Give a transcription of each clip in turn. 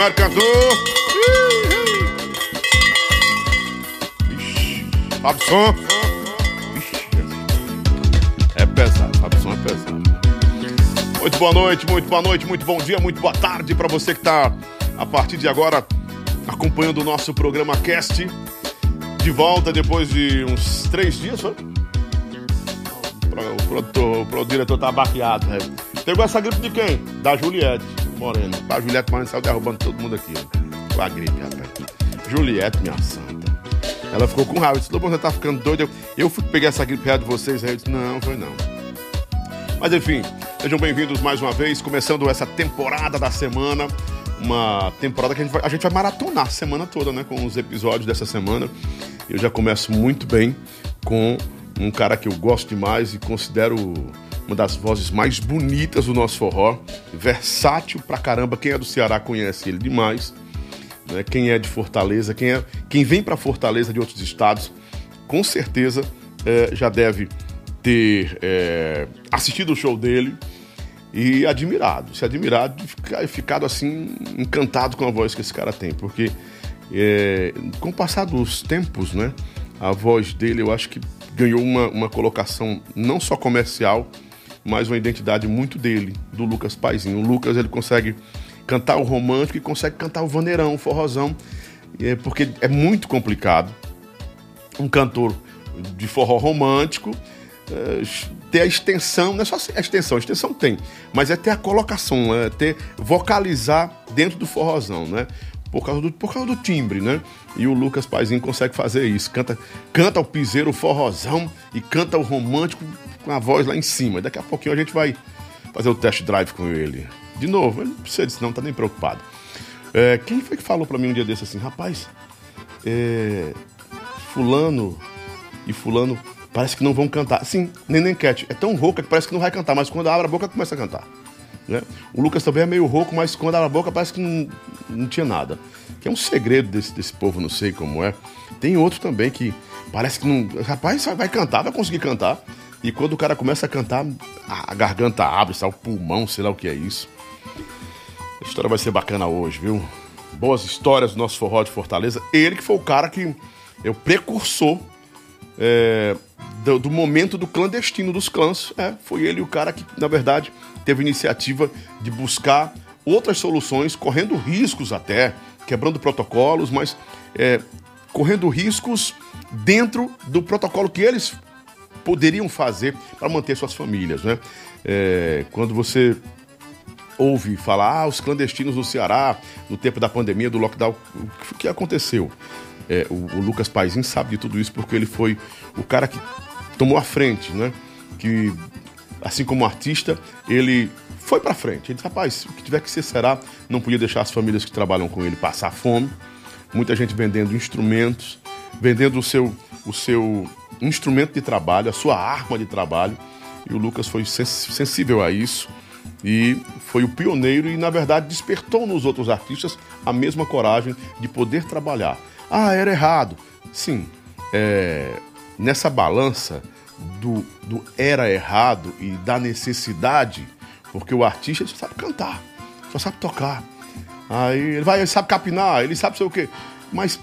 Romero Cantor. Ixi, Fabson. É pesado, Fabson é pesado. Muito boa noite, muito boa noite, muito bom dia, muito boa tarde para você que tá a partir de agora acompanhando o nosso programa Cast. De volta depois de uns três dias, foi? O produtor, o diretor tá baqueado, né? Pegou essa gripe de quem? Da Juliette Moreno. A Juliette Moreno saiu derrubando todo mundo aqui, ó. Com a gripe, rapaz. Juliette, minha santa. Ela ficou com raiva. Disse, você tá ficando doido. Eu, eu fui pegar essa gripe de vocês. Aí eu disse, não, foi não. Mas enfim, sejam bem-vindos mais uma vez, começando essa temporada da semana uma temporada que a gente, vai, a gente vai maratonar a semana toda, né? Com os episódios dessa semana. Eu já começo muito bem com um cara que eu gosto demais e considero uma das vozes mais bonitas do nosso forró. Versátil pra caramba. Quem é do Ceará conhece ele demais. Né? Quem é de Fortaleza, quem, é, quem vem para Fortaleza de outros estados, com certeza é, já deve ter é, assistido o show dele e admirado, se admirado e ficado assim, encantado com a voz que esse cara tem, porque é, com o passar dos tempos, né, a voz dele eu acho que ganhou uma, uma colocação não só comercial, mas uma identidade muito dele, do Lucas Paizinho. O Lucas ele consegue cantar o romântico e consegue cantar o vaneirão, o forrozão, é, porque é muito complicado um cantor de forró romântico é, ter a extensão, não é só a extensão, a extensão tem, mas é ter a colocação, é ter vocalizar dentro do forrozão, né? Por causa, do, por causa do timbre, né? E o Lucas Paizinho consegue fazer isso. Canta, canta o piseiro, o forrozão e canta o romântico com a voz lá em cima. Daqui a pouquinho a gente vai fazer o test drive com ele. De novo, ele não precisa disso, não, tá nem preocupado. É, quem foi que falou para mim um dia desse assim, rapaz, é, fulano e fulano parece que não vão cantar. Sim, Neném Cat é tão rouca que parece que não vai cantar, mas quando abre a boca começa a cantar. Né? O Lucas também é meio rouco, mas quando abre a boca parece que não, não tinha nada. Que é um segredo desse, desse povo, não sei como é. Tem outro também que parece que não. Rapaz, vai cantar, vai conseguir cantar. E quando o cara começa a cantar, a garganta abre, sai o pulmão, sei lá o que é isso. A história vai ser bacana hoje, viu? Boas histórias do nosso forró de Fortaleza. Ele que foi o cara que é o precursor é, do, do, momento do clandestino dos clãs. É, foi ele o cara que, na verdade, teve iniciativa de buscar outras soluções, correndo riscos até, quebrando protocolos, mas é, correndo riscos dentro do protocolo que eles poderiam fazer para manter suas famílias. Né? É, quando você ouve falar, ah, os clandestinos no Ceará, no tempo da pandemia, do lockdown, o que aconteceu? É, o, o, Lucas Paizinho sabe de tudo isso porque ele foi o cara que tomou a frente, né? Que, assim como artista, ele foi para frente. Ele disse, rapaz, o que tiver que ser será, não podia deixar as famílias que trabalham com ele passar fome. Muita gente vendendo instrumentos, vendendo o seu, o seu instrumento de trabalho, a sua arma de trabalho. E o Lucas foi sensível a isso e foi o pioneiro e, na verdade, despertou nos outros artistas a mesma coragem de poder trabalhar. Ah, era errado. Sim, é, nessa balança do, do era errado e da necessidade, porque o artista só sabe cantar, só sabe tocar. Aí ele vai, ele sabe capinar, ele sabe sei o quê. Mas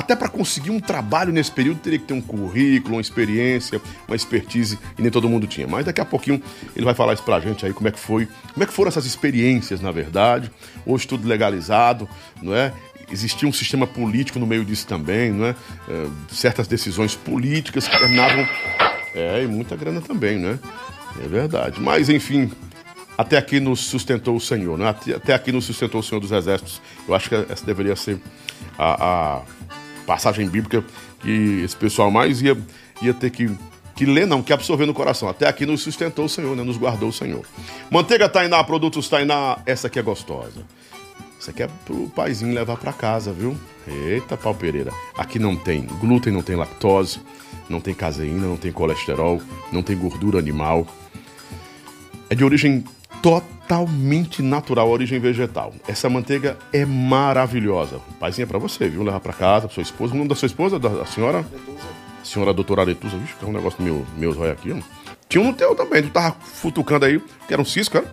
até para conseguir um trabalho nesse período teria que ter um currículo, uma experiência, uma expertise, e nem todo mundo tinha. Mas daqui a pouquinho ele vai falar isso pra gente aí, como é que foi, como é que foram essas experiências, na verdade. Hoje tudo legalizado, não é? existia um sistema político no meio disso também, não é? é certas decisões políticas que terminavam. É, e muita grana também, né? É verdade. Mas, enfim, até aqui nos sustentou o Senhor, né? Até aqui nos sustentou o Senhor dos Exércitos. Eu acho que essa deveria ser a, a passagem bíblica que esse pessoal mais ia, ia ter que, que ler, não, que absorver no coração. Até aqui nos sustentou o Senhor, né? Nos guardou o Senhor. Manteiga Tainá, produtos Tainá, essa aqui é gostosa. Isso aqui é pro paizinho levar para casa, viu? Eita, pau Pereira. Aqui não tem glúten, não tem lactose, não tem caseína, não tem colesterol, não tem gordura animal. É de origem totalmente natural, origem vegetal. Essa manteiga é maravilhosa. Paizinho é pra você, viu? Levar para casa, pra sua esposa. O nome da sua esposa, da, da senhora? Senhora doutora Aretusa, viu? que é um negócio meu, meus olha aqui, ó. Tinha um no teu também, tu tava futucando aí, que era um cisco, era?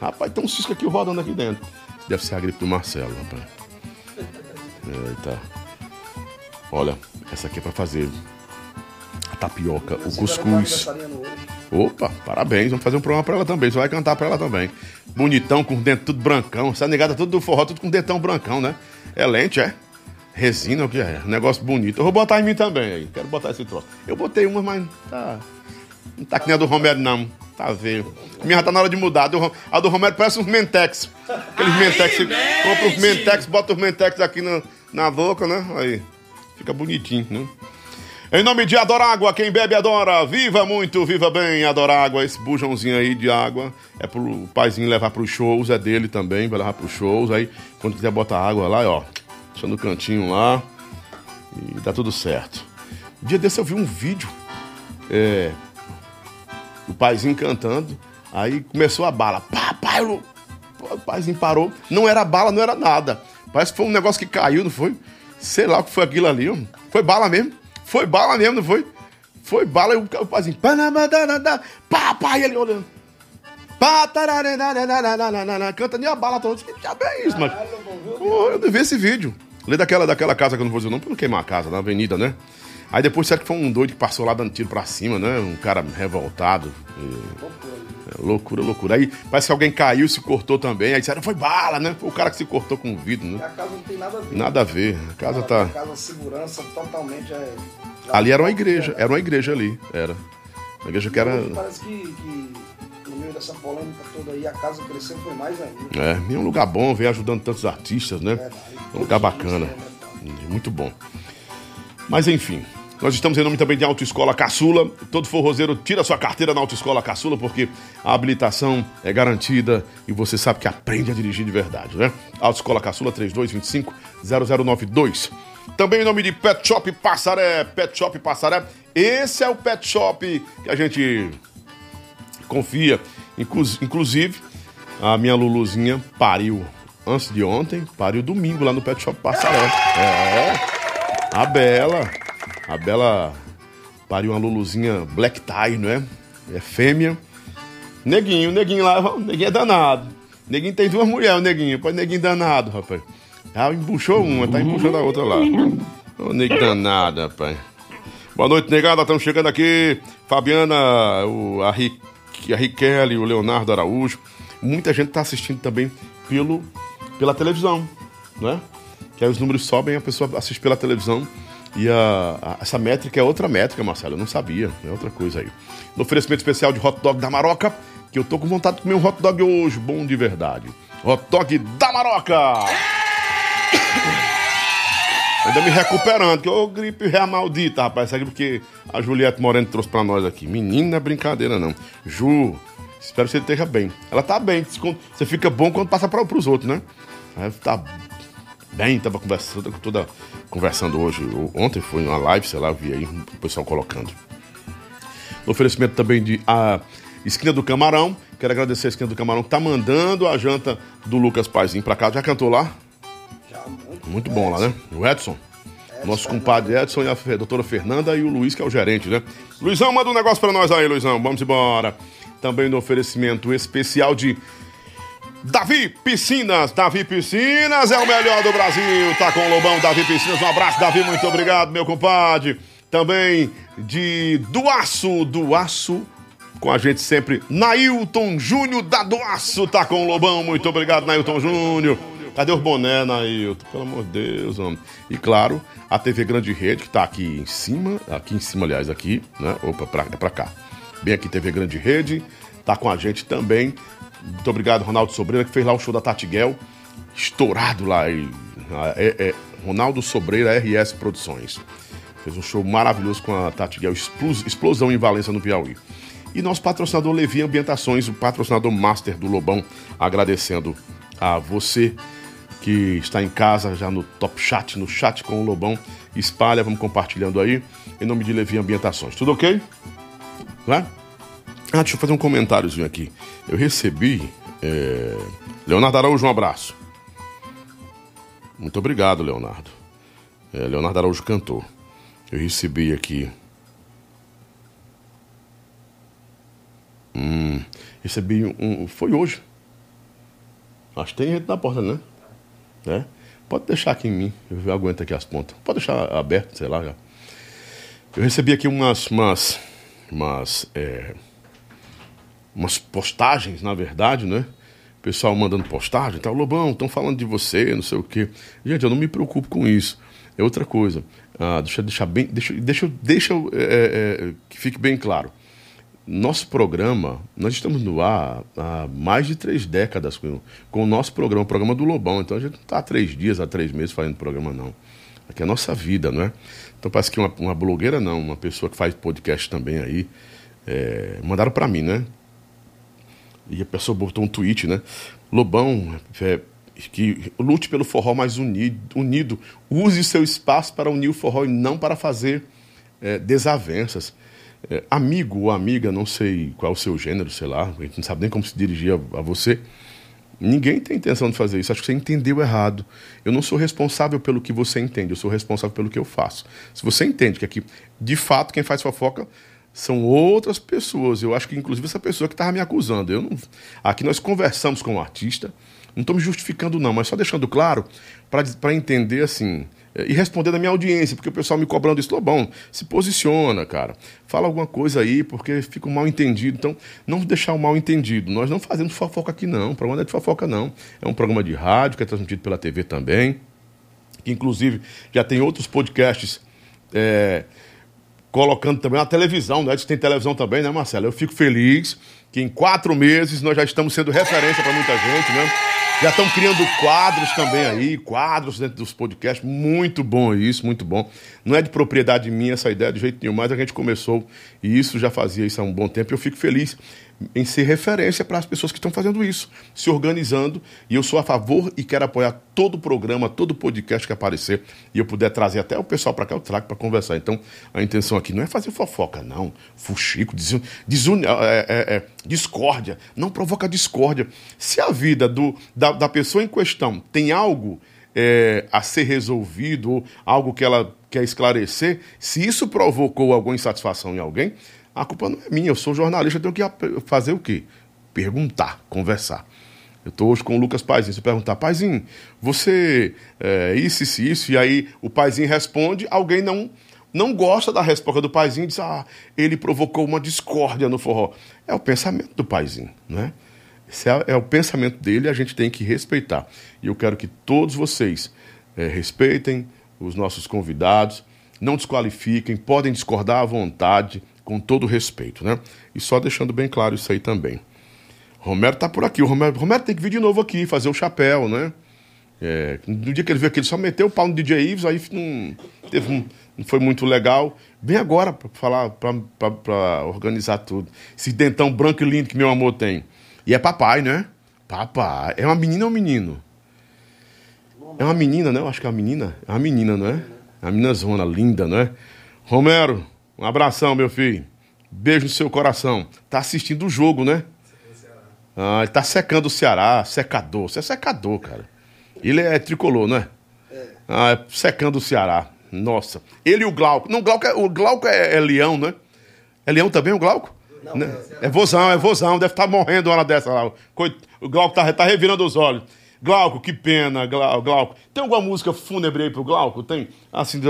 Rapaz, tem um cisco aqui rodando aqui dentro. Deve ser a gripe do Marcelo, rapaz. Eita. Olha, essa aqui é pra fazer a tapioca, o cuscuz. Opa, parabéns. Vamos fazer um programa pra ela também. Você vai cantar pra ela também. Bonitão, com dentro tudo brancão. Essa negada tudo do forró, tudo com dentão brancão, né? É lente, é? Resina, o que é? Negócio bonito. Eu vou botar em mim também aí. Quero botar esse troço. Eu botei uma, mas tá. Não tá que nem a do Romero, não. Tá veio. Minha tá na hora de mudar. A do Romero parece uns Mentex. Aqueles Mentex. Compra os Mentex, bota os Mentex aqui na, na boca, né? Aí. Fica bonitinho, né? Em nome de Adorágua, quem bebe adora. Viva muito, viva bem, Adorágua. Esse bujãozinho aí de água é pro paizinho levar pros shows, é dele também, vai levar pros shows. Aí, quando quiser botar água lá, ó, deixa no cantinho lá e dá tudo certo. dia desse eu vi um vídeo, é, o paizinho cantando, aí começou a bala. Papai, o paizinho parou, não era bala, não era nada. Parece que foi um negócio que caiu, não foi? Sei lá o que foi aquilo ali, ó. Foi bala mesmo. Foi bala mesmo, não foi? Foi bala e o, o paizinho. Papai, ele olhando. Canta nem a bala toda. Que diabo é isso, mano? Pô, eu vi esse vídeo. Lê daquela, daquela casa que eu não vou dizer o nome, pra não queimar a casa, na avenida, né? Aí depois, será que foi um doido que passou lá dando tiro pra cima, né? Um cara revoltado. E... É, loucura, loucura. Aí parece que alguém caiu, se cortou também. Aí disseram, foi bala, né? Foi o cara que se cortou com o vidro, né? E a casa não tem nada a ver. Nada a ver. A casa tá. A casa, segurança totalmente é. Ali era uma igreja, era uma igreja ali, era. Uma igreja que era. Parece que, que no meio dessa polêmica toda aí, a casa cresceu foi mais ainda. É, e é um lugar bom, vem ajudando tantos artistas, né? É, um lugar bacana. Muito bom. Mas enfim, nós estamos em nome também de Autoescola Caçula. Todo forrozeiro tira sua carteira na Autoescola Caçula, porque a habilitação é garantida e você sabe que aprende a dirigir de verdade, né? Autoescola Caçula 3225-0092. Também em nome de Pet Shop Passaré. Pet Shop Passaré. Esse é o Pet Shop que a gente confia. Inclusive, a minha Luluzinha pariu antes de ontem, pariu domingo lá no Pet Shop Passaré. É. A Bela. A Bela pariu uma Luluzinha black tie, não é? É fêmea. Neguinho, neguinho lá, neguinho é danado. Neguinho tem duas mulheres, neguinho. Pode neguinho danado, rapaz. Ela embuchou uma, tá embuchando a outra lá. Ô, neguinho danado, rapaz. Boa noite, negada. Estamos chegando aqui. Fabiana, o, a, Ri, a Riquelme, o Leonardo Araújo. Muita gente está assistindo também pelo, pela televisão, né? que aí os números sobem a pessoa assiste pela televisão. E a, a, essa métrica é outra métrica, Marcelo. Eu não sabia. É outra coisa aí. No oferecimento especial de hot dog da Maroca, que eu tô com vontade de comer um hot dog hoje, bom de verdade. Hot dog da Maroca! Ainda me recuperando, que ô gripe real maldita, rapaz. Essa gripe que a Juliette Moreno trouxe pra nós aqui. Menina, não é brincadeira, não. Ju, espero que você esteja bem. Ela tá bem. Você fica bom quando passa para pros outros, né? Aí tá bem, tava conversando, toda, conversando hoje. Ontem foi uma live, sei lá, vi aí o pessoal colocando. No oferecimento também de a Esquina do Camarão. Quero agradecer a Esquina do Camarão que tá mandando a janta do Lucas Paizinho pra cá. Já cantou lá? Já, muito. Muito bom lá, né? O Edson. Edson Nosso compadre Edson e a doutora Fernanda e o Luiz, que é o gerente, né? Luizão, manda um negócio pra nós aí, Luizão. Vamos embora. Também no oferecimento especial de Davi Piscinas, Davi Piscinas é o melhor do Brasil. Tá com o Lobão, Davi Piscinas. Um abraço, Davi, muito obrigado, meu compadre. Também de Duaço, Duaço, com a gente sempre. Nailton Júnior da Duaço tá com o Lobão, muito obrigado, Nailton Júnior. Cadê os boné, Nailton? Pelo amor de Deus, homem. E claro, a TV Grande Rede, que tá aqui em cima, aqui em cima, aliás, aqui, né? Opa, pra, é pra cá. Bem aqui, TV Grande Rede, tá com a gente também muito obrigado, Ronaldo Sobreira, que fez lá o show da Tatiguel. Estourado lá. É, é, Ronaldo Sobreira, RS Produções. Fez um show maravilhoso com a Tatiguel. Explosão em Valença, no Piauí. E nosso patrocinador Levi Ambientações, o patrocinador master do Lobão, agradecendo a você que está em casa, já no top chat, no chat com o Lobão. Espalha, vamos compartilhando aí. Em nome de Levi Ambientações. Tudo ok? Né? Ah, deixa eu fazer um comentáriozinho aqui. Eu recebi. É... Leonardo Araújo, um abraço. Muito obrigado, Leonardo. É, Leonardo Araújo cantou. Eu recebi aqui. Hum, recebi um, Foi hoje. Acho que tem gente na porta, né? né? Pode deixar aqui em mim. Eu aguento aqui as pontas. Pode deixar aberto, sei lá. Já. Eu recebi aqui umas. umas. umas. é, umas postagens, na verdade, né? Pessoal mandando postagem, tal, Lobão, estão falando de você, não sei o quê. Gente, eu não me preocupo com isso. É outra coisa. Ah, deixa eu deixar bem. Deixa, deixa, deixa eu, é, é, que fique bem claro. Nosso programa, nós estamos no ar há mais de três décadas com, com o nosso programa, o programa do Lobão. Então a gente não está há três dias, há três meses fazendo programa, não. Aqui é a nossa vida, não é? Então parece que uma, uma blogueira, não, uma pessoa que faz podcast também aí, é, mandaram para mim, né? E a pessoa botou um tweet, né? Lobão, é, que lute pelo forró mais unido, unido. Use seu espaço para unir o forró e não para fazer é, desavenças. É, amigo ou amiga, não sei qual o seu gênero, sei lá, a gente não sabe nem como se dirigir a, a você. Ninguém tem intenção de fazer isso. Acho que você entendeu errado. Eu não sou responsável pelo que você entende, eu sou responsável pelo que eu faço. Se você entende que aqui, de fato, quem faz fofoca são outras pessoas. Eu acho que, inclusive, essa pessoa que estava me acusando. Eu não... Aqui nós conversamos com o artista, não estou me justificando, não, mas só deixando claro para entender assim. E responder da minha audiência, porque o pessoal me cobrando isso, bom, se posiciona, cara. Fala alguma coisa aí, porque fica um mal entendido. Então, não deixar o mal entendido. Nós não fazemos fofoca aqui, não. O programa não é de fofoca, não. É um programa de rádio que é transmitido pela TV também. Que, inclusive, já tem outros podcasts é, colocando também na televisão, né? Tem televisão também, né, Marcelo? Eu fico feliz que em quatro meses nós já estamos sendo referência para muita gente, né? Já estão criando quadros também aí, quadros dentro dos podcasts. Muito bom isso, muito bom. Não é de propriedade minha essa ideia de jeito nenhum, mas a gente começou e isso já fazia isso há um bom tempo. Eu fico feliz em ser referência para as pessoas que estão fazendo isso, se organizando. E eu sou a favor e quero apoiar todo o programa, todo podcast que aparecer e eu puder trazer até o pessoal para cá, eu trago para conversar. Então, a intenção aqui não é fazer fofoca, não. Fuxico, desun, desun, é, é, é, discórdia. Não provoca discórdia. Se a vida do, da, da pessoa em questão tem algo é, a ser resolvido, algo que ela quer esclarecer, se isso provocou alguma insatisfação em alguém, a culpa não é minha. Eu sou jornalista, eu tenho que fazer o quê? Perguntar, conversar. Eu estou hoje com o Lucas Paizinho. Se eu perguntar, Paizinho, você é, isso, isso, isso, e aí o Paizinho responde, alguém não não gosta da resposta do Paizinho diz, ah, ele provocou uma discórdia no forró. É o pensamento do Paizinho, não é? Esse é, é o pensamento dele a gente tem que respeitar. E eu quero que todos vocês é, respeitem os nossos convidados, não desqualifiquem, podem discordar à vontade, com todo respeito, né? E só deixando bem claro isso aí também. Romero tá por aqui. O Romero, Romero tem que vir de novo aqui, fazer o chapéu, né? É, no dia que ele veio aqui, ele só meteu o pau no DJ Ives, aí não, teve um, não foi muito legal. Vem agora para falar, para organizar tudo. Esse dentão branco e lindo que meu amor tem. E é papai, né? Papai. É uma menina ou um menino? É uma menina, né? Eu acho que é uma menina. É uma menina, não é? É uma menina zona linda, não é? Romero, um abração, meu filho. Beijo no seu coração. Tá assistindo o jogo, né? Ah, ele tá secando o Ceará, secador. Você é secador, cara. Ele é tricolor, não é? É. Ah, é secando o Ceará. Nossa. Ele e o Glauco. Não, Glauco é, o Glauco é, é leão, né? É leão também, o Glauco? Não, né? é, é vozão, é vozão. Deve estar tá morrendo uma hora dessa lá. O Glauco tá, tá revirando os olhos. Glauco, que pena, Glauco. Tem alguma música fúnebre aí pro Glauco? Tem? Assim,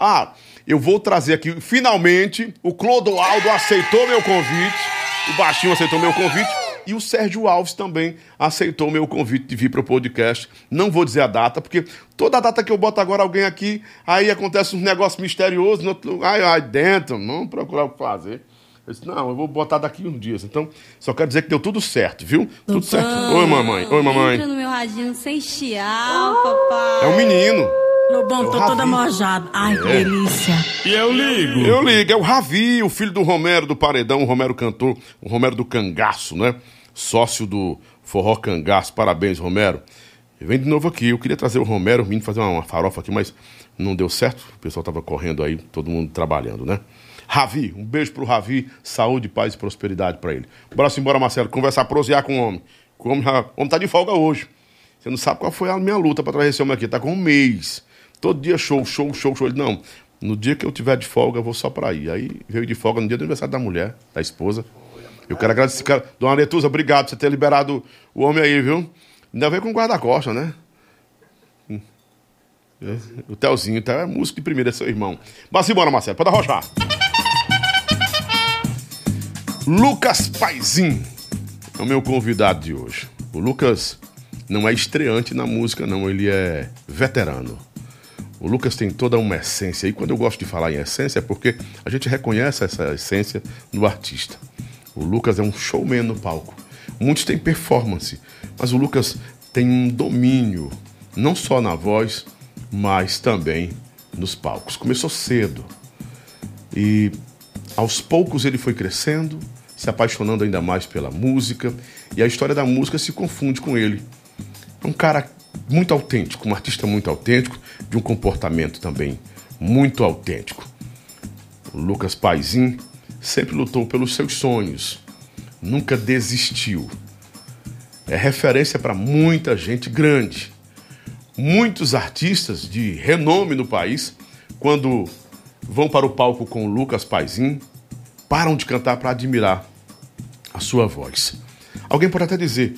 ah, eu vou trazer aqui, finalmente, o Clodoaldo aceitou meu convite, o Baixinho aceitou meu convite, e o Sérgio Alves também aceitou meu convite de vir pro podcast. Não vou dizer a data, porque toda data que eu boto agora alguém aqui, aí acontece um negócio misterioso, no outro, ai, ai, dentro, vamos procurar o que fazer. Eu disse, não, eu vou botar daqui uns dias. Então, só quero dizer que deu tudo certo, viu? tudo certo. Oi, mamãe. Oi, mamãe. Entra no meu radinho sem chiar, papai. É um menino. Lobão, é tô toda mojada. Ai, que é. delícia. E eu ligo. Eu ligo. É o Ravi, o filho do Romero do Paredão, o Romero cantor, o Romero do Cangaço, né? Sócio do Forró Cangaço. Parabéns, Romero. Vem de novo aqui. Eu queria trazer o Romero, o menino, fazer uma, uma farofa aqui, mas não deu certo. O pessoal tava correndo aí, todo mundo trabalhando, né? Ravi, um beijo pro Ravi, saúde, paz e prosperidade para ele. Bora embora, Marcelo, conversar, prosear com o homem. O homem, já, o homem tá de folga hoje. Você não sabe qual foi a minha luta para trazer esse homem aqui. Tá com um mês. Todo dia show, show, show, show. Ele, não, no dia que eu tiver de folga, eu vou só para aí. Aí veio de folga no dia do aniversário da mulher, da esposa. Eu quero agradecer, cara. Dona Aretusa, obrigado por você ter liberado o homem aí, viu? Ainda veio com guarda-costa, né? É, O Telzinho, tá? É músico de primeira, é seu irmão. Mas simbora, Marcelo, pode arrochar. Lucas Paizin é o meu convidado de hoje. O Lucas não é estreante na música, não, ele é veterano. O Lucas tem toda uma essência, e quando eu gosto de falar em essência é porque a gente reconhece essa essência no artista. O Lucas é um showman no palco. Muitos têm performance, mas o Lucas tem um domínio, não só na voz, mas também nos palcos. Começou cedo e aos poucos ele foi crescendo, se apaixonando ainda mais pela música, e a história da música se confunde com ele. É um cara muito autêntico, um artista muito autêntico, de um comportamento também muito autêntico. O Lucas Paizin sempre lutou pelos seus sonhos, nunca desistiu. É referência para muita gente grande. Muitos artistas de renome no país, quando vão para o palco com o Lucas Paizin, param de cantar para admirar a sua voz. Alguém pode até dizer,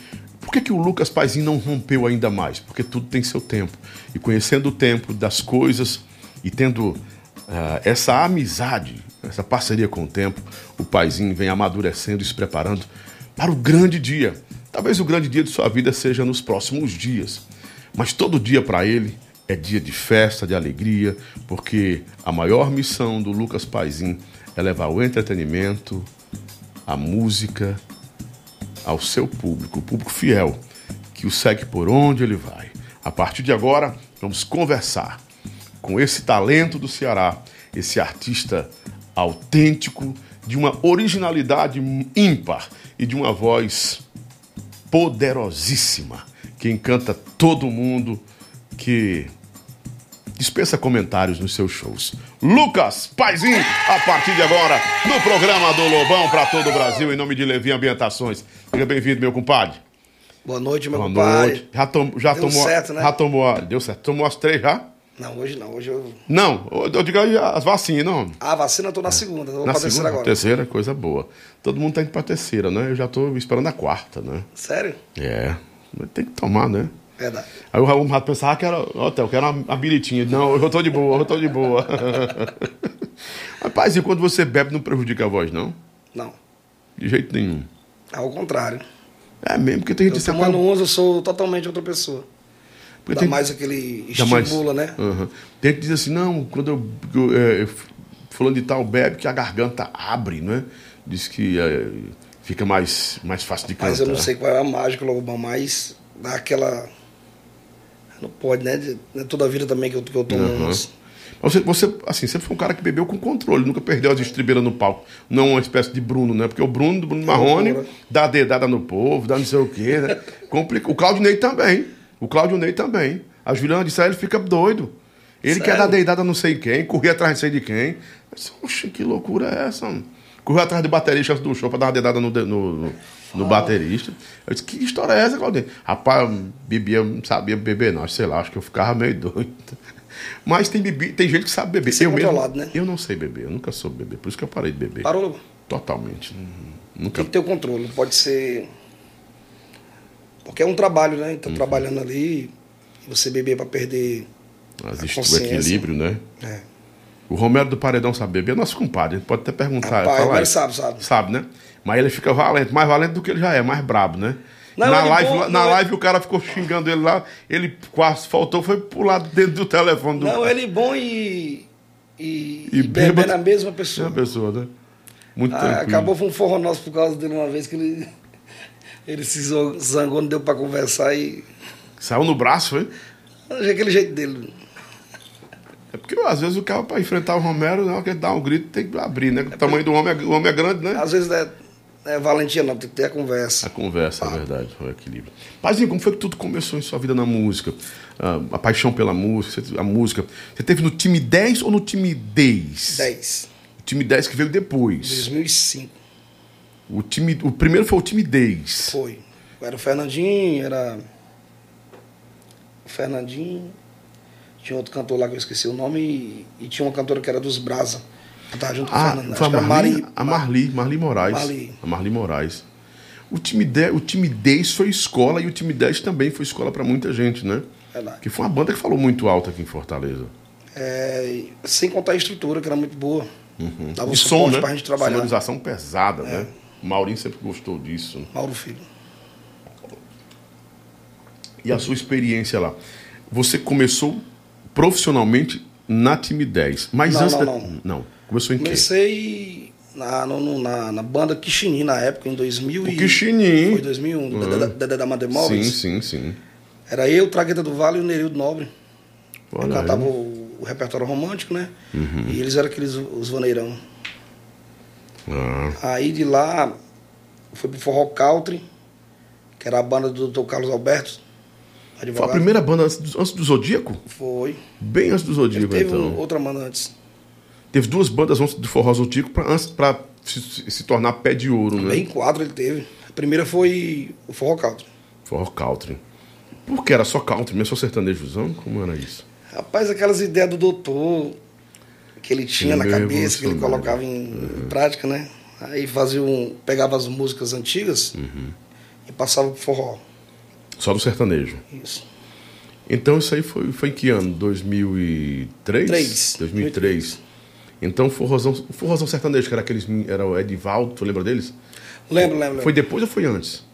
por que, que o Lucas Paizin não rompeu ainda mais? Porque tudo tem seu tempo. E conhecendo o tempo das coisas e tendo ah, essa amizade, essa parceria com o tempo, o Paizin vem amadurecendo e se preparando para o grande dia. Talvez o grande dia de sua vida seja nos próximos dias. Mas todo dia para ele é dia de festa, de alegria, porque a maior missão do Lucas Paizin é levar o entretenimento, a música ao seu público, o público fiel, que o segue por onde ele vai. A partir de agora, vamos conversar com esse talento do Ceará, esse artista autêntico, de uma originalidade ímpar e de uma voz poderosíssima, que encanta todo mundo, que dispensa comentários nos seus shows. Lucas Paizinho, a partir de agora, no programa do Lobão para todo o Brasil, em nome de Levi Ambientações. Seja bem-vindo, meu compadre. Boa noite, meu Boa compadre. noite. Já, tom, já Deu tomou. certo, né? Já tomou. Deu certo. Tomou as três já? Não, hoje não. Hoje eu. Não, eu digo as vacinas, não. Ah, a vacina eu tô na segunda. Vou Na pra terceira segunda, agora. terceira, coisa boa. Todo mundo tá indo pra terceira, né? Eu já tô esperando a quarta, né? Sério? É. Tem que tomar, né? Verdade. Aí o Raul Rato pensava que era hotel, que era uma, biritinha. Não, eu tô de boa, eu tô de boa. Rapaz, e quando você bebe não prejudica a voz, não? Não. De jeito nenhum. Ao contrário. É mesmo, porque tem gente Eu que se acaba- uns, eu sou totalmente outra pessoa. porque Dá tem- mais aquele dá mais- estimula, né? Aham. Tem gente que diz assim, não, quando eu, eu, é, fulano de tal bebe, que a garganta abre, né? Diz que é, fica mais, mais fácil de cantar. Mas eu não sei qual é a mágica, Lobão, mas dá aquela. Não pode, né? De- é toda a vida também que eu, que eu tomo Aham. uns. Mas Você, você, assim, sempre foi um cara que bebeu com controle, nunca perdeu as estribeiras no palco. Não uma espécie de Bruno, né? Porque o Bruno, do Bruno Marrone, loucura. dá dedada no povo, dá não sei o quê, né? Complica. O Claudio Ney também. O Claudio Ney também. A Juliana disse, ah, ele fica doido. Ele Sério? quer dar dedada não sei quem, correr atrás não sei de quem. Eu disse, Oxe, que loucura é essa, mano? Correu atrás de baterista do show pra dar uma dedada no, de- no, no, no baterista. Eu disse, que história é essa, Claudio? Ney? Rapaz, eu bebia, não sabia beber, não. Sei lá, acho que eu ficava meio doido. Mas tem, bebi, tem gente que sabe beber. Isso é eu mesmo, né? eu não sei beber, eu nunca soube beber. Por isso que eu parei de beber. Parou? Totalmente. Uhum. Nunca. Tem que ter o controle. Pode ser. Porque é um trabalho, né? Uhum. Tá trabalhando ali. Você beber pra perder. Existe o equilíbrio, né? É. O Romero do Paredão sabe beber, é nosso compadre. A gente pode até perguntar. Rapaz, falar isso. sabe, sabe. Sabe, né? Mas ele fica valente, mais valente do que ele já é, mais brabo, né? Não, na ele live, bom, na não, é- live o cara ficou xingando ele lá, ele quase faltou, foi pular dentro do telefone do Não, cara. ele bom e. E, E e bebendo bêbado. a mesma É uma pessoa. pessoa, né? Muito Ah, tranquilo. acabou foi um forró nosso por causa dele uma vez que ele. Ele se zangou, não deu pra conversar e. Saiu no braço, foi? Aquele jeito dele. É porque às vezes o cara, pra enfrentar o Romero, na hora que ele dá um grito, tem que abrir, né? O tamanho do homem é, o homem é grande, né? Às vezes não é, não é valentia, não, tem que ter a conversa. A conversa, é verdade, foi o equilíbrio. Paizinho, como foi que tudo começou em sua vida na música? Ah, a paixão pela música, a música. Você teve no time 10 ou no time 10? 10. O time 10 que veio depois. 2005 O, time, o primeiro foi o time 10. foi. Era o Fernandinho, era. O Fernandinho. Tinha outro cantor lá que eu esqueci o nome. E, e tinha uma cantora que era dos Brasa. Tava junto com o Ah, foi a Marli, Mari- a Marli, Marli Moraes. Marli. A Marli Moraes. O time, 10, o time 10 foi escola e o time 10 também foi escola para muita gente, né? Verdade. Que foi uma banda que falou muito alto aqui em Fortaleza. É, sem contar a estrutura, que era muito boa. Dava um E som, né? pra gente trabalhar. É. Sonorização pesada, né? O Maurinho sempre gostou disso. Mauro Filho. E a sua experiência lá? Você começou profissionalmente na time 10. Mas Não, antes não, da... não. não. Começou em quê? Comecei na, no- na, na banda Kishini, na época, em 2000 O. Quixini. Foi 2001, Uhum. Dedé Dedé da Madeira Sim, Móveis. sim, sim. Era eu, Tragueta do Vale e o Nerildo Nobre. Eu Olha cantava aí. o, o repertório romântico, né? Uhum. E eles eram aqueles, os vaneirão. Ah, Aí de lá, fui pro Forró Country, que era a banda do Dr. Carlos Alberto, foi a advogado. primeira banda antes do, antes do Zodíaco? Foi. Bem antes do Zodíaco, Teve então. outra banda antes. Teve duas bandas antes do Forró antes, pra se, se- tornar pé de ouro, né? Bem quatro ele teve. A primeira foi o Forró Country. Forró Country. Por que era só country, mesmo só sertanejozão? Como era isso? Rapaz, aquelas ideias do doutor que ele tinha na Meio cabeça, que ele colocava em, em prática, né? Aí fazia um, pegava as músicas antigas Uhum. e passava pro forró. Só do sertanejo. Isso. Então isso aí foi, foi em que ano? 2003? Três. 2003. Então o forrozão, o forrozão sertanejo, que era aqueles. Era o Edivaldo, tu lembra deles? Lembro, lembro. lembro. Foi depois ou foi antes?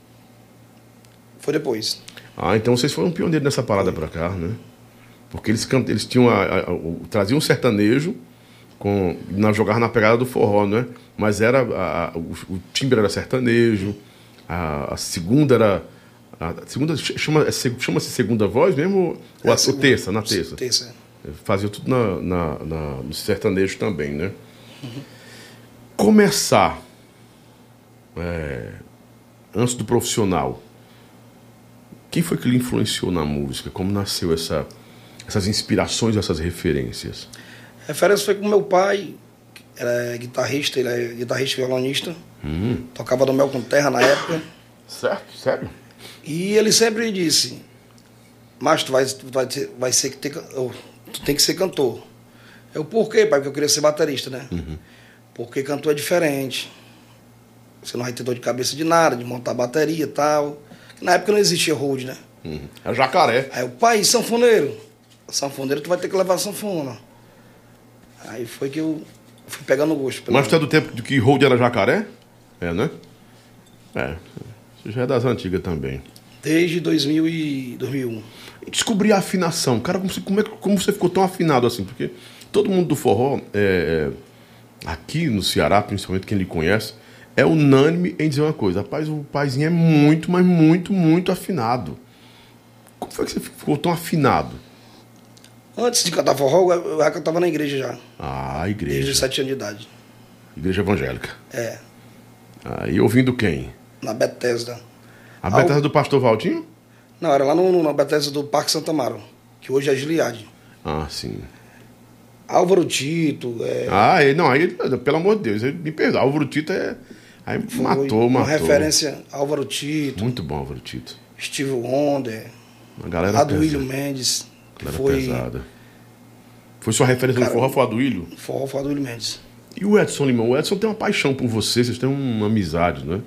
Foi depois. Ah, então vocês foram pioneiros nessa parada pra cá, né? Porque eles, eles tinham a, a- o- traziam um sertanejo com na jogar na pegada do forró, né? Mas era a- a- o, o timbre era sertanejo, a, a segunda era a segunda ch- chama é se- chama-se segunda voz mesmo ou É, a, ou segunda. terça, na terça. Terça. Fazia tudo na, na- na- no sertanejo também, né? Começar é, antes do profissional. Quem foi que lhe influenciou na música? Como nasceu essa, essas inspirações, essas referências? Referência foi com meu pai, que era guitarrista, ele é guitarrista e violonista. Hum. Tocava no Mel com Terra na época. Certo, sério? E ele sempre disse, mas tu vai, tu vai, vai ser que ter, tu tem que ser cantor. Eu, por quê, pai? Porque eu queria ser baterista, né? Porque cantor é diferente. Você não vai ter dor de cabeça de nada, de montar bateria e tal. Na época não existia hold, né? Uhum. É jacaré. Aí o pai, sanfoneiro. Sanfoneiro, tu vai ter que levar sanfona. Aí foi que eu fui pegando gosto. pelo- Mas tu é do tempo de que Hold era jacaré? É, né? É. Isso já é das antigas também. Desde 2000 e 2001. E descobrir a afinação. Cara, como você, como, é, como você ficou tão afinado assim? Porque todo mundo do forró, é, é, aqui no Ceará, principalmente quem lhe conhece, é unânime em dizer uma coisa. Rapaz, o paizinho é muito, mas muito, muito afinado. Como foi que você ficou tão afinado? Antes de cantar forró, eu já cantava na igreja já. Ah, Desde igreja. os 7 anos de idade. Igreja evangélica. É, Ah, e ouvindo quem? na Bethesda. A Betesda do pastor Valdinho? Não, era lá no, no- na Bethesda do Parque Santa Amaro, que hoje é Gilead. Ah, sim. Álvaro Tito, é, Ah, ele, não, aí, pelo amor de Deus, ele me perdoa. Álvaro Tito é. Aí foi matou, uma matou. referência Álvaro Tito, Muito bom, Álvaro Tito. Steve Wonder, A galera Aduílio pesada. Mendes, que Galera foi pesada. Foi sua referência Cara, no forró, foi Aduílio? forró foi Aduílio Mendes. E o Edson Limão? O Edson tem uma paixão por você, vocês têm uma amizade, né?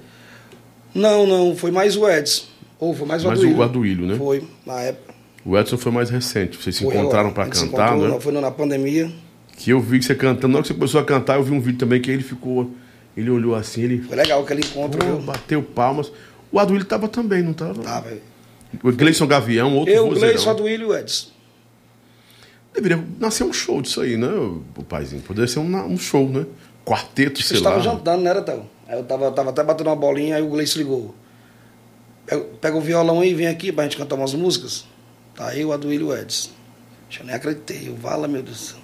Não, não, foi mais o Edson. Ou foi mais o Mais Aduílio. o Aduílio, né? Foi, na época. O Edson foi mais recente. Vocês se Foi, encontraram ó, pra a gente se cantar, né? Foi na pandemia. Que eu vi que você cantando. Na hora que você começou a cantar, eu vi um vídeo também que ele ficou. Ele olhou assim, ele. Foi legal aquele encontro, pô, bateu palmas. O Aduílio tava também, não tava? Velho. O Gleison Gavião, outro Eu, o vozeirão. Gleison, Aduílio e o Edson. Deveria nascer um show disso aí, né, o paizinho? Poderia ser um, um show, né? Quarteto, sei Vocês lá. estavam jantando, não era, Théo? Aí eu tava, tava até batendo uma bolinha, aí o Gleice ligou. Pega, pega o violão aí e vem aqui pra gente cantar umas músicas. Tá eu, a do Edson. Eu nem acreditei, eu vala, meu Deus do céu.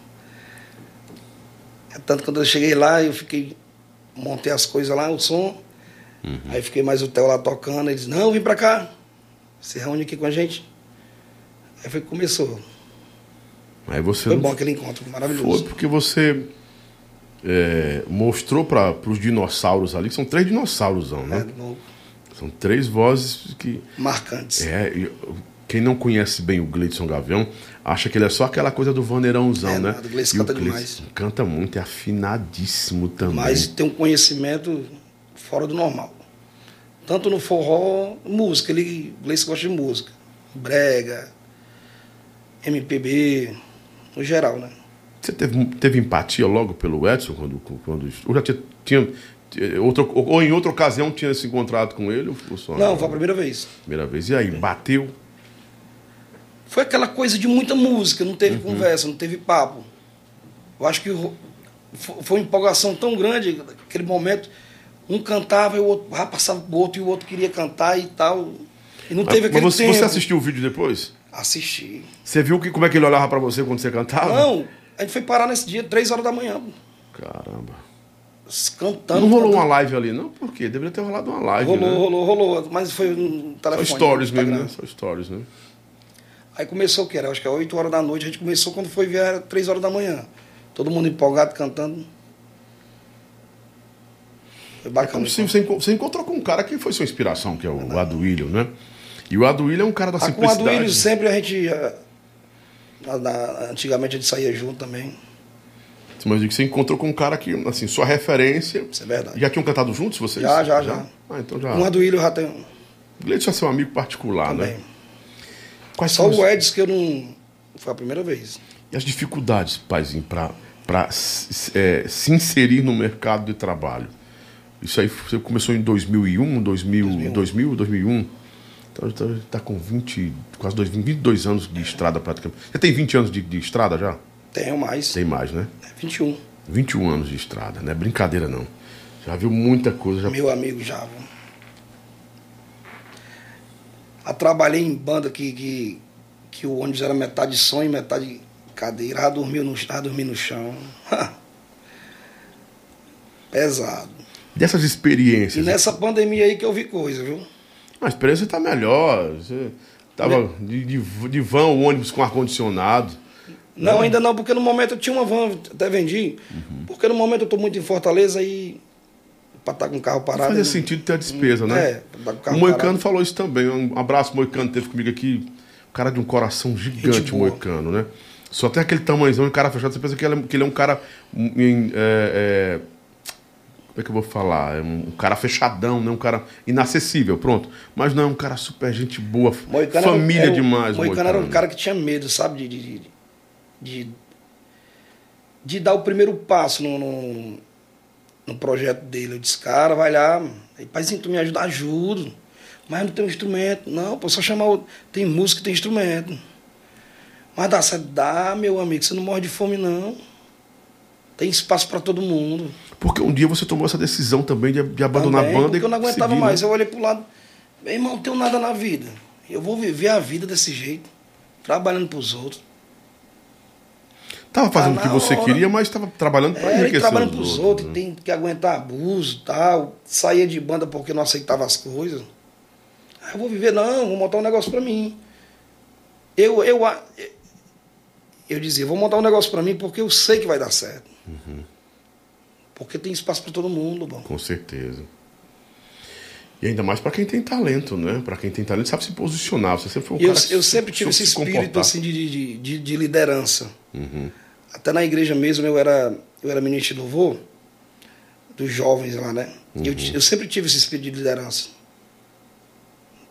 É tanto quando eu cheguei lá, eu fiquei. Montei as coisas lá, o som. Uhum. Aí fiquei mais o Theo lá tocando. Ele disse, não, vem pra cá. Se reúne aqui com a gente. Aí foi que começou. Aí você Foi bom aquele encontro, Foi maravilhoso. porque você é, mostrou para os dinossauros ali, que são três dinossauros, É, né? no- São três vozes que. marcantes. É, Quem não conhece bem o Gleidson Gavião, acha que ele é só aquela coisa do vaneirãozão, É, né? o Gleidson canta Gleidson demais. Canta muito, é afinadíssimo também. Mas tem um conhecimento fora do normal. Tanto no forró, música, ele, o Gleice gosta de música. Brega, MPB, no geral, né? Você teve, teve empatia logo pelo Edson quando. quando ou já tinha. tinha outro, ou em outra ocasião tinha se encontrado com ele? Só Não, foi a primeira vez. primeira vez. E aí, bateu? Foi aquela coisa de muita música, não Uhum. teve conversa, não teve papo. Eu acho que foi uma empolgação tão grande, aquele momento, um cantava e o outro já passava pro outro e o outro queria cantar e tal. E não teve Mas aquele você, tempo. você assistiu o vídeo depois? Assisti. Você viu que, como é que ele olhava pra você quando você cantava? Não, a gente foi parar nesse dia, três horas da manhã, Caramba. Cantando. Não rolou cantando. uma live ali, não? Por quê? Deveria ter rolado uma live. Rolou, né? rolou, rolou, mas foi Só telefone. stories no mesmo, né? Só stories, né? Aí começou o que era? Acho que era 8 horas da noite. A gente começou quando foi ver, era 3 horas da manhã. Todo mundo empolgado, cantando. Foi É bacana. se você, você encontrou com um cara que foi sua inspiração, que é o Aduílio, né? E o Aduílio é um cara da Ah, com o simplicidade. Aduílio sempre a gente. eh, na- na- antigamente a gente saía junto também. Mas que você encontrou com um cara que, assim, sua referência. Isso é verdade. Já tinham cantado juntos vocês? Já, já, já. Ah, então já. Com o Aduílio eu já tem Gleito é seu amigo particular, também. né? Quais Só as- o Edson que eu não. Foi a primeira vez. E as dificuldades, paizinho, para se é, se inserir no mercado de trabalho? Isso aí você começou em 2001, 2000, 2000, 2001. Então está tá com 20, quase dois- 22 anos de estrada praticamente. Você tem 20 anos de, de estrada já? Tenho mais. Tem mais, né? 21. 21 anos de estrada, não é brincadeira não. Já viu muita coisa, já Meu amigo já. viu? Ah, trabalhei em banda que, que, que o ônibus era metade e metade cadeira. Já dormiu no, já dormi no chão. Pesado. Dessas E experiências. nessa pandemia aí que eu vi coisa, viu? A experiência está melhor. Você tava de, de, de van, o ônibus com ar-condicionado. Não, ainda não, porque no momento eu tinha uma van, até vendi. Porque no momento eu estou muito em Fortaleza e para estar com o carro parado. Fazia não- sentido ter a despesa, né? É, com o carro o Moicano parado. falou isso também. Um abraço, Moicano, teve comigo aqui. Um cara de um coração gigante, boa. Moicano, né? Só tem aquele tamanhozão, um cara fechado. Você pensa que ele é, que ele é um cara. em, é, é, como é que eu vou falar? É um cara fechadão, né? Um cara inacessível, pronto. Mas não, é um cara super gente boa. Moicano família o- demais, Moicano era um cara que tinha medo, sabe? De, de, de, de, dar o primeiro passo no, no, no projeto dele. Eu disse, cara, vai lá, aí, paizinho, tu me ajuda, ajudo. Mas não tem um instrumento. Não, pô, só chamar o. Tem música, tem instrumento. Mas dá dá, meu amigo, você não morre de fome, não. Tem espaço para todo mundo. Porque um dia você tomou essa decisão também de, de abandonar Também, a banda. Porque eu não aguentava seguir, né? mais. Eu olhei pro lado. Meu irmão, não tenho nada na vida. Eu vou viver a vida desse jeito. Trabalhando pros outros. Tava fazendo o Tá que na você hora. queria, mas estava trabalhando para É, enriquecer trabalhando os pros outros. né? tem que aguentar abuso e tal. Saía de banda porque não aceitava as coisas. Aí eu vou viver, não, vou montar um negócio pra mim. Eu, eu, eu dizia, vou montar um negócio pra mim porque eu sei que vai dar certo. Uhum. Porque tem espaço pra todo mundo, bom. Com certeza. E ainda mais para quem tem talento, né? Para quem tem talento, sabe se posicionar. Você sempre foi um eu, cara eu sempre tive esse se espírito assim de, de, de, de liderança. Uhum. Até na igreja mesmo eu era, eu era ministro de louvor dos jovens lá, né? Eu, Uhum. ti- eu sempre tive esse espírito de liderança.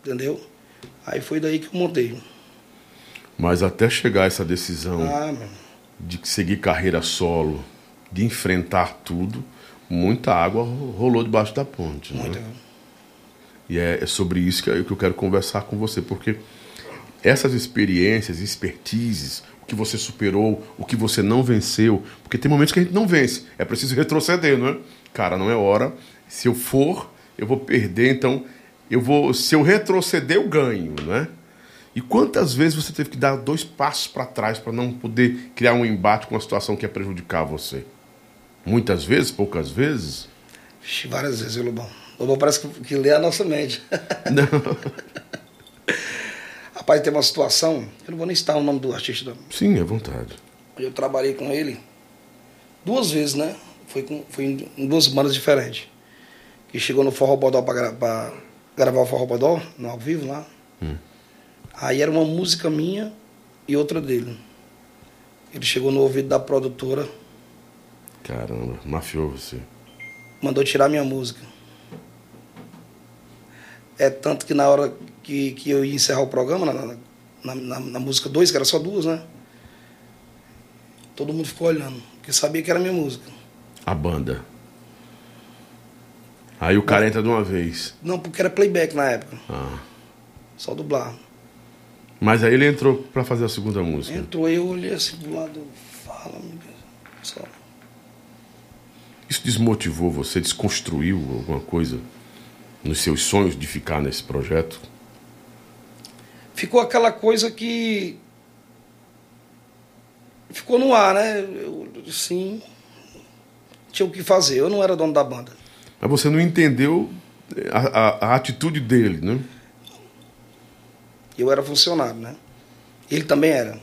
Entendeu? Aí foi daí que eu montei. Mas até chegar essa decisão Ah, de seguir carreira solo, de enfrentar tudo, muita água ro- rolou debaixo da ponte. Muito. Né? E é, é sobre isso que eu, que eu quero conversar com você, porque essas experiências, expertises, o que você superou, o que você não venceu, porque tem momentos que a gente não vence, é preciso retroceder, não é? Cara, não é hora. Se eu for, eu vou perder, então eu vou, se eu retroceder, eu ganho, né? E quantas vezes você teve que dar dois passos para trás para não poder criar um embate com uma situação que ia prejudicar você? Muitas vezes, poucas vezes? Vixe, várias vezes, Lobão? Lobão parece que, que lê a nossa mente. Não. Rapaz, tem uma situação, eu não vou nem citar o nome do artista. Sim, é vontade. Eu trabalhei com ele duas vezes, né? Foi, com, foi em, duas bandas diferentes. Que chegou no Forró Bodó pra, gra- pra gravar o Forró Bodó, no ao vivo lá. Aí era uma música minha e outra dele. Ele chegou no ouvido da produtora, Caramba, mafiou você. mandou tirar minha música. É tanto que na hora que, que eu ia encerrar o programa, na, na, na, na música 2, que era só duas, né? Todo mundo ficou olhando, porque sabia que era minha música. A banda. Aí o cara entra de uma vez. Não, porque era playback na época, Ah. só dublar. Mas aí ele entrou pra fazer a segunda música. Entrou eu olhei assim do lado, fala, meu Deus. Só. Isso desmotivou você? Desconstruiu alguma coisa nos seus sonhos de ficar nesse projeto? Ficou aquela coisa que. Ficou no ar, né? Eu, sim. Tinha o que fazer. Eu não era dono da banda. Mas você não entendeu a, a- a atitude dele, né? Eu era funcionário, né? Ele também era.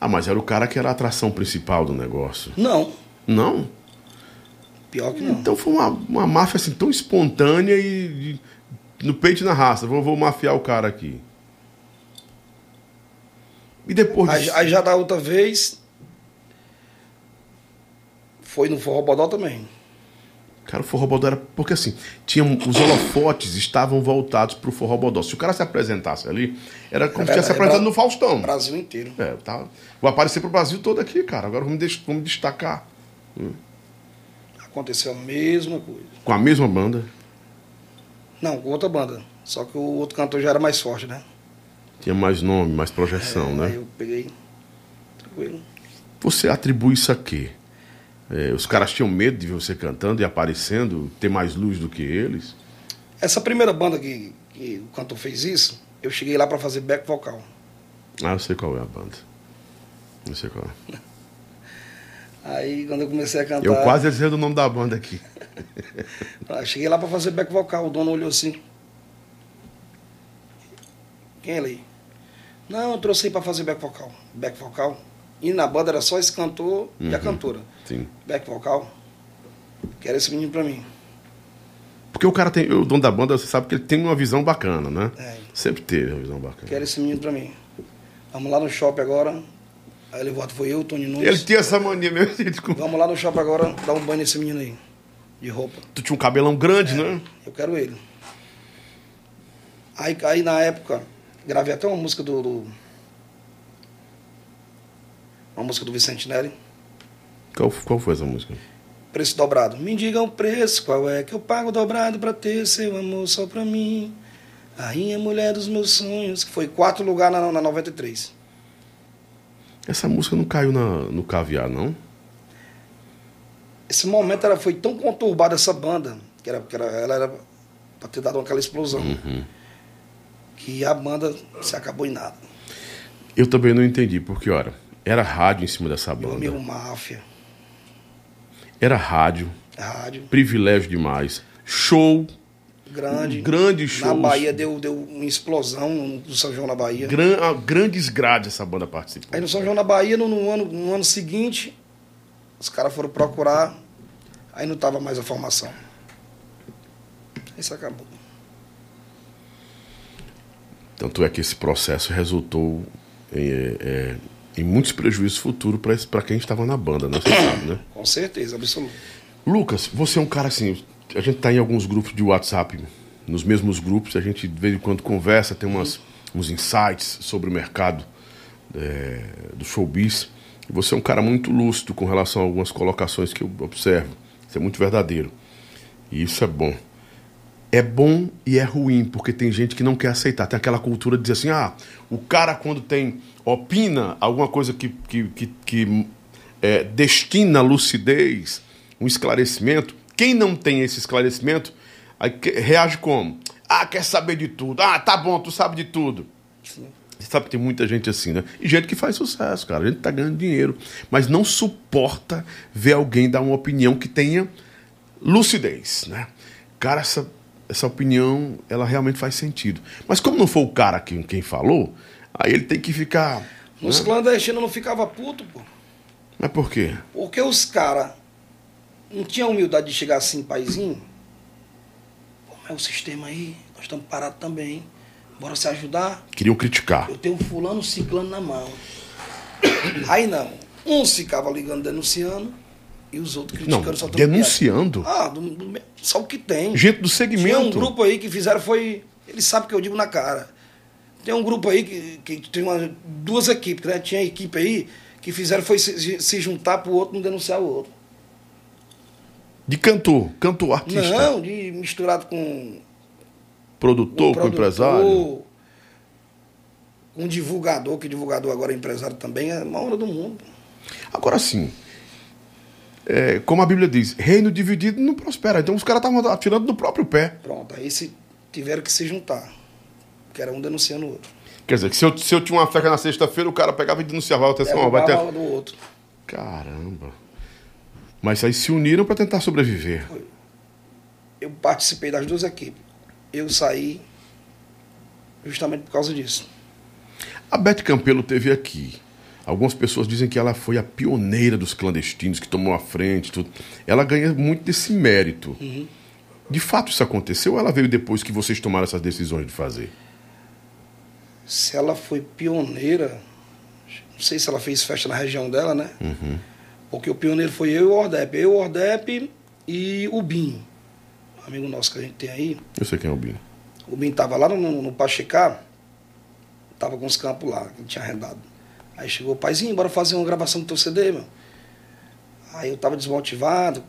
Ah, mas era o cara que era a atração principal do negócio. Não. Não? Pior que não. Então foi uma, uma máfia assim tão espontânea e, e no peito e na raça. Vou, vou mafiar o cara aqui. E depois Aí, aí já da outra vez. Foi no Forró Bodó também. Cara, o Forró Bodó era. Porque assim, tinha, os holofotes estavam voltados pro Forró Bodó. Se o cara se apresentasse ali, era como se estivesse se apresentando no Faustão. Brasil inteiro. É, tá. Vou aparecer pro Brasil todo aqui, cara. Agora vamos, des- vamos destacar. Aconteceu a mesma coisa. Com a mesma banda. Não, com outra banda. Só que o outro cantor já era mais forte, né? Tinha mais nome, mais projeção, Aí né? eu peguei. Tranquilo. Você atribui isso a quê? É, os caras tinham medo de ver você cantando e aparecendo, ter mais luz do que eles? Essa primeira banda que, que o cantor fez isso, eu cheguei lá pra fazer back vocal. Ah, eu sei qual é a banda. Não sei qual é. Aí quando eu comecei a cantar. Eu quase dizia o nome da banda aqui. Ah, Cheguei lá pra fazer back vocal, o dono olhou assim. Quem é ele aí? Não, eu trouxe pra fazer back vocal. Back vocal. E na banda era só esse cantor e a Uhum. cantora. Sim. Back vocal. Quero esse menino pra mim. Porque o cara tem. O dono da banda, você sabe que ele tem uma visão bacana, né? É. Sempre teve uma visão bacana. Quero esse menino pra mim. Vamos lá no shopping agora. Aí ele volta, foi eu, Tony Nunes. Ele tinha essa mania mesmo. de desculpa. Vamos lá no shopping agora, dar um banho nesse menino aí. De roupa. Tu tinha um cabelão grande, né? Eu quero ele. Aí, aí na época, gravei até uma música do, do- Uma música do Vicente Neri. Qual, qual foi essa música? Preço dobrado. Me diga o preço, qual é que eu pago dobrado pra ter seu amor só pra mim. Rainha mulher dos meus sonhos. Que foi quarto lugar na, na 93. Essa música não caiu na, no caviar, não? Esse momento ela foi tão conturbada, essa banda, que, era, que era, ela era pra ter dado aquela explosão. Que a banda se acabou em nada. Eu também não entendi, porque, olha, era rádio em cima dessa Meu banda. amigo Máfia, Era rádio, rádio, privilégio demais. Show, grande. grande Na shows. Bahia deu, deu uma explosão no São João na Bahia. Gran, ah, grandes grades essa banda participou. Aí no São João na Bahia, no, no ano, no ano seguinte, os caras foram procurar, aí não tava mais a formação. Isso acabou. Tanto é que esse processo resultou em, é, é, em muitos prejuízos futuros para quem estava na banda, né? Você sabe, né? Com certeza, absoluto. Lucas, você é um cara assim. A gente tá em alguns grupos de WhatsApp, nos mesmos grupos, a gente de vez em quando conversa, tem umas, uns insights sobre o mercado é, do showbiz. Você é um cara muito lúcido com relação a algumas colocações que eu observo. Isso é muito verdadeiro. E isso é bom. É bom e é ruim, porque tem gente que não quer aceitar. Tem aquela cultura de dizer assim: ah, o cara quando tem. opina alguma coisa que, que, que, que é, destina lucidez, um esclarecimento. Quem não tem esse esclarecimento, aí que- reage como? Ah, quer saber de tudo. Ah, tá bom, tu sabe de tudo. Você sabe que tem muita gente assim, né? E gente que faz sucesso, cara. A gente tá ganhando dinheiro. Mas não suporta ver alguém dar uma opinião que tenha lucidez, né? Cara, essa, essa opinião, ela realmente faz sentido. Mas como não foi o cara quem, quem falou, aí ele tem que ficar... Os Né? clandestinos não ficavam putos, pô. Mas por quê? Porque os caras não tinham humildade de chegar assim, paizinho. Como é o sistema aí? Nós estamos parados também. Bora se ajudar? Queriam criticar. Eu tenho fulano ciclano na mão. Aí não. Uns ficavam ligando denunciando e os outros Não, criticando só trocando denunciando. piada. Ah, do, do, só o que tem. Gente do Tinha um segmento. grupo aí que fizeram foi. Eles sabem que eu digo na cara. Tem um grupo aí que, que tem uma, duas equipes, né? Tinha equipe aí que fizeram foi se, se juntar pro outro não denunciar o outro. De cantor, cantor, artista. Não, de misturado com Produtor, um com empresário. Um divulgador, que divulgador agora é empresário também, é a maior do mundo. Agora sim. É, como a Bíblia diz, reino dividido não prospera. Então os caras estavam atirando do próprio pé. Pronto, aí se tiveram que se juntar. Que era um denunciando o outro. Quer dizer, que se eu, se eu tinha uma festa na sexta-feira, o cara pegava e denunciava. Atenção, ó, vai Derrubava ter... a do outro. Caramba. Mas aí se uniram para tentar sobreviver. Eu participei das duas equipes. Eu saí justamente por causa disso. A Beth Campelo teve aqui. Algumas pessoas dizem que ela foi a pioneira dos clandestinos, que tomou a frente, tudo. Ela ganha muito desse mérito. De fato isso aconteceu ou ela veio depois que vocês tomaram essas decisões de fazer? Se ela foi pioneira, não sei se ela fez festa na região dela, né? Porque o pioneiro foi eu e o Ordep. Eu, o Ordep e o Bim. Um amigo nosso que a gente tem aí. Eu sei quem é o Bino. O Bim tava lá no, no Pachecá, tava com os campos lá, que ele tinha arrendado. Aí chegou o paizinho, bora fazer uma gravação do teu CD, meu. Aí eu tava desmotivado,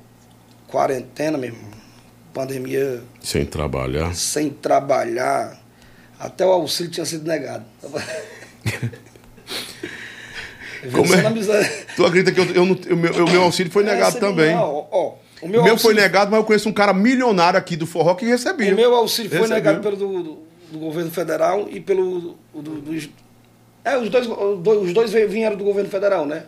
quarentena, meu irmão. Pandemia Sem trabalhar. sem trabalhar. Até o auxílio tinha sido negado. Como é? Tu acredita que eu, eu meu, meu auxílio foi negado Recebi também. não, ó, o O meu, meu foi auxílio, negado, mas eu conheço um cara milionário aqui do forró que recebia. O meu auxílio foi Recebeu. negado pelo do, do- do governo federal e pelo do, do- é os dois os dois- vieram do governo federal, né?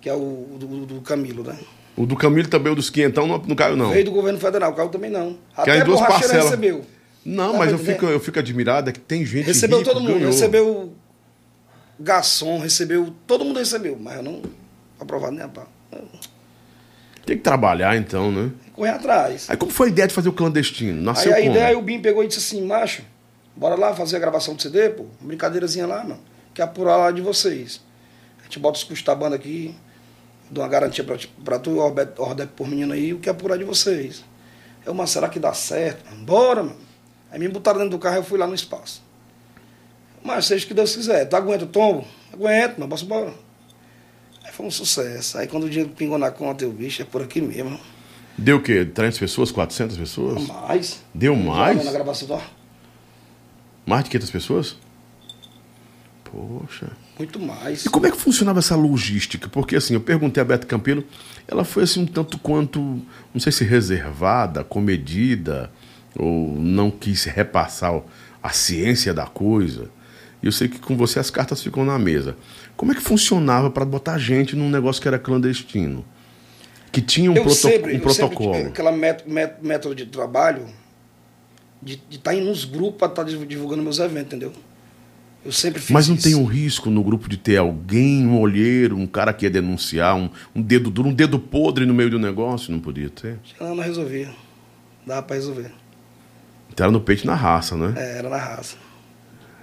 Que é o do, do Camilo, né? O do Camilo também, o dos quinhentão, não, não caiu não. Veio do governo federal, o Caio também não. Caiu Até em duas parcelas. recebeu. Não, Tá mas eu fico, eu fico admirado é que tem gente Recebeu rico, todo mundo, ganhou. recebeu garçom, recebeu, todo mundo recebeu, mas eu não aprovado nem a pau. Tem que trabalhar então, né? Correr atrás. Aí como foi a ideia de fazer o clandestino? Nasceu Aí a como? ideia, o Bim pegou e disse assim, macho, bora lá fazer a gravação do CD, pô. Uma brincadeirazinha lá, mano. Que é apurar lá de vocês. A gente bota os custos da banda aqui, dou uma garantia pra, pra tu e o Ordep por menino aí, o que é apurar de vocês. Eu, mas será que dá certo? Mano? Bora, mano. Aí me botaram dentro do carro e eu fui lá no espaço. Mas seja o que Deus quiser. Tu aguenta o tombo? Aguento, mas posso embora. Aí foi um sucesso. Aí quando o dinheiro pingou na conta, eu, bicho, é por aqui mesmo. Deu o quê? 300 pessoas? 400 pessoas? Mais. Deu mais? Na gravação, ó. Mais de 500 pessoas? Poxa. Muito mais. E como é que funcionava essa logística? Porque assim, eu perguntei a Beto Campelo, ela foi assim um tanto quanto, não sei se reservada, comedida, ou não quis repassar a ciência da coisa. E eu sei que com você as cartas ficam na mesa. Como é que funcionava para botar gente num negócio que era clandestino? Que tinha um, proto- sempre, um sempre, protocolo. eh, aquela método de trabalho de estar indo nos grupos para estar divulgando meus eventos, entendeu? Eu sempre fiz Mas não isso. tem um risco no grupo de ter alguém, um olheiro, um cara que ia denunciar, um, um dedo duro, um dedo podre no meio do negócio? Não podia ter. Não, não resolvia. Dava para resolver. Então era no peito na raça, né? É, era na raça.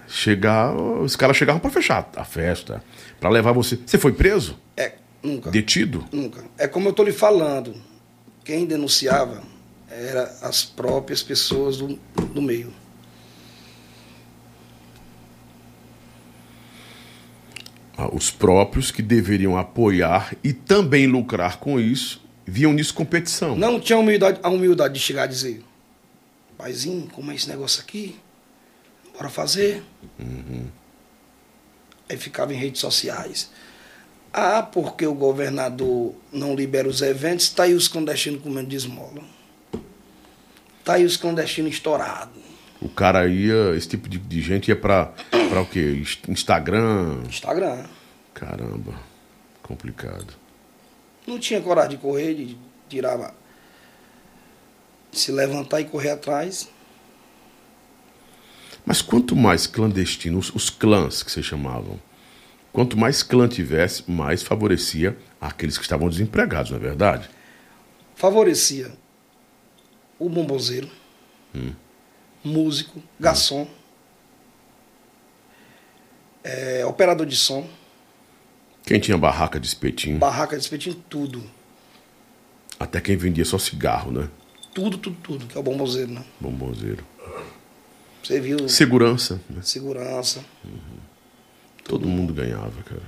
Chegar, os caras chegavam para fechar a festa, para levar você. Você foi preso? É, nunca. Detido? Nunca. É como eu estou lhe falando. Quem denunciava era as próprias pessoas do, do meio. Ah, os próprios que deveriam apoiar e também lucrar com isso, viam nisso competição. Não tinha humildade, a humildade de chegar a dizer, paizinho, como é esse negócio aqui? Bora fazer. Aí ficava em redes sociais. Ah, porque o governador não libera os eventos, tá aí os clandestinos comendo de esmola. Tá aí os clandestinos estourados. O cara ia, esse tipo de, de gente ia para o quê? Inst- Instagram? Instagram. Caramba, complicado. Não tinha coragem de correr, de tirar, se levantar e correr atrás. Mas quanto mais clandestino, os, clãs que vocês chamavam, quanto mais clã tivesse, mais favorecia aqueles que estavam desempregados, não é verdade? É, operador de som, Quem tinha barraca de espetinho? barraca de espetinho, tudo. Até quem vendia só cigarro, né? Tudo, tudo, tudo, que é o bombozeiro, né? Bombonzeiro. Você viu Segurança, né? segurança. Todo mundo ganhava, cara.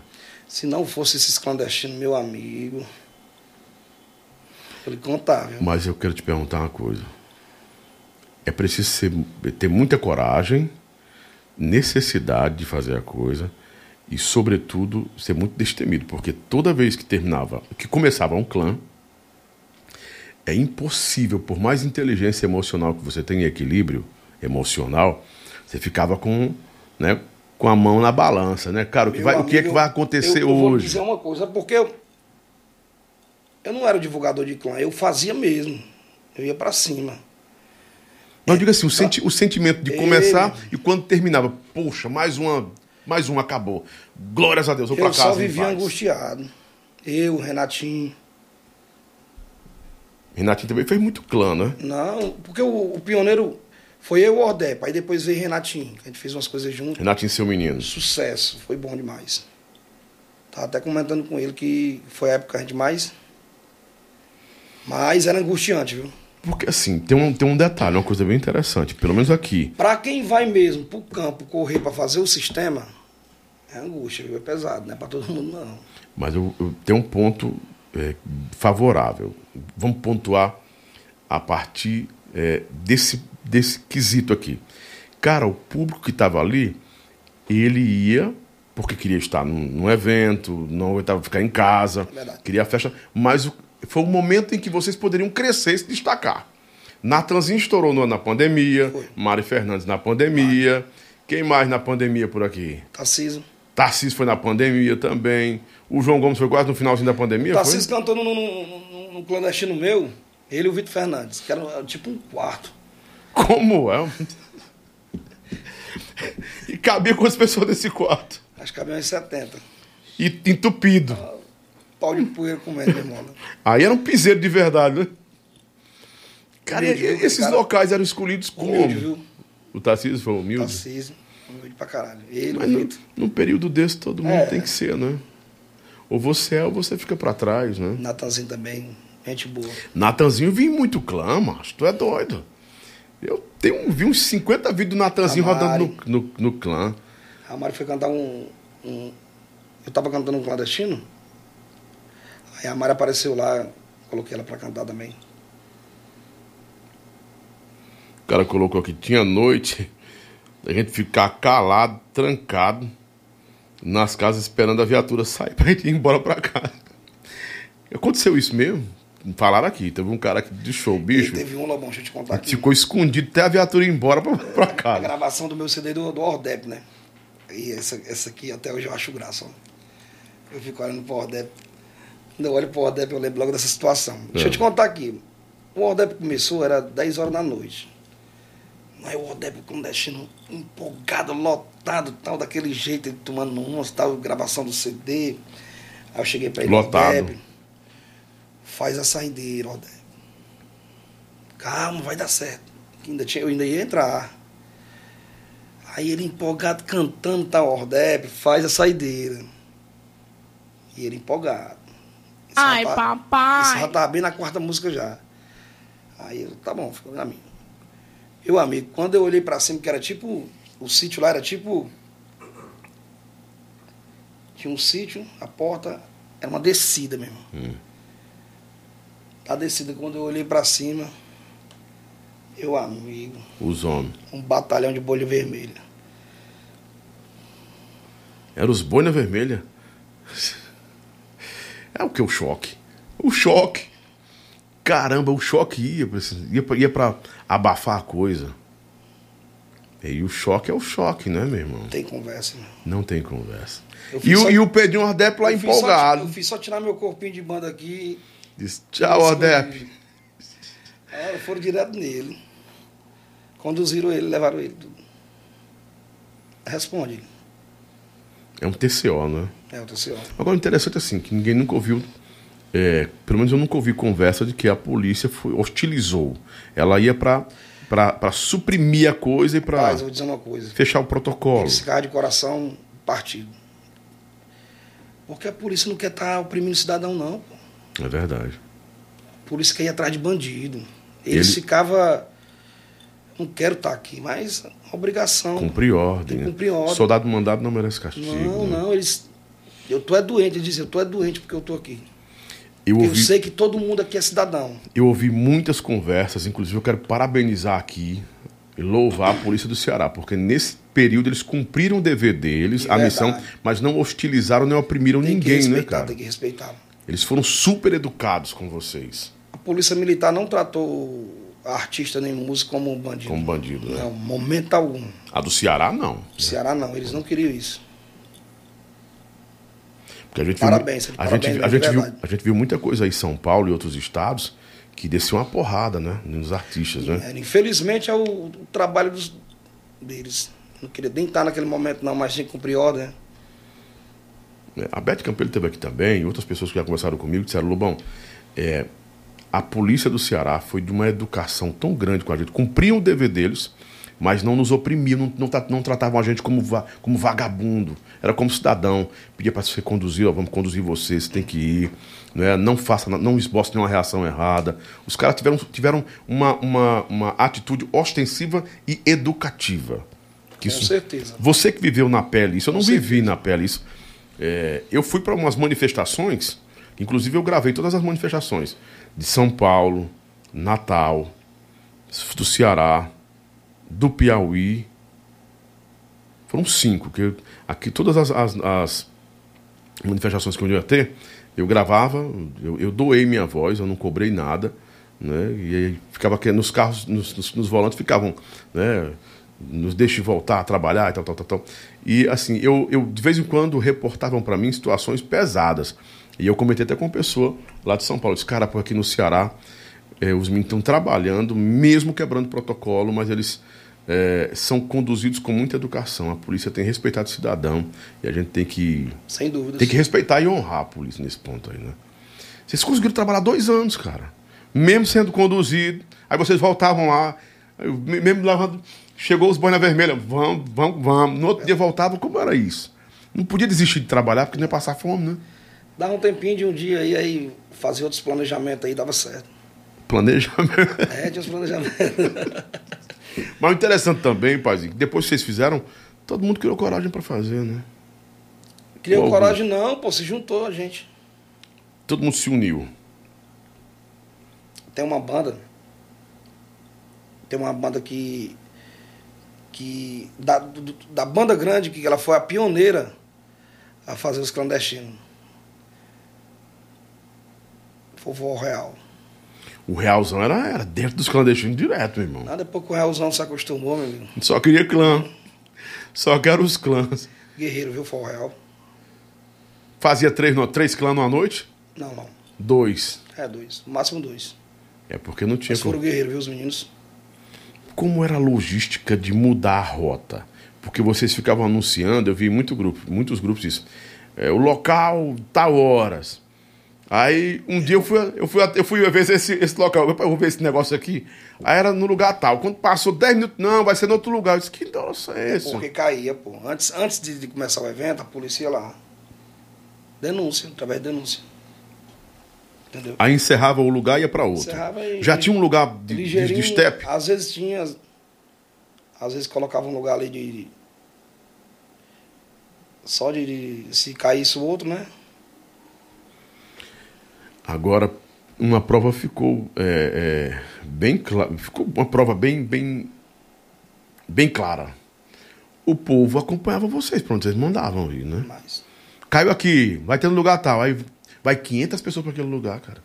Se não fosse esses clandestinos, meu amigo. Vou contar, viu? Mas eu quero te perguntar uma coisa. É preciso ser- ter muita coragem, necessidade de fazer a coisa e, sobretudo, ser muito destemido, porque toda vez que terminava, que começava um clã, é impossível, por mais inteligência emocional que você tenha, equilíbrio emocional, você ficava com, né, com a mão na balança, né, cara? O que, Meu vai, o que é que amigo, vai acontecer eu, eu Vou lhe hoje? dizer uma coisa, porque eu, eu não era divulgador de clã, eu fazia mesmo. Eu ia pra cima. Mas eu digo assim, o, senti- o sentimento de começar Ele- e quando terminava, poxa, mais uma, mais uma acabou. Glórias a Deus, vou pra Eu casa. só em vivia angustiado. Eu, Renatinho. Renatinho também fez muito clã, né? Não, porque o, o pioneiro foi eu e o Ordepa, aí depois veio Renatinho, a gente fez umas coisas juntos. Renatinho seu menino. Sucesso, foi bom demais. Tava até comentando com ele que foi a época que a gente mais. Mas era angustiante, viu? Porque assim, tem um, tem um detalhe, uma coisa bem interessante, pelo menos aqui. Pra quem vai mesmo pro campo correr pra fazer o sistema, é angústia, viu? É pesado, não é pra todo mundo não. Mas eu, eu tenho um ponto é, favorável. Vamos pontuar a partir é, desse, desse quesito aqui. Cara, o público que estava ali, ele ia porque queria estar num, num evento, não aguentava ficar em casa, verdade. queria a festa, mas o- foi o momento em que vocês poderiam crescer e se destacar. Natanzinho estourou no- na pandemia, Foi. Mari Fernandes na pandemia, quem mais na pandemia por aqui? Tarcísio. Tarcísio foi na pandemia também. O João Gomes foi quase no finalzinho da pandemia, Tarcísio cantou num, num, num- num clandestino meu, ele e o Vitor Fernandes, que era tipo um quarto. Como é? e cabia quantas pessoas nesse quarto? Acho que cabia uns 70. E entupido. Pau de poeira comendo, meu irmão. né? Aí era um piseiro de verdade, né? Cara, e- Humilde, viu? esses Cara- locais eram escolhidos como? Humilde, viu? O Tarcísio foi humilde? Tarcísio, humilde pra caralho. Ele, Mas no, num período desse todo mundo É. tem que ser, né? Ou você é ou você fica pra trás, né? Natanzinho também, gente boa. Natanzinho vi muito clã, macho. Tu é doido. Eu tenho, vi uns 50 vídeos do Natanzinho rodando no, no, no clã. A Mari foi cantar um, um- Eu tava cantando um clandestino. Aí a Mari apareceu lá, coloquei ela pra cantar também. O cara colocou aqui, tinha noite, a gente ficar calado, trancado, nas casas esperando a viatura sair pra gente ir embora pra casa. Aconteceu isso mesmo? Falaram aqui, teve um cara aqui de show, bicho, E teve um, Lobão, deixa eu te contar aqui. ficou escondido até a viatura ir embora pra, pra A casa. gravação do meu CD do, do Ordep, né? E essa, essa aqui até hoje eu acho graça, ó. Eu fico olhando pro Ordep. Quando eu olho pro Ordep, eu lembro logo dessa situação. Deixa É. eu te contar aqui. O Ordep começou, era 10 horas da noite. Aí o Ordep clandestino empolgado, lotado, tal, daquele jeito, ele tomando umas, tal, gravação do CD. Aí eu cheguei pra ele, Lotado. Faz a saideira, Ordep. Calma, vai dar certo. Ainda tinha, eu ainda ia entrar. Aí ele empolgado cantando tal Ordep, faz a saideira. E ele empolgado. Ai, tá- papai. Isso já tava bem na quarta música já. Aí eu, tá bom, ficou na minha. Meu amigo, quando eu olhei pra cima, que era tipo. O sítio lá era tipo. Tinha um sítio, a porta era uma descida mesmo. A descida, quando eu olhei pra cima, meu amigo, Os homens. um batalhão de bolha vermelha. Eram os boina vermelha. É o que? O choque. O choque. Caramba, o choque ia, pra ia, pra, ia pra abafar a coisa. E o choque é o choque, né, meu irmão? Não tem conversa, né? Não tem conversa. E o, só- e o Pedrinho Ordep lá Eu fiz só- empolgado. eu fiz só tirar meu corpinho de banda aqui. Disse, tchau, Ordep. É, foram direto nele. Conduziram ele, levaram ele. Responde. É um TCO, né? É o TCO. Agora, interessante assim, que ninguém nunca ouviu, é, pelo menos eu nunca ouvi conversa de que a polícia foi, hostilizou. Ela ia pra, pra, pra suprimir a coisa e pra Mas eu vou dizer uma coisa. fechar o protocolo. Esse cara de coração partido. Porque a polícia não quer estar oprimindo o cidadão, não. Pô. É verdade. A polícia quer ir atrás de bandido. Eles Ele- ficavam. Não quero estar aqui, mas obrigação. Cumprir ordem. Né? cumprir ordem. Soldado mandado não merece castigo. Não, né? não, eles. Eu tô é doente, eles dizem, eu tô é doente porque eu tô aqui. Eu Eu ouvi, sei que todo mundo aqui é cidadão. eu ouvi muitas conversas, inclusive eu quero parabenizar aqui e louvar a Polícia do Ceará, porque nesse período eles cumpriram o dever deles, É a missão, mas não hostilizaram nem oprimiram Tem ninguém, né, cara? tem que respeitar. Eles foram super educados com vocês, A polícia militar não tratou artista nem músico como bandido. como bandido, né? Não, momento algum. A do Ceará, não. No Ceará não, eles não queriam isso. Porque a gente Parabéns, viu, a parabéns gente, a gente viu, a gente viu muita coisa aí em São Paulo e outros estados que desceu uma porrada, né? Nos artistas, né? É, infelizmente é o, o trabalho dos, deles. Não queria nem estar naquele momento, não, mas tinha que cumprir ordem. né? É, A Beth Campelo esteve aqui também, e outras pessoas que já conversaram comigo disseram, Lobão, é, a polícia do Ceará foi de uma educação tão grande com a gente, cumpriam o dever deles, mas não nos oprimiam, não, não, não tratavam a gente como, va- como vagabundo, era como cidadão, pedia para ser conduzido, ó, vamos conduzir você, você tem que ir, né? não faça, não esboce nenhuma reação errada. Os caras tiveram, tiveram uma, uma, uma atitude ostensiva e educativa. Que Com certeza. você que viveu na pele isso, eu não Com vivi na pele isso. É, eu fui para umas manifestações, inclusive eu gravei todas as manifestações de São Paulo, Natal, do Ceará, do Piauí. Foram cinco, que eu- aqui todas as, as- as manifestações que eu ia ter, eu gravava, eu, eu doei minha voz, eu não cobrei nada, né? E aí ficava aqui nos carros, nos, nos- nos volantes ficavam, né? Nos deixe voltar a trabalhar e tal, tal, tal, tal. E assim, eu, eu de vez em quando reportavam para mim situações pesadas. E eu comentei até com uma pessoa lá de São Paulo, disse, cara, por aqui no Ceará, eh, os meninos estão trabalhando, mesmo quebrando protocolo, mas eles eh, são conduzidos com muita educação. A polícia tem respeitado o cidadão e a gente tem que Sem dúvida. tem que respeitar e honrar a polícia nesse ponto aí, né? Vocês conseguiram trabalhar dois anos, cara. Mesmo sendo conduzido. Aí vocês voltavam lá, mesmo levando. Chegou os boina vermelha. Vamos, vamos, vamos. No outro dia voltavam. Como era isso? Não podia desistir de trabalhar porque não ia passar fome, né? Dava um tempinho de um dia aí, aí fazia outros planejamentos aí, dava certo. Planejamento. É, tinha os planejamentos. Mas o interessante também, paizinho, que depois que vocês fizeram, todo mundo criou coragem pra fazer, né? Criou coragem não, pô, se juntou a gente. Todo mundo se uniu. Tem uma banda. Tem uma banda que. que da, do- da banda grande, que ela foi a pioneira a fazer os clandestinos. Forró Real. O realzão era, era dentro dos clandestinos direto, meu irmão. Ah, depois que o Realzão se acostumou, meu amigo. Só queria clã. Só quero os clãs. Guerreiro, viu, Forró Real? Fazia três, no- três clãs numa noite? Não, não. Dois. É dois. No máximo dois. É porque não tinha Mas foram como. guerreiros, viu, os meninos? Como era a logística de mudar a rota? Porque vocês ficavam anunciando, eu vi muito grupo, muitos grupos isso. É, o local, tal horas. Aí um dia eu fui, eu fui, eu fui ver esse, esse local, eu vou ver esse negócio aqui. Aí era no lugar tal. Quando passou 10 minutos, não, vai ser no outro lugar. Eu disse, que nossa é esse? Porque caía, pô. Antes, antes de, de começar o evento, a polícia ia lá. Denúncia, através de denúncia. Entendeu? Aí encerrava o lugar e ia pra outro. Encerrava e- Já tinha um lugar de, de, de step? Às vezes tinha. Às vezes colocava um lugar ali de. Só de, de- se caísse o outro, né? Agora, uma prova ficou é, é, bem clara. Ficou uma prova bem, bem, bem clara. O povo acompanhava vocês, pra onde vocês mandavam ir, né? Mas. Caiu aqui, vai ter um lugar tal. Aí vai 500 pessoas para aquele lugar, cara.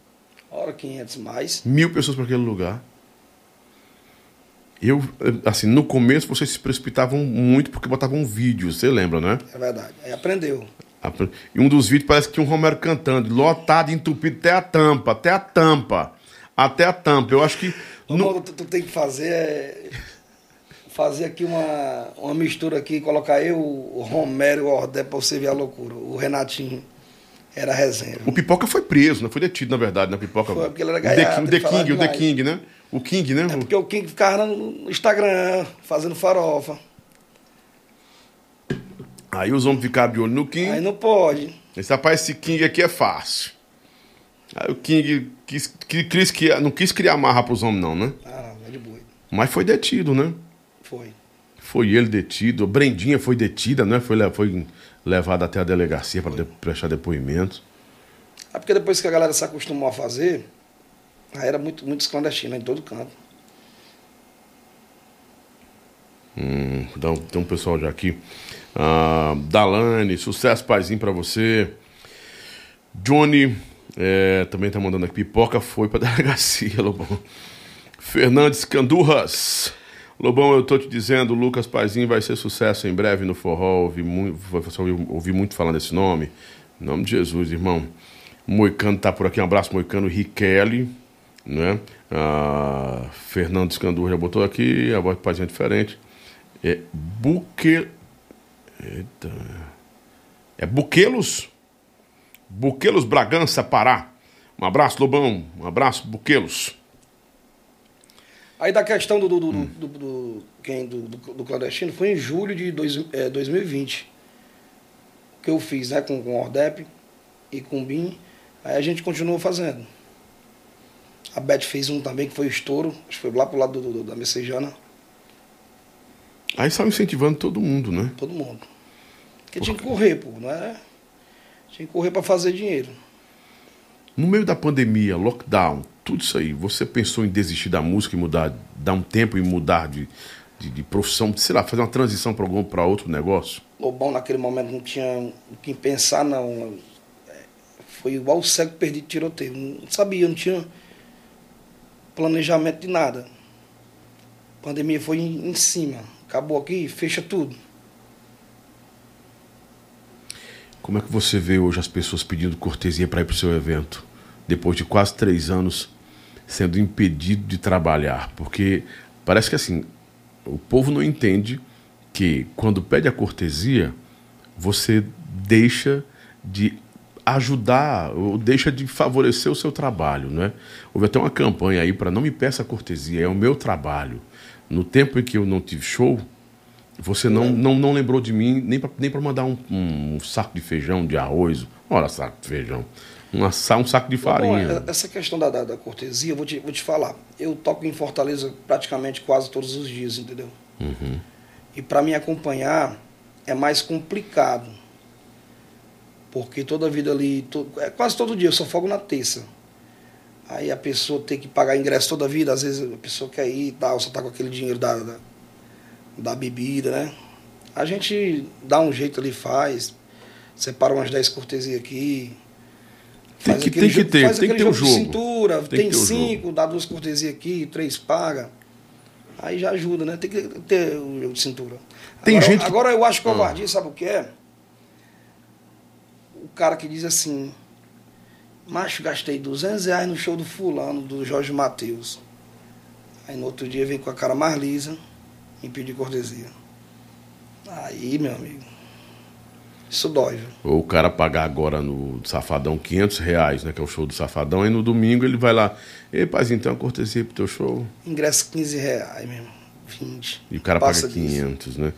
Hora 500 mais. Mil pessoas para aquele lugar. Eu, assim, no começo vocês se precipitavam muito porque botavam vídeos, você lembra, né? É verdade. Aí aprendeu. E um dos vídeos parece que tinha um Romero cantando, lotado, entupido até a tampa, até a tampa, até a tampa. Eu acho que. Ô, no- tu, tu tem que fazer. é, Fazer aqui uma, uma mistura aqui, colocar eu, o Romero e o Ordé pra você ver a loucura. O Renatinho era resenha. O Pipoca foi preso, né? Foi detido, na verdade, né? Pipoca. Foi, porque ele era o The gaiato, King, o The King, o The. King, né? O King, né? É porque o King ficava no Instagram, fazendo farofa. Aí os homens ficaram de olho no King. Aí não pode. Esse rapaz, esse King aqui é fácil. Aí o King quis, quis, quis, não quis criar marra pros homens, não, né? Ah, é de boi. Mas foi detido, né? Foi. Foi ele detido. A Brendinha foi detida, né? Foi, foi levada até a delegacia para prestar depoimento. É porque depois que a galera se acostumou a fazer, aí era muito, muito clandestino em todo canto. Hum, então, tem um pessoal já aqui. Ah, Dalane, sucesso, paizinho pra você. Johnny é, também tá mandando aqui. Pipoca foi pra delegacia, Lobão. Fernandes Candurras. Lobão, eu tô te dizendo, Lucas Paizinho vai ser sucesso em breve no forró. Ouvi muito, ouvi, ouvi muito falar desse nome. Em nome de Jesus, irmão. Moicano tá por aqui. Um abraço, Moicano. Riquelme, né? Ah, Fernandes Candurras já botou aqui. A voz do Paizinho é diferente. É Buque... Eita. É Buquelos? Buquelos Bragança, Pará. Um abraço, Lobão. Um abraço, Buquelos. Aí da questão do, do, do, do, do- quem, do, do, clandestino, foi em julho de dois, é, 2020 que eu fiz, né, com, com o Ordep e com o BIM. Aí a gente continuou fazendo. A Beth fez um também, que foi o estouro, acho que foi lá pro lado do, do- da Messejana, Aí saiu incentivando todo mundo, né? todo mundo. Porque tinha que correr, pô, não é? Tinha que correr para fazer dinheiro. No meio da pandemia, lockdown, tudo isso aí, você pensou em desistir da música e mudar, dar um tempo e mudar de, de, de profissão, sei lá, fazer uma transição para algum para outro negócio? Lobão naquele momento não tinha o que pensar, não. É, Foi igual o cego perdido tiroteio. Não sabia, não tinha planejamento de nada. A pandemia foi em, em cima. Acabou aqui, fecha tudo. Como é que você vê hoje as pessoas pedindo cortesia para ir para o seu evento, depois de quase três anos sendo impedido de trabalhar? Porque parece que assim, o povo não entende que quando pede a cortesia, você deixa de ajudar ou deixa de favorecer o seu trabalho, né? Houve até uma campanha aí para não me peça cortesia, é o meu trabalho. No tempo em que eu não tive show, você não, não, não lembrou de mim nem para nem pra mandar um, um saco de feijão, de arroz. Olha, saco de feijão. Uma, um saco de Bom, farinha. é- essa questão da, da, da cortesia, eu vou te, vou te falar. Eu toco em Fortaleza praticamente quase todos os dias, entendeu? E para me acompanhar é mais complicado. Porque toda a vida ali, é, quase todo dia, eu só folgo na terça. Aí a pessoa tem que pagar ingresso toda a vida, às vezes a pessoa quer ir e tal, só tá com aquele dinheiro da, da, da bebida, né? A gente dá um jeito ali, faz, separa umas 10 cortesias aqui. Tem que- tem que jogo- ter, tem que ter o de jogo. cintura, Tem tem, cinco, jogo. dá duas cortesias aqui, três paga. Aí já ajuda, né? Tem que ter o jogo de cintura. Tem agora, gente Agora eu acho Ah. covardia, sabe o que é? O cara que diz assim, macho, gastei 200 reais no show do fulano, do Jorge Matheus. Aí no outro dia vem com a cara mais lisa e pedir cortesia. Aí, meu amigo, isso dói, viu? Ou o cara pagar agora no Safadão 500 reais, né? Que é o show do Safadão. E no domingo ele vai lá. Ei, tem uma cortesia pro teu show. Ingresso 15 reais mesmo, 20. E o cara Passa paga disso. 500, né?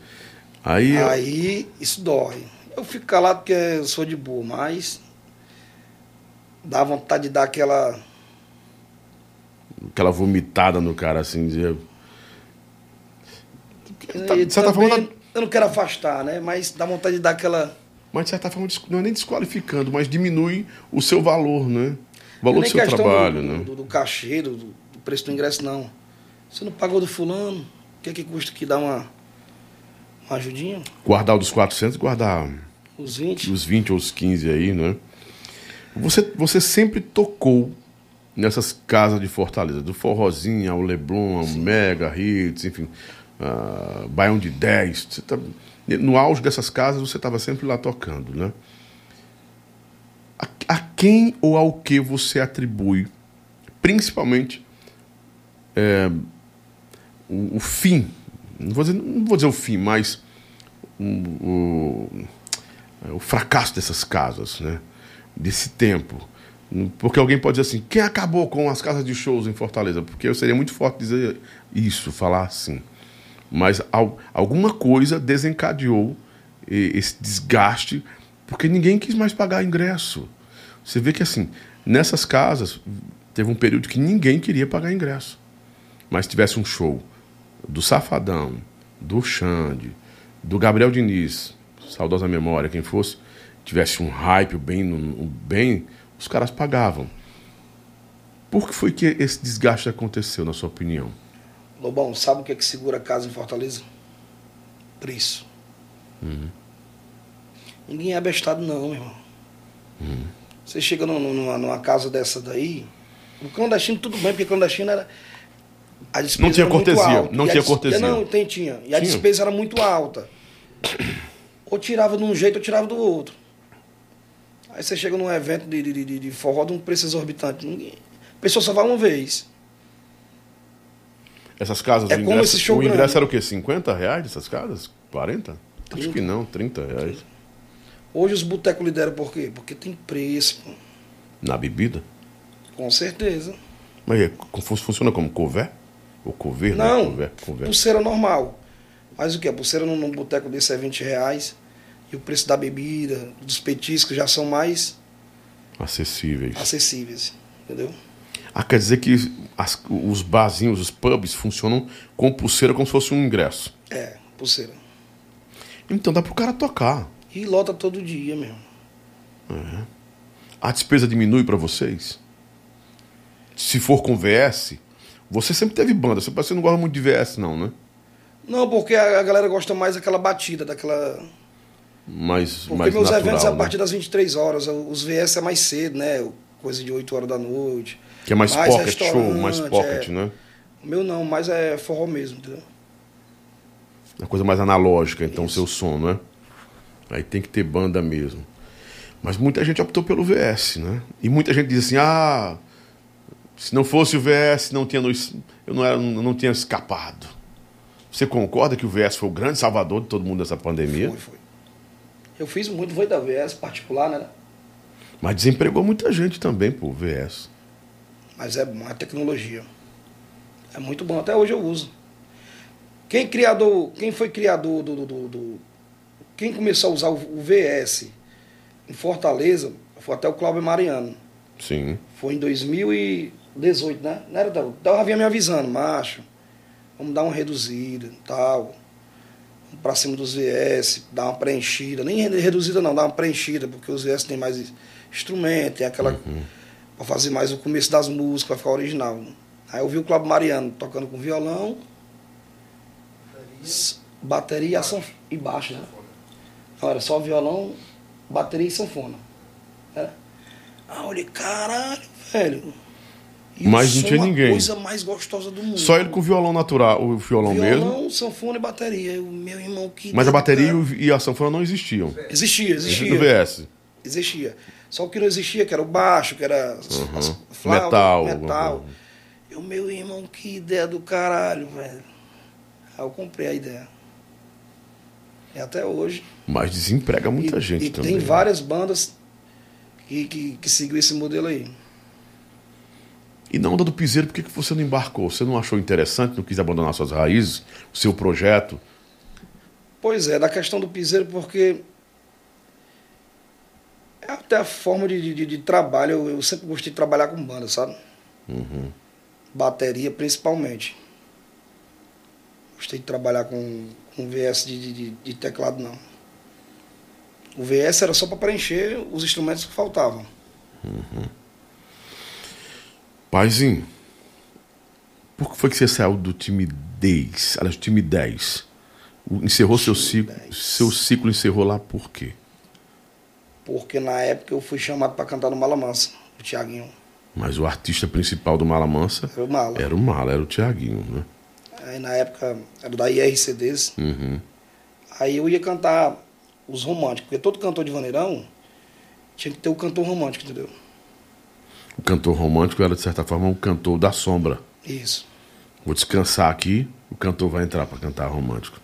Aí, Aí isso dói. Eu fico calado porque eu sou de boa, mas dá vontade de dar aquela. aquela vomitada no cara assim, dizer. Tá- de certa também forma, Eu não quero afastar, né? Mas dá vontade de dar aquela. mas de certa forma, não é nem desqualificando, mas diminui o seu valor, né? O valor do nem seu trabalho, do, né? do, do cachê, do, do preço do ingresso, não. Você não pagou do fulano, o que é que custa que dá uma, uma ajudinha? Guardar o dos 400, guardar Os 20? os 20 ou os 15 aí, né? Você, você sempre tocou nessas casas de Fortaleza, do Forrozinho ao Leblon, ao Mega Hits, enfim, uh, Baião de 10. Você tá, no auge dessas casas, você estava sempre lá tocando, né? A, a quem ou ao que você atribui, principalmente, é, o, o fim, não vou, dizer, não vou dizer o fim, mas o, o, o fracasso dessas casas, né? Desse tempo. Porque alguém pode dizer assim, quem acabou com as casas de shows em Fortaleza? Porque eu seria muito forte dizer isso, falar assim. Mas al, alguma coisa desencadeou esse desgaste, porque ninguém quis mais pagar ingresso. Você vê que assim, nessas casas, teve um período que ninguém queria pagar ingresso. Mas se tivesse um show do Safadão, do Xande, do Gabriel Diniz, saudosa memória, quem fosse, tivesse um hype bem, bem os caras pagavam. Por que foi que esse desgaste aconteceu, na sua opinião? Lobão, sabe o que é que segura a casa em Fortaleza? Preço. Ninguém é abestado não, meu irmão. Você chega num- numa, numa casa dessa daí, o clandestino tudo bem, porque clandestino era. A despesa Não tinha cortesia, não tinha cortesia. Não, tem, tinha. E a Tinha? despesa era muito alta. Ou tirava de um jeito ou tirava do outro. Aí você chega num evento de, de, de, de forró de um preço exorbitante. Ninguém, a pessoa só vai uma vez. Essas casas, É o como ingresso, esse show o ingresso grande. era o quê? 50 reais essas casas? 40? Acho 30. que não, 30 reais. Hoje os botecos lideram por quê? Porque tem preço, pô. Na bebida? com certeza. Mas é, funciona como cover? Ou cover? né? Não, Cover, cover. pulseira normal. Mas o que? A pulseira num, num boteco desse é 20 reais. E o preço da bebida, dos petiscos já são mais Acessíveis. acessíveis. Entendeu? Ah, quer dizer que as- os barzinhos, os pubs funcionam com pulseira como se fosse um ingresso. É, pulseira. Então dá pro cara tocar. E lota todo dia mesmo. A despesa diminui pra vocês? Se for com VS, você sempre teve banda. Você não gosta muito de VS, não, né? Não, porque a, a galera gosta mais daquela batida, daquela. Mais, Porque mais meus natural, eventos é a né? partir das 23 horas. Os VS é mais cedo, né? Coisa de 8 horas da noite. Que é mais, Mais pocket show, mais pocket, é. né? O meu não, mas é forró mesmo, entendeu? Uma coisa mais analógica, então, o Isso. seu som, né? Aí tem que ter banda mesmo. Mas muita gente optou pelo VS, né? E muita gente diz assim, ah, se não fosse o VS, não tinha nos- eu não, era, não tinha escapado. Você concorda que o VS foi o grande salvador de todo mundo nessa pandemia? Foi, foi. Eu fiz muito, foi da VS particular, né? Mas desempregou muita gente também, pô, o VS. Mas é bom, tecnologia. É muito bom, até hoje eu uso. Quem criador, quem foi criador do, do, do- do- quem começou a usar o, VS em Fortaleza foi até o Cláudio Mariano. Sim. Foi em 2018, né? Não era, eu já vinha me avisando, macho, vamos dar uma reduzida e tal. Pra cima dos VS, dar uma preenchida. Nem re- reduzida não, dar uma preenchida, porque os VS tem mais instrumento, tem aquela. Pra fazer mais o começo das músicas, pra ficar original. Aí eu vi o Cláudio Mariano tocando com violão, bateria e ação e baixo, né? Não, era só violão, bateria e sanfona. Era. Ah, eu olhei, caralho, velho. E o Mas não tinha ninguém. coisa mais gostosa do mundo. Só ele com violão natural, o violão, violão, mesmo. sanfona e bateria. O meu irmão que. Mas a bateria cara. e o- a sanfona não existiam. Existia, existia. VS. Existia. Só o que não existia, que era o baixo, que era Uhum. as flautas, Metal, metal. E o meu irmão, que ideia do caralho, velho. Aí eu comprei a ideia. E até hoje. Mas desemprega muita e, gente e também. tem né? várias bandas que, que, que seguiu esse modelo aí. E na onda do piseiro, por que, que você não embarcou? Você não achou interessante, não quis abandonar suas raízes, o seu projeto? Pois é, da questão do piseiro, porque é até a forma de, de, de trabalho. Eu, eu sempre gostei de trabalhar com banda, sabe? Uhum. Bateria principalmente. Gostei de trabalhar com, com VS de, de, de- teclado, não. O VS era só para preencher os instrumentos que faltavam. Paizinho, por que foi que você saiu do time 10? Aliás, time 10. O- Encerrou seu Time ciclo. 10. Seu ciclo encerrou lá por quê? Porque na época eu fui chamado para cantar no Mala Mansa, o Tiaguinho. Mas o artista principal do Mala Mansa Era o Mala. era o Mala, era o Tiaguinho, né? Aí na época era da IRCDs. Uhum. Aí eu ia cantar os românticos, porque todo cantor de vaneirão tinha que ter o cantor romântico, entendeu? O cantor romântico era, de certa forma, um cantor da sombra. Isso. Vou descansar aqui, o cantor vai entrar para cantar romântico.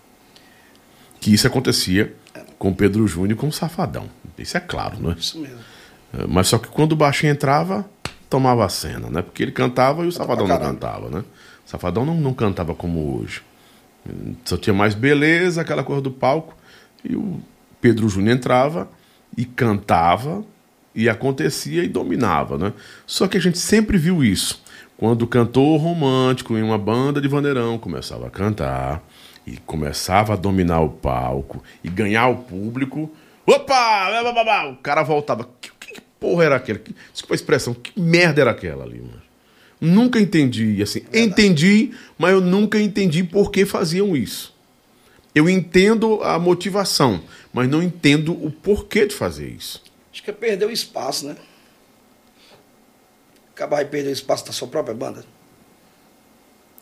Que isso acontecia com Pedro Júnior e com o Safadão. Isso é claro, né? Isso mesmo. É, Mas só que quando o baixinho entrava, tomava a cena, né? Porque ele cantava e o Safadão não cantava, né? O Safadão não, não cantava como hoje. Só tinha mais beleza, aquela coisa do palco. E o Pedro Júnior entrava e cantava e acontecia e dominava, né? Só que a gente sempre viu isso. Quando o cantor romântico em uma banda de vandeirão começava a cantar e começava a dominar o palco e ganhar o público, opa! O cara voltava. Que, que porra era aquela? Que, desculpa a expressão, que merda era aquela ali, mano? Nunca entendi, assim, Verdade. entendi, mas eu nunca entendi por que faziam isso. Eu entendo a motivação, mas não entendo o porquê de fazer isso. Acho que é perder o espaço, né? Acabar de perder o espaço da sua própria banda.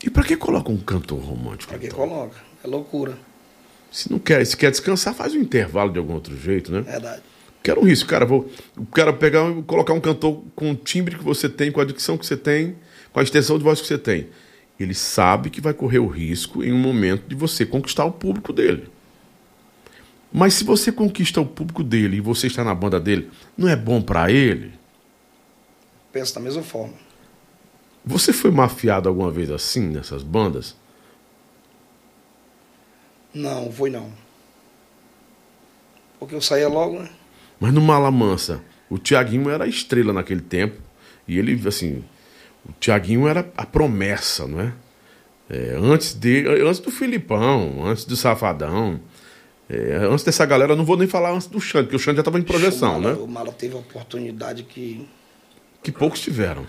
E para que coloca um cantor romântico? Pra que então? coloca? É loucura. Se não quer, se quer descansar, faz um intervalo de algum outro jeito, né? Verdade. Quero um risco, cara. Vou, quero pegar e colocar um cantor com o timbre que você tem, com a dicção que você tem, com a extensão de voz que você tem. Ele sabe que vai correr o risco em um momento de você conquistar o público dele. Mas se você conquista o público dele e você está na banda dele, não é bom para ele? Penso da mesma forma. Você foi mafiado alguma vez assim nessas bandas? Não, foi não. Porque eu saía logo, né? Mas no Mala Mansa, o Tiaguinho era a estrela naquele tempo. E ele, assim, o Tiaguinho era a promessa, não é? é antes, de, antes do Filipão, antes do Safadão. É, antes dessa galera, eu não vou nem falar antes do Xande, porque o Xande já estava em projeção, o Mala, né? O Mala teve a oportunidade que. Que poucos tiveram.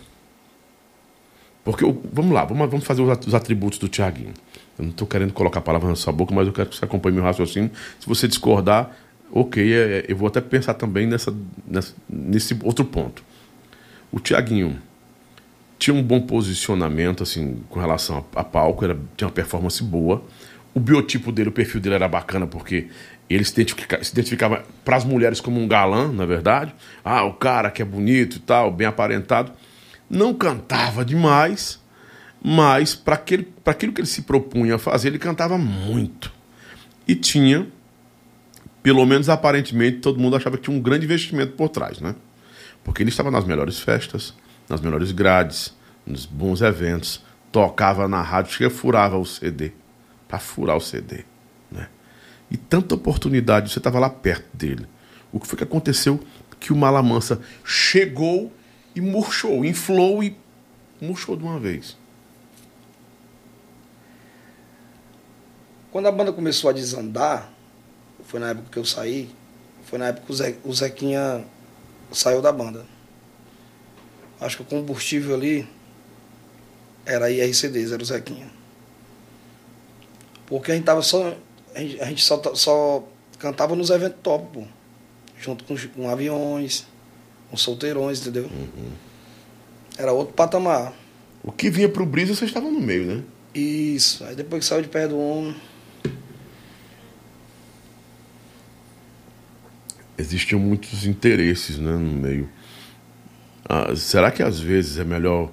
Porque, vamos lá, vamos, vamos fazer os atributos do Tiaguinho. Eu não estou querendo colocar a palavra na sua boca, mas eu quero que você acompanhe meu raciocínio. Se você discordar, ok, é, é eu vou até pensar também nessa, nessa, nesse outro ponto. O Tiaguinho tinha um bom posicionamento assim com relação a, a palco, era, tinha uma performance boa. O biotipo dele, o perfil dele era bacana porque ele se, identifica, se identificava para as mulheres como um galã, na verdade. Ah, o cara que é bonito e tal, bem aparentado. Não cantava demais, mas para aquilo, que ele se propunha a fazer, ele cantava muito. E tinha, pelo menos aparentemente, todo mundo achava que tinha um grande investimento por trás, né? Porque ele estava nas melhores festas, nas melhores grades, nos bons eventos, tocava na rádio, que furava o CD, para furar o CD, né? E tanta oportunidade, você estava lá perto dele. O que foi que aconteceu? Que o Malamansa chegou e murchou, inflou e murchou de uma vez. Quando a banda começou a desandar, foi na época que eu saí, foi na época que o Zequinha saiu da banda. Acho que o combustível ali era IRCDs, era o Zequinha. Porque a gente tava só. A gente, a gente só, só cantava nos eventos top, pô. Junto com, com aviões, com solteirões, entendeu? Uhum. Era outro patamar. O que vinha pro Brisa, vocês estavam no meio, né? Isso. Aí depois que saiu de perto do homem. Existiam muitos interesses né, no meio. Ah, será que às vezes é melhor,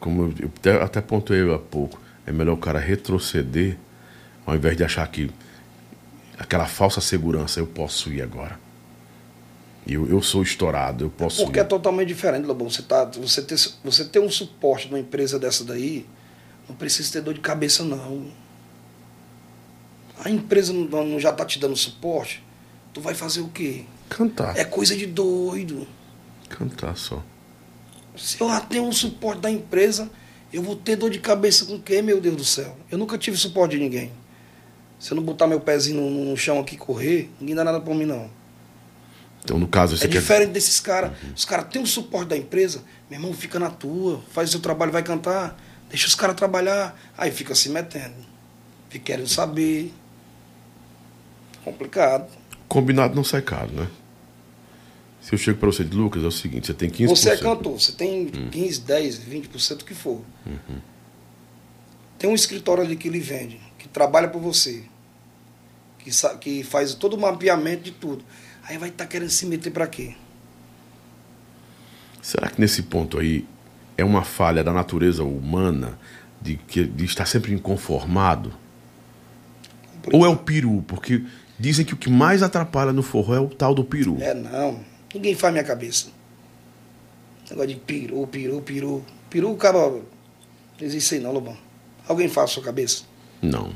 como eu até, até pontuei há pouco, é melhor o cara retroceder ao invés de achar que aquela falsa segurança eu posso ir agora? Eu, eu sou estourado, eu posso Porque ir. é totalmente diferente, Lobão. Você, tá, você, ter, você ter um suporte numa empresa dessa daí, não precisa ter dor de cabeça, não. A empresa não, não já está te dando suporte, tu vai fazer o quê? Cantar. É coisa de doido. Cantar só. Se eu já tenho um suporte da empresa, eu vou ter dor de cabeça com quem, meu Deus do céu? Eu nunca tive suporte de ninguém. Se eu não botar meu pezinho no, no chão aqui e correr, ninguém dá nada por mim, não. Então, no caso, É diferente desses caras. Uhum. Os caras têm o suporte da empresa, meu irmão, fica na tua, faz o seu trabalho, vai cantar, deixa os caras trabalhar. Aí fica se metendo. Fica querendo saber. Complicado. Combinado não sai caro, né? Se eu chego para você de Lucas, é o seguinte, você tem 15%. Você é cantor, você tem hum. 15, 10, 20% o que for. Uhum. Tem um escritório ali que ele vende, que trabalha por você, que, que faz todo o mapeamento de tudo. Aí vai estar tá querendo se meter para quê? Será que nesse ponto aí é uma falha da natureza humana de, que, de estar sempre inconformado? Ou é o peru? Porque dizem que o que mais atrapalha no forró é o tal do peru. É, não. Ninguém faz minha cabeça. Negócio de peru, peru, peru. Peru, cara, não existe aí não, Lobão. Alguém faz a sua cabeça? Não.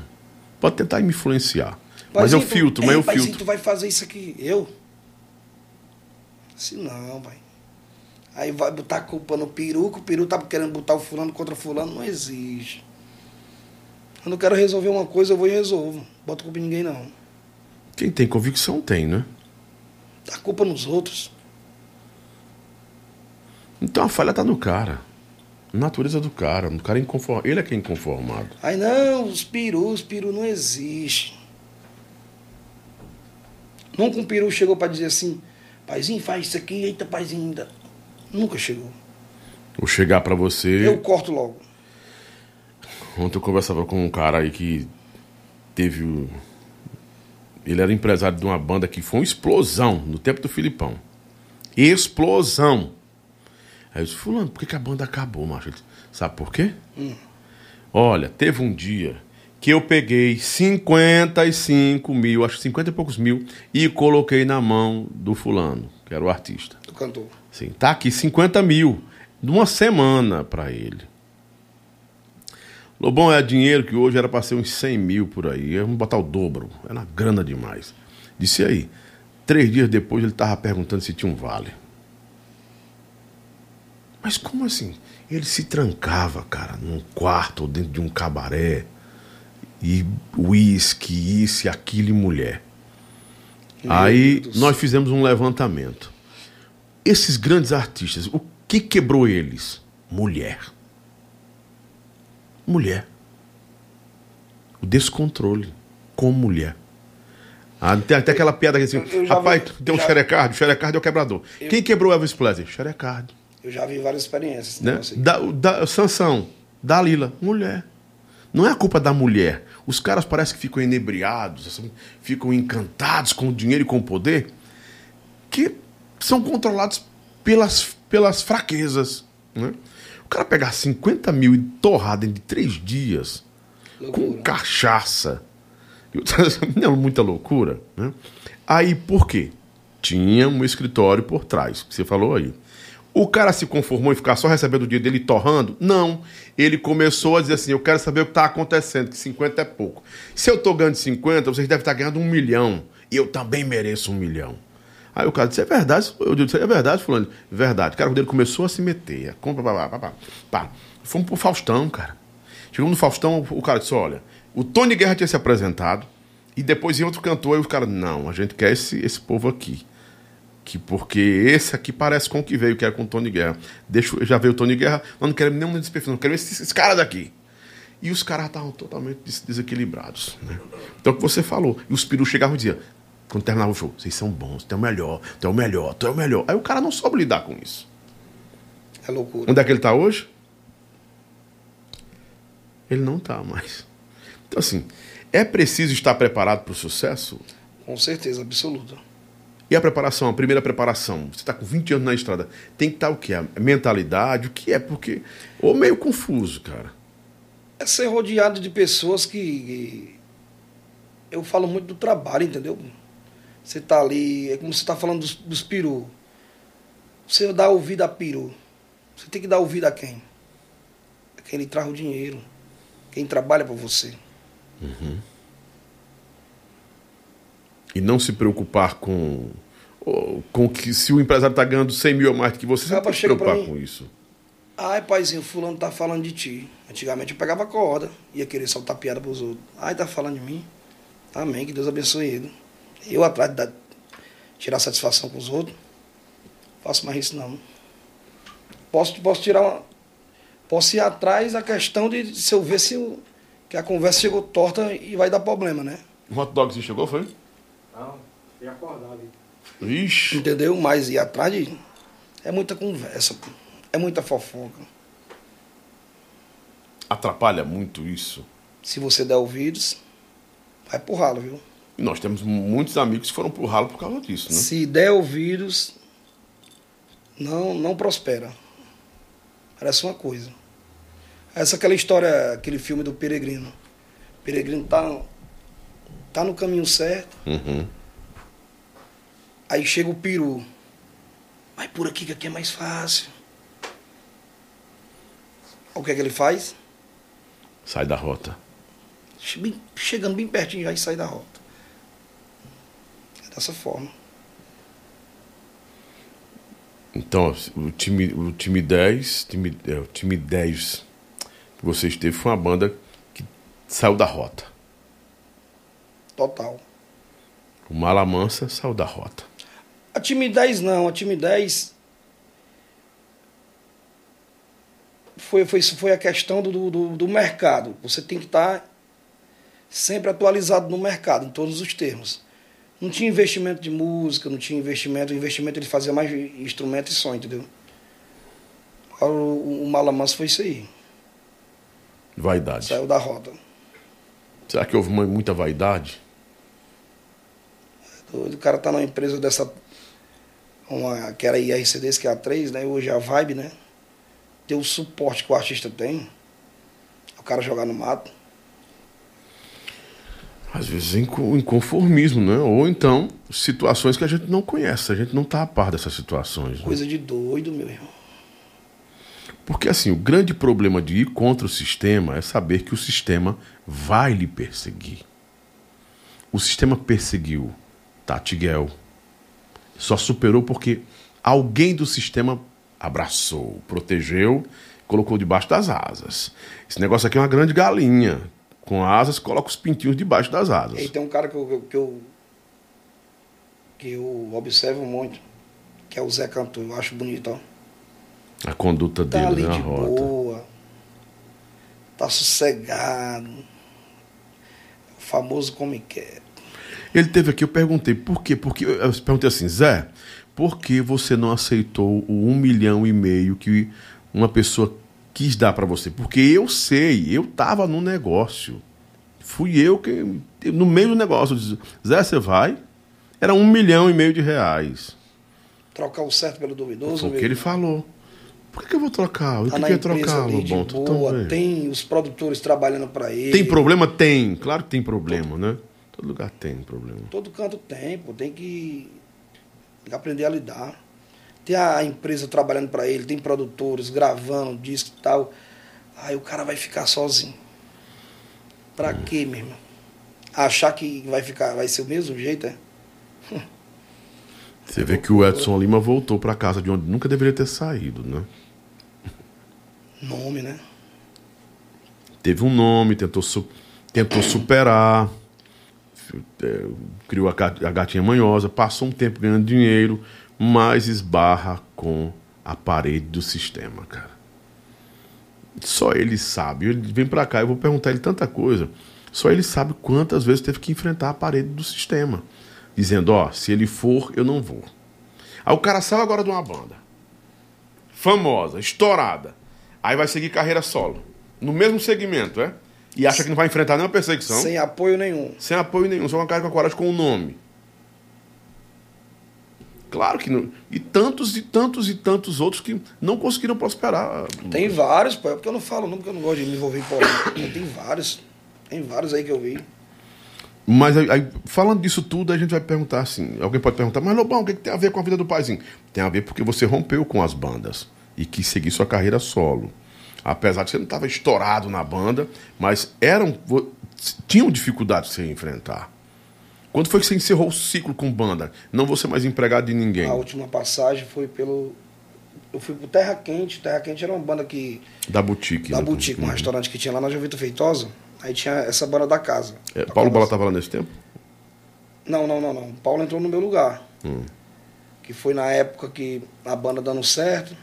Pode tentar me influenciar. Mas eu filtro, mas eu filtro. tu vai fazer isso aqui. Eu? Assim não, vai. Aí vai botar a culpa no peru, que o peru tá querendo botar o fulano contra fulano, não existe. Quando eu quero resolver uma coisa, eu vou e resolvo. Bota culpa em ninguém, não. Quem tem convicção tem, né? Dá culpa nos outros. Então a falha tá no cara. Natureza do cara. O cara é inconformado. Ele é que é inconformado. Aí não, os perus, os peru não existe. Nunca um peru chegou pra dizer assim, paizinho, faz isso aqui, eita, paizinho, ainda. Nunca chegou. Ou chegar pra você. Eu corto logo. Ontem eu conversava com um cara aí que teve o. Ele era empresário de uma banda que foi uma explosão no tempo do Filipão. Explosão. Aí eu disse, fulano, por que, que a banda acabou, macho? Ele disse, Sabe por quê? Olha, teve um dia que eu peguei 55 mil, acho que 50 e poucos mil, e coloquei na mão do fulano, que era o artista. Do cantor. Sim, tá aqui 50 mil numa semana para ele. Lobão é dinheiro que hoje era para ser uns 100 mil por aí. Vamos botar o dobro. Era grana demais. Disse aí. Três dias depois ele tava perguntando se tinha um vale. Mas como assim? Ele se trancava, cara, num quarto ou dentro de um cabaré. E uísque, isso e aquilo e mulher. Meu Aí Deus. nós fizemos um levantamento. Esses grandes artistas, o que quebrou eles? Mulher. Mulher. O descontrole com mulher. Ah, tem até aquela piada que assim, Eu- eu rapaz, vi- tem um já- xerecard, o xerecard é o quebrador. Quem quebrou Elvis Presley? Xerecard. Eu já vi várias experiências. Né? aí. Da, da, Sansão, Dalila, mulher. Não é a culpa da mulher. Os caras parecem que ficam inebriados, assim, ficam encantados com o dinheiro e com o poder, que são controlados pelas, pelas fraquezas. Né? O cara pegar 50 mil e torrar dentro de três dias com Loucura. cachaça. Eu- Não, muita loucura. Né? Aí, por quê? Tinha um escritório por trás, que você falou aí. O cara se conformou em ficar só recebendo o dinheiro dele torrando? Não. Ele começou a dizer assim: eu quero saber o que está acontecendo, que 50 é pouco. Se eu estou ganhando 50, vocês devem estar ganhando um milhão. E eu também mereço um milhão. Aí o cara disse: é verdade? Eu disse: é verdade, Fulano? Verdade. Cara, quando ele começou a se meter, a compra, pá, pá, pá, pá. Fomos pro Faustão, cara. Chegamos no Faustão, o cara disse: olha, o Tony Guerra tinha se apresentado, e depois em outro cantor, e os caras, não, a gente quer esse, esse povo aqui. Que porque esse aqui parece com o que veio, que era com o Tony Guerra. Deixa, já veio o Tony Guerra, nós não queremos nenhum desperfil, não queremos esses, esses caras daqui. E os caras estavam totalmente des- desequilibrados. Né? Então, o que você falou. E os perus chegavam e diziam, quando terminava o show, vocês são bons, tu é o melhor, tu é o melhor, tu é o melhor. Aí o cara não soube lidar com isso. É loucura. Onde é que ele está hoje? Ele não está mais. Então, assim, é preciso estar preparado para o sucesso? Com certeza, absoluta. E a preparação, a primeira preparação? Você está com 20 anos na estrada. Tem que estar o quê? A mentalidade? O que é? Porque. Ou meio confuso, cara. É ser rodeado de pessoas que. que- Eu falo muito do trabalho, entendeu? Você tá ali, é como você tá falando dos, dos peru. Você dá ouvido a peru. Você tem que dar ouvido a quem? A quem lhe traz o dinheiro. Quem trabalha para você. E não se preocupar com. Com que se o empresário está ganhando 100 mil a mais do que você, você não tem que se preocupar com isso. Ai, paizinho, fulano tá falando de ti. Antigamente eu pegava corda, ia querer soltar piada pros outros. Ai, tá falando de mim. Amém, que Deus abençoe ele. Eu atrás de dar- tirar satisfação com os outros, faço mais isso não. Posso, posso tirar uma. Posso ir atrás da questão de se eu ver se eu- que a conversa chegou torta e vai dar problema, né? O hot dog você chegou, foi? Não, acordado. Ixi. Entendeu? Mas ir atrás de. É muita conversa, pô. é muita fofoca. Atrapalha muito isso. Se você der ouvidos, vai pro ralo, viu? E nós temos muitos amigos que foram pro ralo por causa disso, né? Se der ouvidos, não, não prospera. Parece uma coisa. Essa é aquela história, aquele filme do Peregrino. O Peregrino tá, tá no caminho certo, Uhum. aí chega o peru. Vai por aqui que aqui é mais fácil. O que é que ele faz? Sai da rota. Bem- chegando bem pertinho já e sai da rota. dessa forma. Então, o time, o time 10, time, é, o time 10 que você esteve foi uma banda que saiu da rota. Total. O Mala Mansa saiu da rota. A 10 não, a 10 foi, foi, foi a questão do, do, do mercado. Você tem que estar sempre atualizado no mercado, em todos os termos. Não tinha investimento de música, não tinha investimento. O investimento ele fazia mais instrumento e som, entendeu? O, o Malamanso foi isso aí. Vaidade. Saiu da roda. Será que houve muita vaidade? O cara tá numa empresa dessa. Uma, que era IRCDs, que é a 3, né? Hoje é a Vibe, né? Ter o suporte que o artista tem. O cara jogar no mato. Às vezes inco- inconformismo, né? Ou então situações que a gente não conhece, a gente não está a par dessas situações. né? Coisa de doido, meu irmão. Porque assim, o grande problema de ir contra o sistema é saber que o sistema vai lhe perseguir. O sistema perseguiu Tatiguel. Só superou porque alguém do sistema abraçou, protegeu, colocou debaixo das asas. Esse negócio aqui é uma grande galinha. Com asas, coloca os pintinhos debaixo das E asas. tem um cara que eu, que eu, que eu observo muito, que é o Zé Cantor. Eu acho bonito, ó. A conduta Tá dele, ali né? A de rota. boa. Tá sossegado. O famoso come quer. Ele teve aqui, eu perguntei, por quê? Porque eu perguntei assim, Zé, por que você não aceitou o um milhão e meio que uma pessoa quis dar para você? Porque eu sei, eu tava no negócio. Fui eu que, no meio do negócio, eu disse, Zé, você vai? Era um milhão e meio de reais. Trocar o certo pelo duvidoso. Foi o que ele falou. Por que, que eu vou trocar? Eu Tá que na queria empresa trocar, Lobão. Tu boa, também. tem os produtores trabalhando para ele. Tem problema? Tem. Claro que tem problema, né? Todo lugar tem problema. Todo canto tem, pô, tem que aprender a lidar. Tem a empresa trabalhando para ele, tem produtores gravando disco e tal. Aí o cara vai ficar sozinho. Pra quê, meu irmão? Achar que vai ficar, vai ser o mesmo jeito, é? Você vê que o Edson Lima voltou para casa de onde nunca deveria ter saído, né? Nome, né? Teve um nome, tentou, su- tentou superar, criou a ga- a gatinha manhosa, passou um tempo ganhando dinheiro, mas esbarra com a parede do sistema, cara. Só ele sabe. Ele vem pra cá, eu vou perguntar ele tanta coisa. Só ele sabe quantas vezes teve que enfrentar a parede do sistema. Dizendo, ó, se ele for, eu não vou. Aí o cara saiu agora de uma banda. Famosa, estourada. Aí vai seguir carreira solo. No mesmo segmento, é? E acha que não vai enfrentar nenhuma perseguição. Sem apoio nenhum. Sem apoio nenhum, só uma cara com a coragem com o nome. Claro que não. E tantos e tantos e tantos outros que não conseguiram prosperar. Tem vários, pô, é porque eu não falo, não, porque eu não gosto de me envolver em polêmica. Tem vários. Tem vários aí que eu vi. Mas aí, aí, falando disso tudo, a gente vai perguntar assim: alguém pode perguntar, mas Lobão, o que, que tem a ver com a vida do paizinho? Tem a ver porque você rompeu com as bandas e quis seguir sua carreira solo. Apesar de você não estava estourado na banda, mas eram tinham dificuldades de você enfrentar. Quando foi que você encerrou o ciclo com banda? Não vou ser mais empregado de ninguém. A última passagem foi pelo. Eu fui pro Terra Quente. Terra Quente era uma banda que. Da boutique. Da né? boutique, um Uhum. restaurante que tinha lá na Jovita Feitosa. Aí tinha essa banda da casa. É, Paulo Bala estava lá nesse tempo? Não, não, não, não. Paulo entrou no meu lugar. Hum. Que foi na época que a banda dando certo.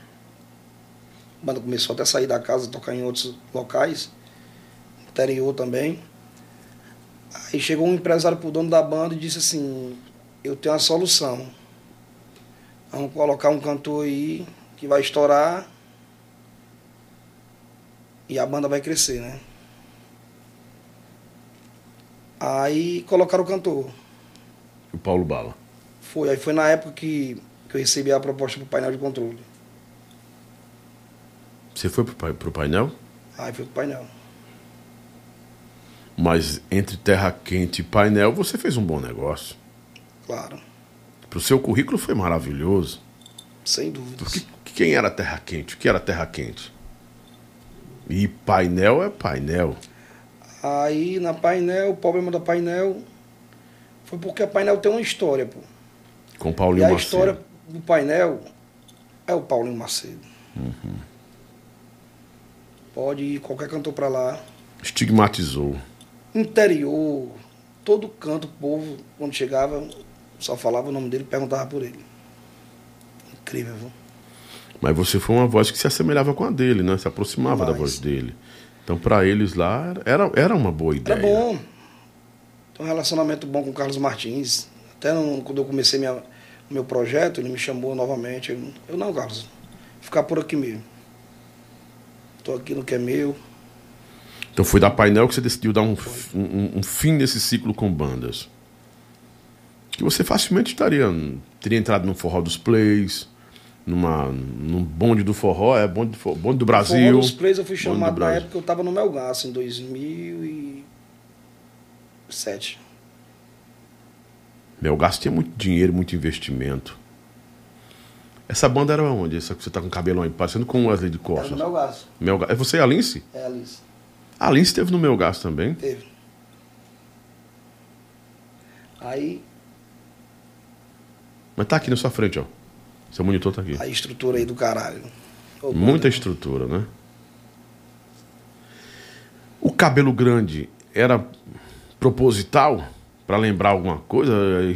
A banda começou até a sair da casa, tocar em outros locais. Interior também. Aí chegou um empresário pro dono da banda e disse assim, eu tenho uma solução. Vamos colocar um cantor aí que vai estourar e a banda vai crescer, né? Aí colocaram o cantor. O Paulo Bala. Foi, aí foi na época que, que eu recebi a proposta pro painel de controle. Você foi pro, pro painel? Aí foi pro painel. Mas entre Terra Quente e painel, você fez um bom negócio. Claro, Pro seu currículo foi maravilhoso. sem dúvidas. Porque quem era Terra Quente? O que era Terra Quente? E painel é painel. Aí na painel, o problema da painel, Foi porque a painel tem uma história, pô. Com E Paulinho a Macedo. história do painel é o Paulinho Macedo. Uhum. Pode ir qualquer cantor pra lá. Estigmatizou. Interior, todo canto, o povo, quando chegava, só falava o nome dele e perguntava por ele. Incrível, viu? Mas você foi uma voz que se assemelhava com a dele, né? Se aproximava da Demais. voz dele. Então, pra eles lá, era, era uma boa ideia. Era bom. Tem um relacionamento bom com o Carlos Martins. Até no- quando eu comecei minha, o meu projeto, ele me chamou novamente. Eu, eu não, Carlos, ficar por aqui mesmo. Tô aqui no que é meu. Então foi da painel que você decidiu dar um, um- um fim nesse ciclo com bandas. Que você facilmente estaria. Teria entrado no forró dos plays, numa, num bonde do forró, é bonde do, forró- bonde do Brasil. Forró dos Plays eu fui chamado na época que eu tava no Melgaço, em 2007. Melgaço tinha muito dinheiro, muito investimento. Essa banda era onde? Essa que você tá com o cabelão aí, parecendo com o Wesley de Era Costa. no Melgaço. Melga... É você e a Lince? É, Alice. A Lince esteve no Melgaço também. Teve. Aí, Mas tá aqui na sua frente, ó. Seu monitor tá aqui. a estrutura aí do caralho. Ô, Muita banda. estrutura, né? O cabelo grande era proposital pra lembrar alguma coisa eh,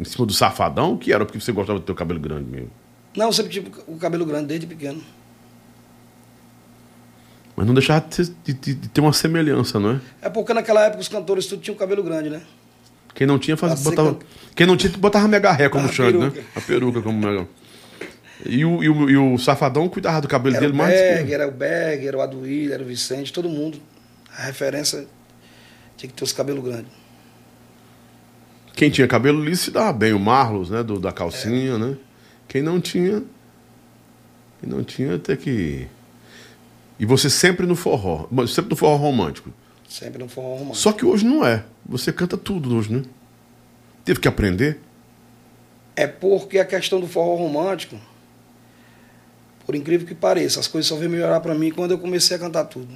em cima do safadão? O que era porque você gostava de ter o cabelo grande mesmo? Não, eu sempre tive o cabelo grande desde pequeno. Mas não deixava de, de- de- ter uma semelhança, não é? É porque naquela época os cantores tudo tinham cabelo grande, né? Quem não tinha, faz, ser botava, quem não tinha, botava mega ré como A Xande, né? A peruca como mega. E o, e, o, e o safadão cuidava do cabelo Era dele mais Berg, que... era o Berg, era o Aduílio, era o Vicente, todo mundo. A referência tinha que ter os cabelos grandes. Quem tinha cabelo liso se dava bem, o Marlos, né? Do, da calcinha, né? Quem não tinha. Quem não tinha ter que. E você sempre no forró. Sempre no forró romântico. Sempre no forró romântico. Só que hoje não é. Você canta tudo hoje, né? Teve que aprender. É porque a questão do forró romântico, por incrível que pareça, as coisas só veio melhorar pra mim quando eu comecei a cantar tudo.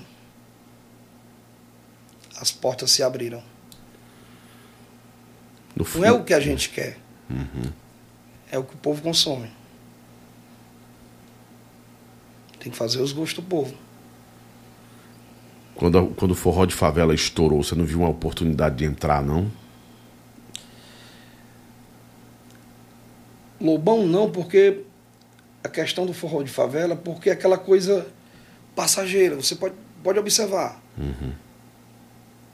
As portas se abriram. Não é o que a gente quer. É o que o povo consome. Tem que fazer os gostos do povo. quando, quando o forró de favela estourou, você não viu uma oportunidade de entrar, não? Lobão não, porque a questão do forró de favela, porque é aquela coisa passageira. Você pode, pode observar.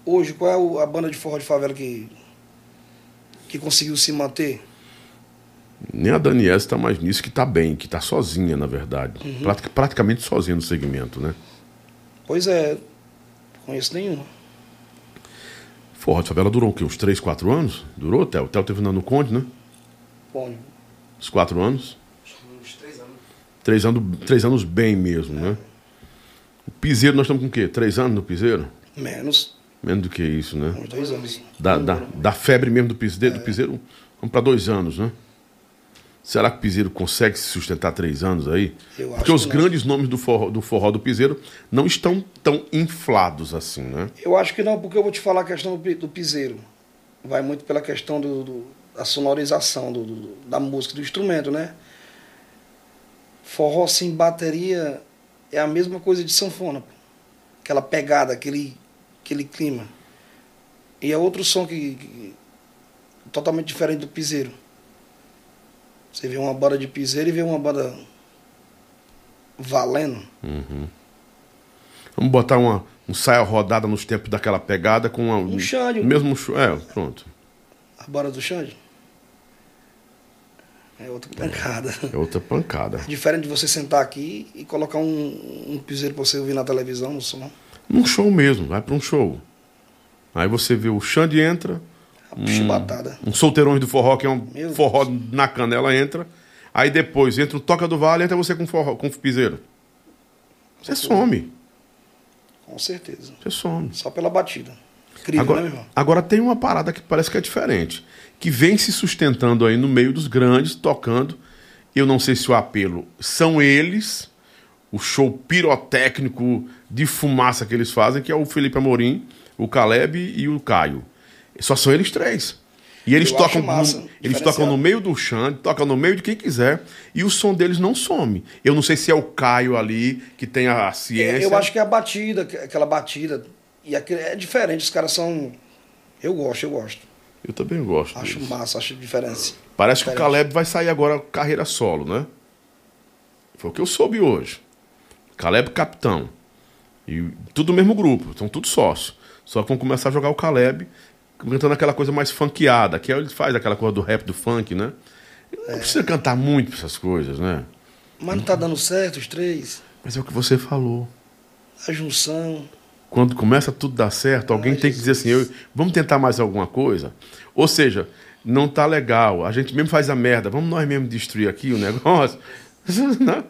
Hoje, qual é a banda de forró de favela que, que conseguiu se manter? Nem a Daniela está mais nisso, que está bem, que está sozinha, na verdade. Pratic- praticamente sozinha no segmento, né? Pois é, conheço nenhuma. Forró de favela durou o quê? Uns 3, 4 anos? Durou, Theo? O Theo teve no Conde, né? Bom, Uns 4 anos. Uns três anos. Três anos, três anos bem mesmo, né? O piseiro, nós estamos com o quê? Três anos no piseiro? menos, Menos do que isso, né? uns dois anos. Da, da, da febre mesmo do piseiro, do piseiro vamos para dois anos, né? Será que o piseiro consegue se sustentar três anos aí? Eu Porque os grandes nomes do forró, do forró do piseiro não estão tão inflados assim, né? Eu acho que não, porque eu vou te falar a questão do, pi- do piseiro. Vai muito pela questão do, do- da sonorização do, do- da música, do instrumento, né? Forró sem bateria é a mesma coisa de sanfona. Aquela pegada, aquele, aquele clima. E é outro som que, que- totalmente diferente do piseiro. Você vê uma banda de piseiro e vê uma banda valendo. Vamos botar uma, um saia rodada nos tempos daquela pegada com uma, Um Xande. mesmo show. É, pronto. A banda do Xande. É outra pancada. É outra pancada. Diferente de você sentar aqui e colocar um, um piseiro pra você ouvir na televisão, no som. Num show mesmo, vai para um show. Aí você vê o Xande entra, A chibatada. um solteirões do forró, que é um Meu forró na canela, entra. Aí depois entra o Toca do Vale, entra você com forró, com piseiro. Você some, Com certeza. você some. Só pela batida. Incrível, né, meu Agora, irmão? agora tem uma parada que parece que é diferente. Que vem se sustentando aí no meio dos grandes, tocando. Eu não sei se o apelo são eles, o show pirotécnico de fumaça que eles fazem, que é o Felipe Amorim, o Caleb e o Caio. Só são eles três. E eles Eu tocam, no, eles tocam no meio do chão, tocam no meio de quem quiser, e o som deles não some. Eu não sei se é o Caio ali, que tem a ciência. Eu acho que é a batida, que- aquela batida. E é diferente, os caras são. Eu gosto, eu gosto. Eu também gosto. Acho disso. massa, acho diferença. Parece que o diferente. Caleb vai sair agora carreira solo, né? Foi o que eu soube hoje. Caleb capitão. E tudo no mesmo grupo, estão tudo sócio. Só que vão começar a jogar o Caleb cantando aquela coisa mais funkeada, que é ele faz aquela coisa do rap do funk, né? Não precisa cantar muito pra essas coisas, né? Mas não tá dando certo os três. Mas é o que você falou. A junção. Quando começa tudo dar certo, alguém Ai, tem que dizer assim, eu- vamos tentar mais alguma coisa? Ou seja, não tá legal, a gente mesmo faz a merda, vamos nós mesmo destruir aqui o negócio? Né?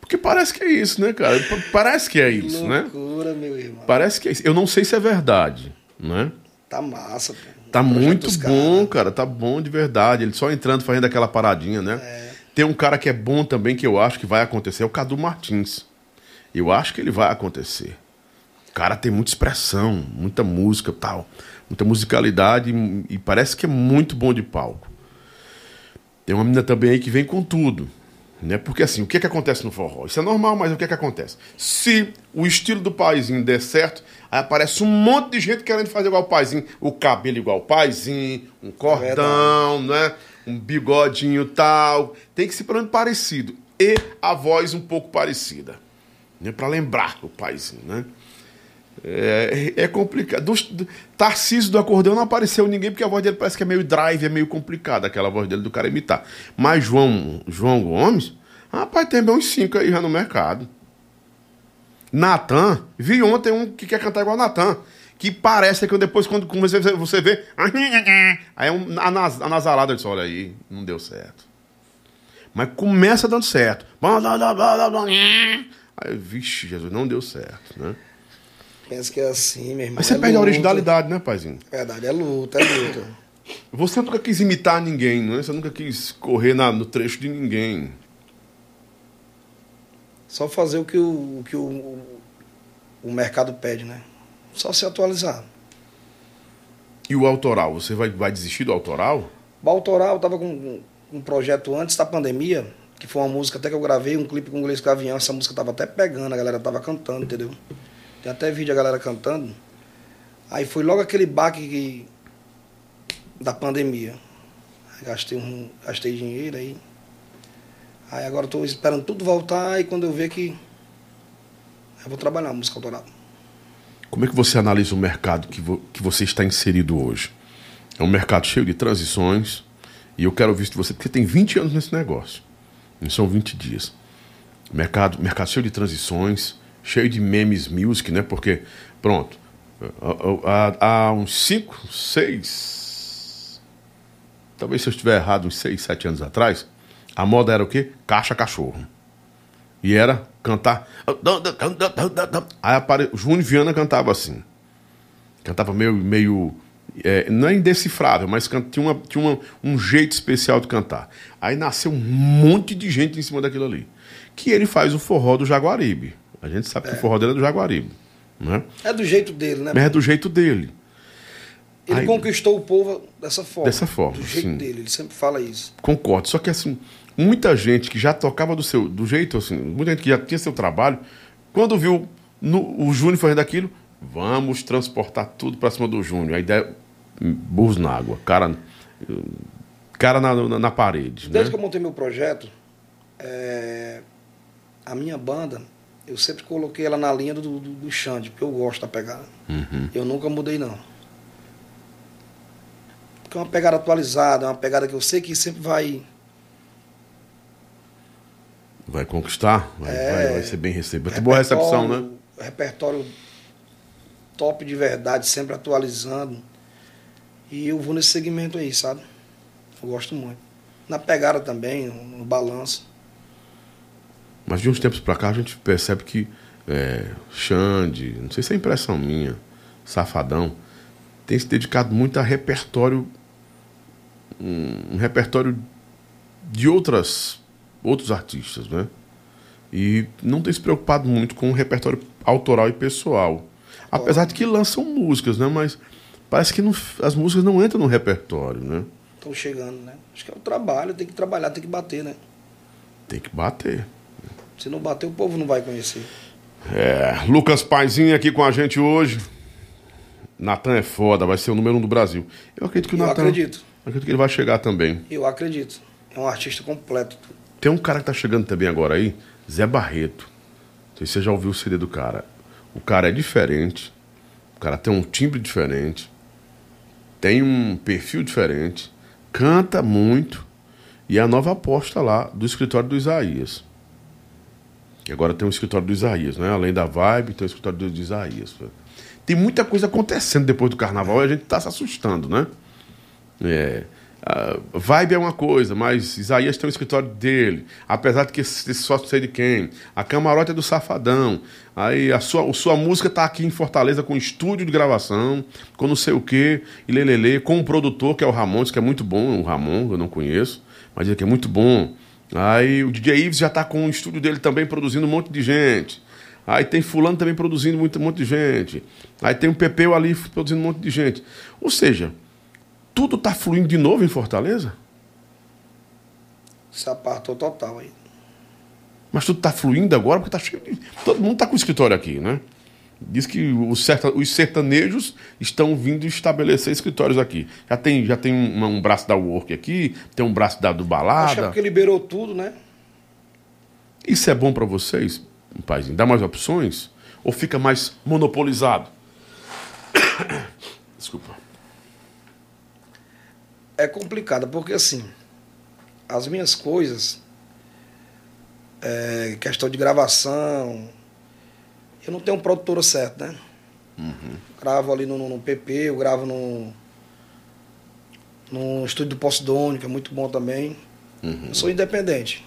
Porque parece que é isso, né, cara? Pa- Parece que é isso, né? Loucura, meu irmão. Parece que é isso. Eu não sei se é verdade, né? Tá massa, pô. Tá muito bom, caras. cara. Tá bom de verdade. Ele só entrando, fazendo aquela paradinha, né? É. Tem um cara que é bom também, que eu acho que vai acontecer, é o Cadu Martins. Eu acho que ele vai acontecer. O cara tem muita expressão, muita música e tal. Muita musicalidade e, parece que é muito bom de palco. Tem uma menina também aí que vem com tudo. Né? Porque assim, o que, que acontece no forró? Isso é normal, mas o que, que acontece? Se o estilo do paizinho der certo, aí aparece um monte de gente querendo fazer igual o paizinho, o cabelo igual o paizinho, um cordão, né? um bigodinho tal. Tem que ser pelo menos parecido. E a voz um pouco parecida. Né? Para lembrar o paizinho, né? É, é complicado. Do, do, Tarcísio do acordeão não apareceu ninguém porque a voz dele parece que é meio drive, é meio complicada aquela voz dele do cara imitar. Mas João, João Gomes, rapaz, tem bem uns cinco aí já no mercado. Natan, vi ontem um que quer cantar igual Natan. Que parece que depois, quando você, você vê. Aí é um, disse: olha aí, não deu certo. Mas começa dando certo. Aí, vixe, Jesus, não deu certo, né? Pensa que é assim, meu irmão. Mas você é perde a originalidade, né, paizinho? Verdade, é luta, é luta. Você nunca quis imitar ninguém, né? Você nunca quis correr na- no trecho de ninguém. Só fazer o que o, o que o, o mercado pede, né? Só se atualizar. E o autoral? Você vai, vai desistir do autoral? O autoral, eu tava com um- projeto antes da pandemia, que foi uma música até que eu gravei, um clipe com o Inglês Gavião. Essa música tava até pegando, a galera tava cantando, entendeu? Tem até vídeo a galera cantando. Aí foi logo aquele baque que- da pandemia. Gastei, um, gastei dinheiro aí. Aí agora tô esperando tudo voltar e quando eu ver que. Eu vou trabalhar a música autoral. Como é que você analisa o mercado que, vo- que você está inserido hoje? É um mercado cheio de transições. E eu quero ouvir de você, porque tem 20 anos nesse negócio. Não são 20 dias. Mercado, mercado cheio de transições, cheio de memes music, né? Porque, pronto, há- há uns 5, 6. Talvez se eu estiver errado, uns 6, 7 anos atrás, a moda era o quê? Caixa cachorro. E era cantar. Aí apare... o Júnior Viana cantava assim. Cantava meio. meio é, não é indecifrável, mas tinha, uma, tinha uma- um jeito especial de cantar. Aí nasceu um monte de gente em cima daquilo ali. Que ele faz o forró do Jaguaribe. A gente sabe que o forró dele é do Jaguaribe. Né? É do jeito dele, né? Mas é do jeito dele. Ele Aí- conquistou o povo dessa forma. Dessa forma, Do jeito sim. dele, ele sempre fala isso. Concordo. Só que assim, muita gente que já tocava do seu do jeito assim, muita gente que já tinha seu trabalho, quando viu no- o Júnior fazendo aquilo, vamos transportar tudo para cima do Júnior. A ideia burros na água, cara cara na, na, na parede, né? Desde que eu montei meu projeto, é, a minha banda, eu sempre coloquei ela na linha do, do, do Xande, porque eu gosto da pegada. Uhum. Eu nunca mudei, não. Porque é uma pegada atualizada, é uma pegada que eu sei que sempre vai. Vai conquistar, vai, É, vai, vai ser bem recebido. Boa recepção, né? Repertório top de verdade, sempre atualizando. E eu vou nesse segmento aí, sabe? Eu gosto muito. Na pegada também, no, no balanço. Mas de uns tempos pra cá a gente percebe que é, Xande, não sei se é impressão minha, Safadão, tem se dedicado muito a repertório, um, um repertório de outras, outros artistas, né? E não tem se preocupado muito com o repertório autoral e pessoal. Apesar de que lançam músicas, né? Mas parece que não- as músicas não entram no repertório, né? Estão chegando, né? Acho que é o trabalho, tem que trabalhar, tem que bater, né? Tem que bater. Se não bater, o povo não vai conhecer. É, Lucas Paizinho aqui com a gente hoje. Natan é foda, vai ser o número um do Brasil. Eu acredito que o Eu Natan. acredito. Acredito que ele vai chegar também. Eu acredito. É um artista completo. Tem um cara que tá chegando também agora aí, Zé Barreto. Não sei se você já ouviu o CD do cara. O cara é diferente. O cara tem um timbre diferente. Tem um perfil diferente. Canta muito. E é a nova aposta lá do escritório do Isaías. Agora tem o escritório do Isaías, né? Além da vibe, tem o escritório do Isaías. Tem muita coisa acontecendo depois do carnaval e a gente tá se assustando, né? É. a vibe é uma coisa, mas Isaías tem o escritório dele. Apesar de que esse sócio sei de quem. A camarote é do Safadão. Aí a sua, a sua música tá aqui em Fortaleza com estúdio de gravação, com não sei o quê, e lelele, com um produtor que é o Ramon, que é muito bom, o Ramon, eu não conheço, mas diz que é muito bom. Aí o DJ Ives já tá com o estúdio dele também produzindo um monte de gente. Aí tem fulano também produzindo muito, um monte de gente. Aí tem o Pepeu ali produzindo um monte de gente. Ou seja, tudo tá fluindo de novo em Fortaleza? Se apartou total aí. Mas tudo tá fluindo agora porque tá cheio de... Todo mundo tá com o escritório aqui, né? Diz que os, serta... os sertanejos estão vindo estabelecer escritórios aqui. Já tem, já tem um, um braço da Work aqui, tem um braço da do Acho que é Balada. porque liberou tudo, né? Isso é bom pra vocês, paizinho? Dá mais opções? Ou fica mais monopolizado? Desculpa. É complicado, porque assim, as minhas coisas, é, questão de gravação, eu não tenho um produtora certo, né? Gravo ali no, no- no PP, eu gravo no, no estúdio do Posidônio, que é muito bom também. Eu sou independente.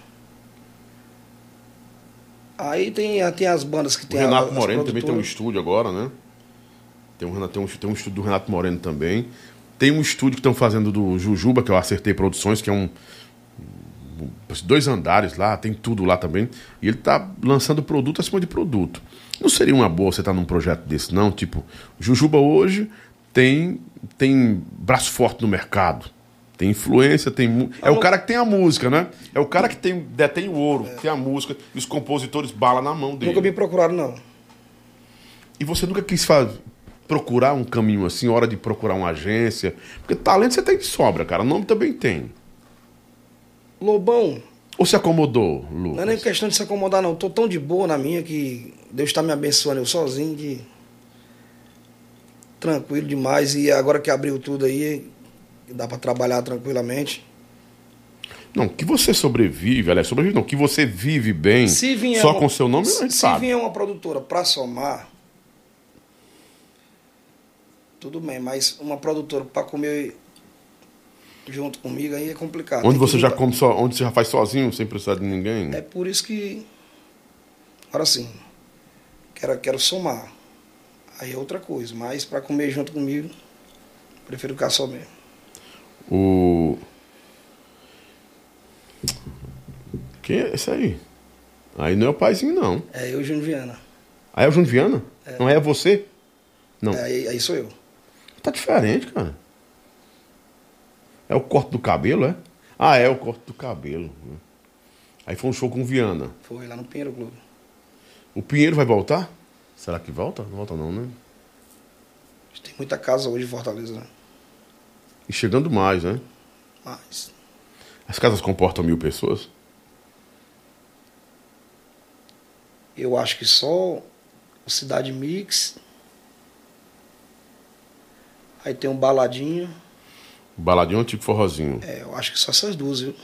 Aí tem, tem as bandas que O tem Renato as Moreno também tem um estúdio agora, né? Tem um, tem, um, tem um estúdio do Renato Moreno também. Tem um estúdio que estão fazendo do Jujuba, que eu acertei produções, que é um. Dois andares lá, tem tudo lá também. E ele tá lançando produto acima de produto. Não seria uma boa você estar num projeto desse, não? Tipo, Jujuba hoje tem, tem braço forte no mercado. Tem influência, tem. É o cara que tem a música, né? É o cara que tem, detém o ouro, tem a música, e os compositores bala na mão dele. Nunca me procuraram, não. E você nunca quis fa- procurar um caminho assim, hora de procurar uma agência? Porque talento você tem de sobra, cara. Nome também tem. Lobão, Ou se acomodou, Lucas? Não é nem questão de se acomodar, não. Tô tão de boa na minha que Deus está me abençoando eu sozinho que. Tranquilo demais. E agora que abriu tudo aí, dá para trabalhar tranquilamente. Não, que você sobrevive, aliás, sobrevive não, que você vive bem Se só uma- com seu nome, a se, gente se sabe. vier uma produtora para somar, tudo bem, mas uma produtora para comer junto comigo aí é complicado. Onde você já come só, onde você já faz sozinho, sem precisar de ninguém? É por isso que. Agora sim, quero, quero somar. Aí é outra coisa, mas para comer junto comigo, prefiro ficar só mesmo. O. Quem é esse aí? Aí não é o paizinho, não. É eu, Júnior Viana. Aí é o Júnior Viana? Não é você? Não. É, aí, aí sou eu. Tá diferente, cara. É o corte do cabelo, é? Ah, é o corte do cabelo. Aí foi um show com o Viana. Foi lá no Pinheiro Clube. O Pinheiro vai voltar? Será que volta? Não volta não, né? Tem muita casa hoje em Fortaleza, né? E chegando mais, né? Mas As casas comportam mil pessoas? eu acho que só o Cidade Mix. Aí tem um baladinho. Baladinho tipo forrozinho. É, eu acho que só essas duas, viu?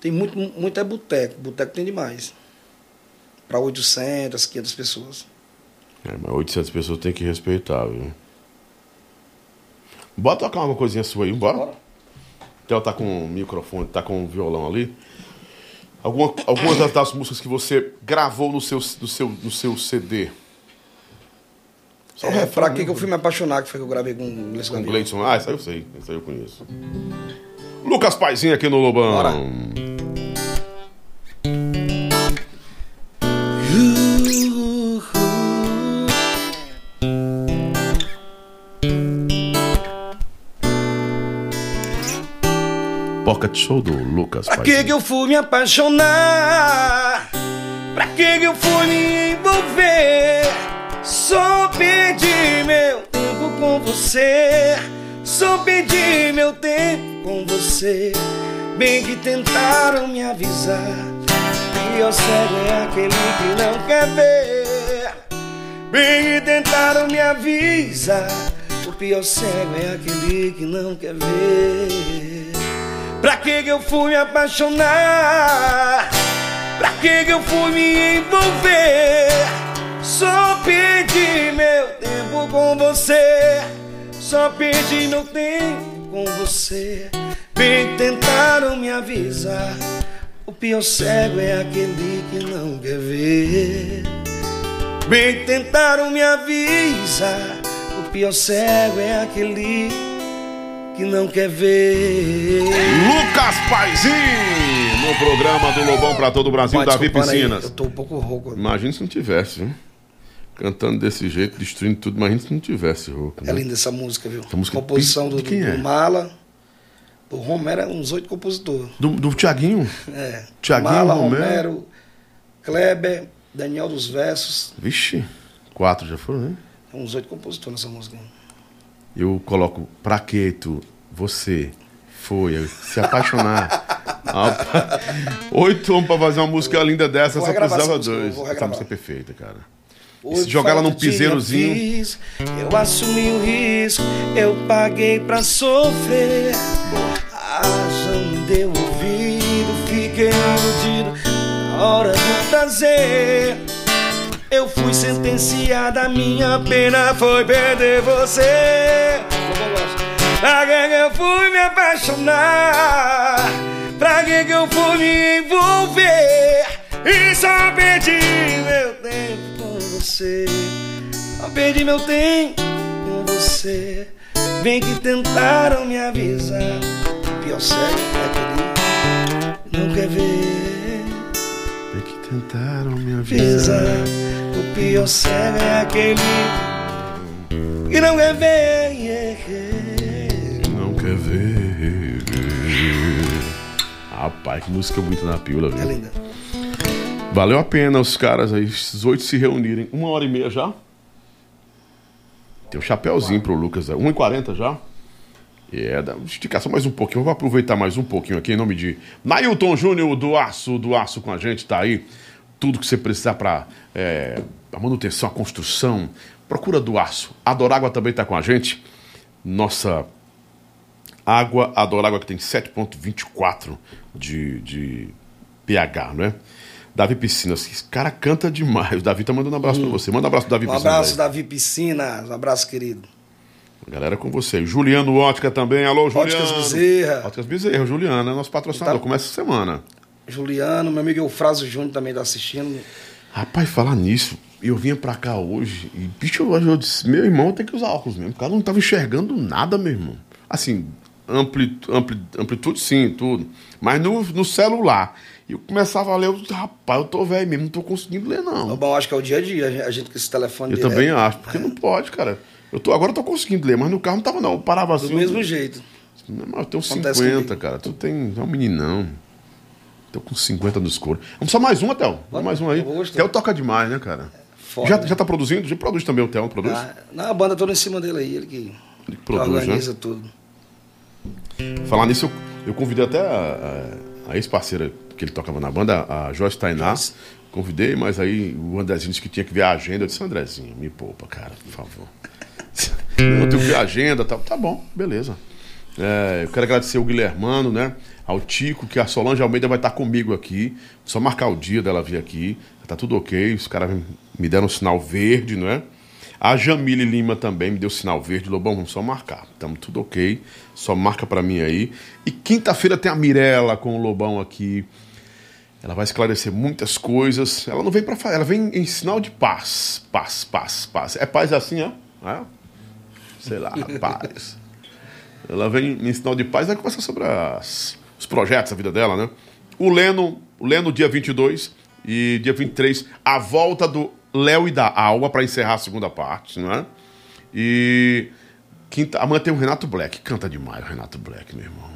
Tem muito, muito é boteco. Boteco tem demais. Para 800, 500 pessoas. É, mas 800 pessoas tem que respeitar, viu? Bora tocar uma coisinha sua aí, bora? Bora. Então tá com o microfone, tá com o violão ali. Alguma, algumas das- das músicas que você gravou no seu, no seu, no seu CD. Só o é, refrão que eu fui me apaixonar, que foi que eu gravei com o Gleison. Com Gleison. Ah, isso aí eu sei. Isso aí eu conheço. Lucas Paizinho aqui no Lobão. Bora. Pocket Show do Lucas Pra que, que eu fui me apaixonar? Pra que, que eu fui me envolver? Só perdi meu tempo com você. Só perdi meu tempo com você. Bem que tentaram me avisar. E o cego é aquele que não quer ver. Bem que tentaram me avisar. O pior cego é aquele que não quer ver. Pra que eu fui me apaixonar? Pra que eu fui me envolver? Só perdi meu tempo com você. Só perdi meu tempo com você. Bem tentaram me avisar. O pior cego é aquele que não quer ver. Bem tentaram me avisar. O pior cego é aquele que não quer ver. Lucas Paizinho no programa do Lobão pra todo o Brasil, Pode Davi desculpar aí, Piscinas. Eu tô um pouco rouco. Imagina se não tivesse, viu? Cantando desse jeito, destruindo tudo, imagina se não tivesse rouco. É né? linda essa música, viu? Essa música Composição de do, do, é? do Mala. Do Romero é uns oito compositores. Do, do Tiaguinho? É. Tiaguinho, Mala, Romero. Romero, Kleber, Daniel dos Versos. Vixe, quatro já foram, né? É uns oito compositores nessa música. Eu coloco pra que tu, você, foi, se apaixonar. Oito homens pra fazer uma música linda dessa, só precisava dois. Essa música é perfeita, cara. Se jogar ela num piseirozinho. aviso, Eu assumi o risco, eu paguei pra sofrer. Ah, já me deu ouvido, fiquei iludido na hora do prazer. Eu fui sentenciada, minha pena foi perder você. Pra que eu fui me apaixonar? Pra que que eu fui me envolver? E só perdi meu tempo você. Só perdi meu tempo com você. Bem que tentaram me avisar. O pior cego é aquele que não quer ver. Tem que tentaram me Avisa. avisar. O pior cego é aquele que não quer ver. Não quer ver. Rapaz, que música bonita na pílula, É viu? linda. Valeu a pena os caras aí, esses oito se reunirem. Uma hora e meia já? Tem um chapéuzinho pro Lucas. 1h40 já? É, dá uma esticação mais um pouquinho. Vou aproveitar mais um pouquinho aqui em nome de Nailton Júnior do Aço, do Aço com a gente, tá aí. Tudo que você precisar para a manutenção, a construção. Procura do Aço. A Dorágua também tá com a gente. Nossa água, a Dorágua que tem 7,24 de, de pH, não é? Davi Piscinas, esse cara canta demais. O Davi tá mandando um abraço pra você. Manda um abraço Davi Um Piscinas. abraço, aí. Davi Piscina. Um abraço, querido. Galera com você. Juliano Ótica também. Alô, Juliano. Óticas Bezerra. Óticas Bezerra. Juliano é nosso patrocinador. Tá. Começa semana. Juliano, meu amigo Eufrásio Júnior também tá assistindo. Rapaz, falar nisso, eu vinha pra cá hoje e, bicho, eu, eu disse, meu irmão tem que usar óculos mesmo. O cara não tava enxergando nada, meu irmão. Assim, ampli, ampli, amplitude sim, tudo. Mas no, no celular. E eu começava a ler, eu, rapaz, eu tô velho mesmo, não tô conseguindo ler, não. Bom, acho que é o dia a dia, a gente- com esse telefone Eu direto. também acho, porque não pode, cara. Eu tô, agora eu tô conseguindo ler, mas no carro não tava, não. Eu parava assim. Do mesmo jeito. Não, mas eu tenho Acontece 50, comigo. cara. Tu tem. É um meninão. Tô com 50 no escuro. Vamos só mais um, Theo. Vamos mais um aí. eu. Theo toca demais, né, cara? Foda, já, né? já tá produzindo? Já produz também o não produz? Ah, não, a banda toda em cima dele aí, ele que, Ele que que produz, organiza né? tudo. Falar nisso, eu, eu convidei até a, a- a ex-parceira que ele tocava na banda, a Joyce Tainá. Joyce. Convidei, mas aí o Andrezinho disse que tinha que ver a agenda. Eu disse, Andrezinho, me poupa, cara, por favor. Não, eu tenho que ver a agenda, tá, tá bom, beleza. É, eu quero agradecer o Guilhermano, né? Ao Tico, que a Solange Almeida vai estar comigo aqui. Só marcar o dia dela vir aqui. Tá tudo ok. Os caras me deram um sinal verde, não é? A Jamile Lima também me deu sinal verde. Lobão, vamos só marcar. Estamos tudo ok. Só marca pra mim aí. E quinta-feira tem a Mirella com o Lobão aqui. Ela vai esclarecer muitas coisas. Ela não vem pra falar, ela vem em sinal de paz. Paz, paz, paz. É paz assim, é? É? Sei lá, paz. Ela vem em sinal de paz vai conversar sobre as- os projetos, a vida dela, né? O Leno, o Leno dia 22 e dia 23, a volta do Léo e da Alma para encerrar a segunda parte, não é? E quinta, amanhã tem o Renato Black, canta demais o Renato Black, meu irmão.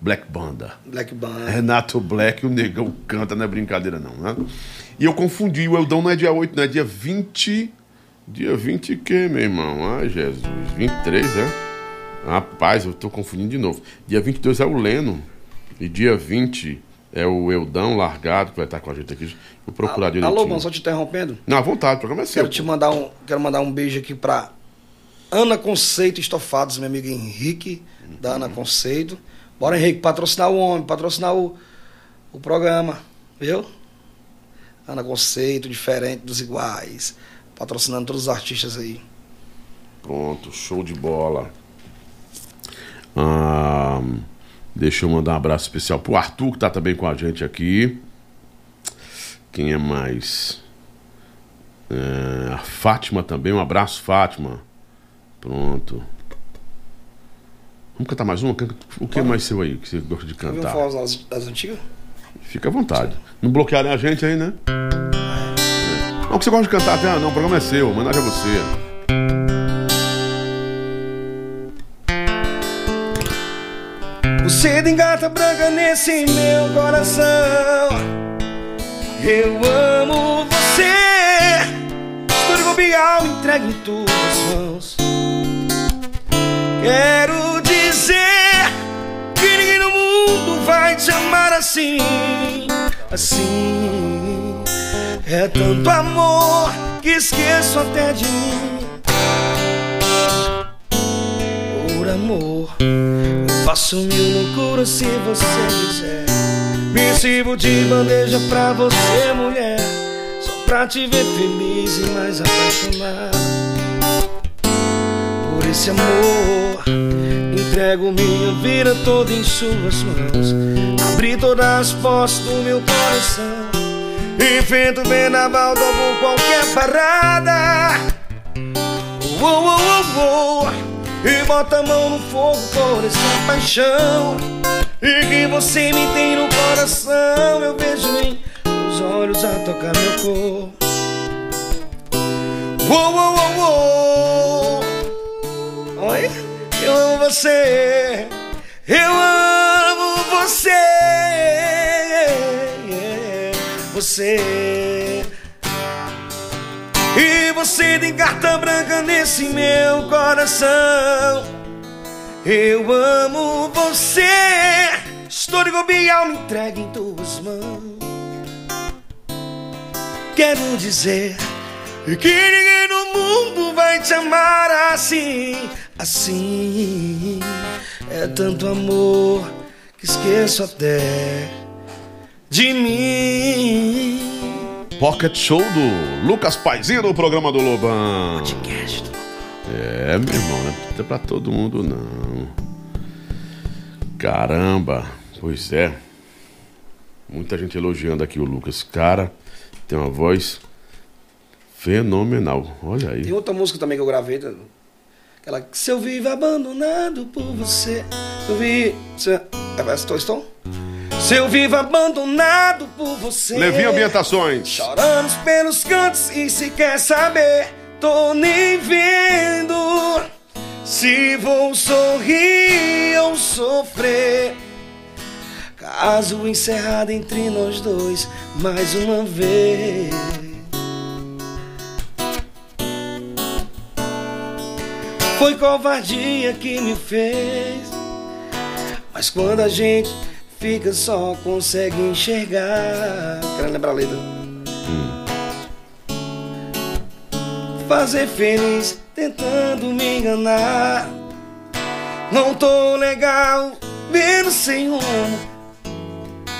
Black Banda. Black Band. Renato Black, o negão canta, não é brincadeira não, né? E eu confundi, o Eldão não é dia 8, não é dia 20. Dia 20 que, meu irmão? Ai, Jesus. 23, é? Rapaz, eu tô confundindo de novo. Dia 22 é o Leno. E dia 20 é o Eldão Largado, que vai estar com a gente aqui. Vou procurar direitinho. Alô, mano, só te interrompendo. Não, à vontade, o programa é seu. Quero te mandar um, quero mandar um beijo aqui pra Ana Conceito Estofados, meu amigo Henrique, da Ana Conceito. Bora, Henrique, patrocinar o homem, patrocinar o, o programa, viu? Ana Conceito, diferente dos iguais. Patrocinando todos os artistas aí. Pronto, show de bola. Ah, deixa eu mandar um abraço especial pro Arthur, que tá também com a gente aqui. Quem é mais? É, a Fátima também, um abraço, Fátima. Pronto. Vamos cantar mais uma? O que é mais seu aí que você gosta de cantar? forró das, das antigas? Fica à vontade. Não bloquearem a gente aí, né? É. Não, que você gosta de cantar até. ah, Não, o programa é seu, homenagem a você. Você tem gata branca nesse meu coração. Eu amo você. Histórico bial entregue em tuas mãos. Quero dizer que ninguém no mundo vai te amar assim. Assim. É tanto amor que esqueço até de mim. Por amor. Eu faço mil loucuras se você quiser. Me sirvo de bandeja pra você, mulher. Só pra te ver feliz e mais apaixonado. Esse amor, entrego minha vida toda em suas mãos. Abri todas as portas do meu coração. Enfrento o vendaval, dobro qualquer parada. Uou, uou, uou. E bota a mão no fogo por essa paixão E que você me tem no coração Eu vejo em os olhos a tocar meu corpo Uou, uou, uou, uou Oi? Eu amo você Eu amo você Você e você tem carta branca nesse meu coração. Eu amo você. Histórico Bial me entregue em tuas mãos. Quero dizer que ninguém no mundo vai te amar assim. Assim. É tanto amor que esqueço até de mim. Pocket Show do Lucas Paizinho do programa do Lobão. É, meu irmão, não é pra todo mundo não. Caramba, pois é. Muita gente elogiando aqui o Lucas. Cara, tem uma voz fenomenal. Olha aí. Tem outra música também que eu gravei. Aquela Se eu vivo abandonado por você. Se eu vi. Se... É Stone? Se eu vivo abandonado por você. Levinho Ambientações. Chorando pelos cantos e se quer saber, tô nem vendo se vou sorrir ou sofrer. Caso encerrado entre nós dois mais uma vez. Foi covardia que me fez. Mas quando a gente fica só, consegue enxergar. Quero lembrar a letra. Fazer feliz, tentando me enganar. Não tô legal, vendo sem rumo.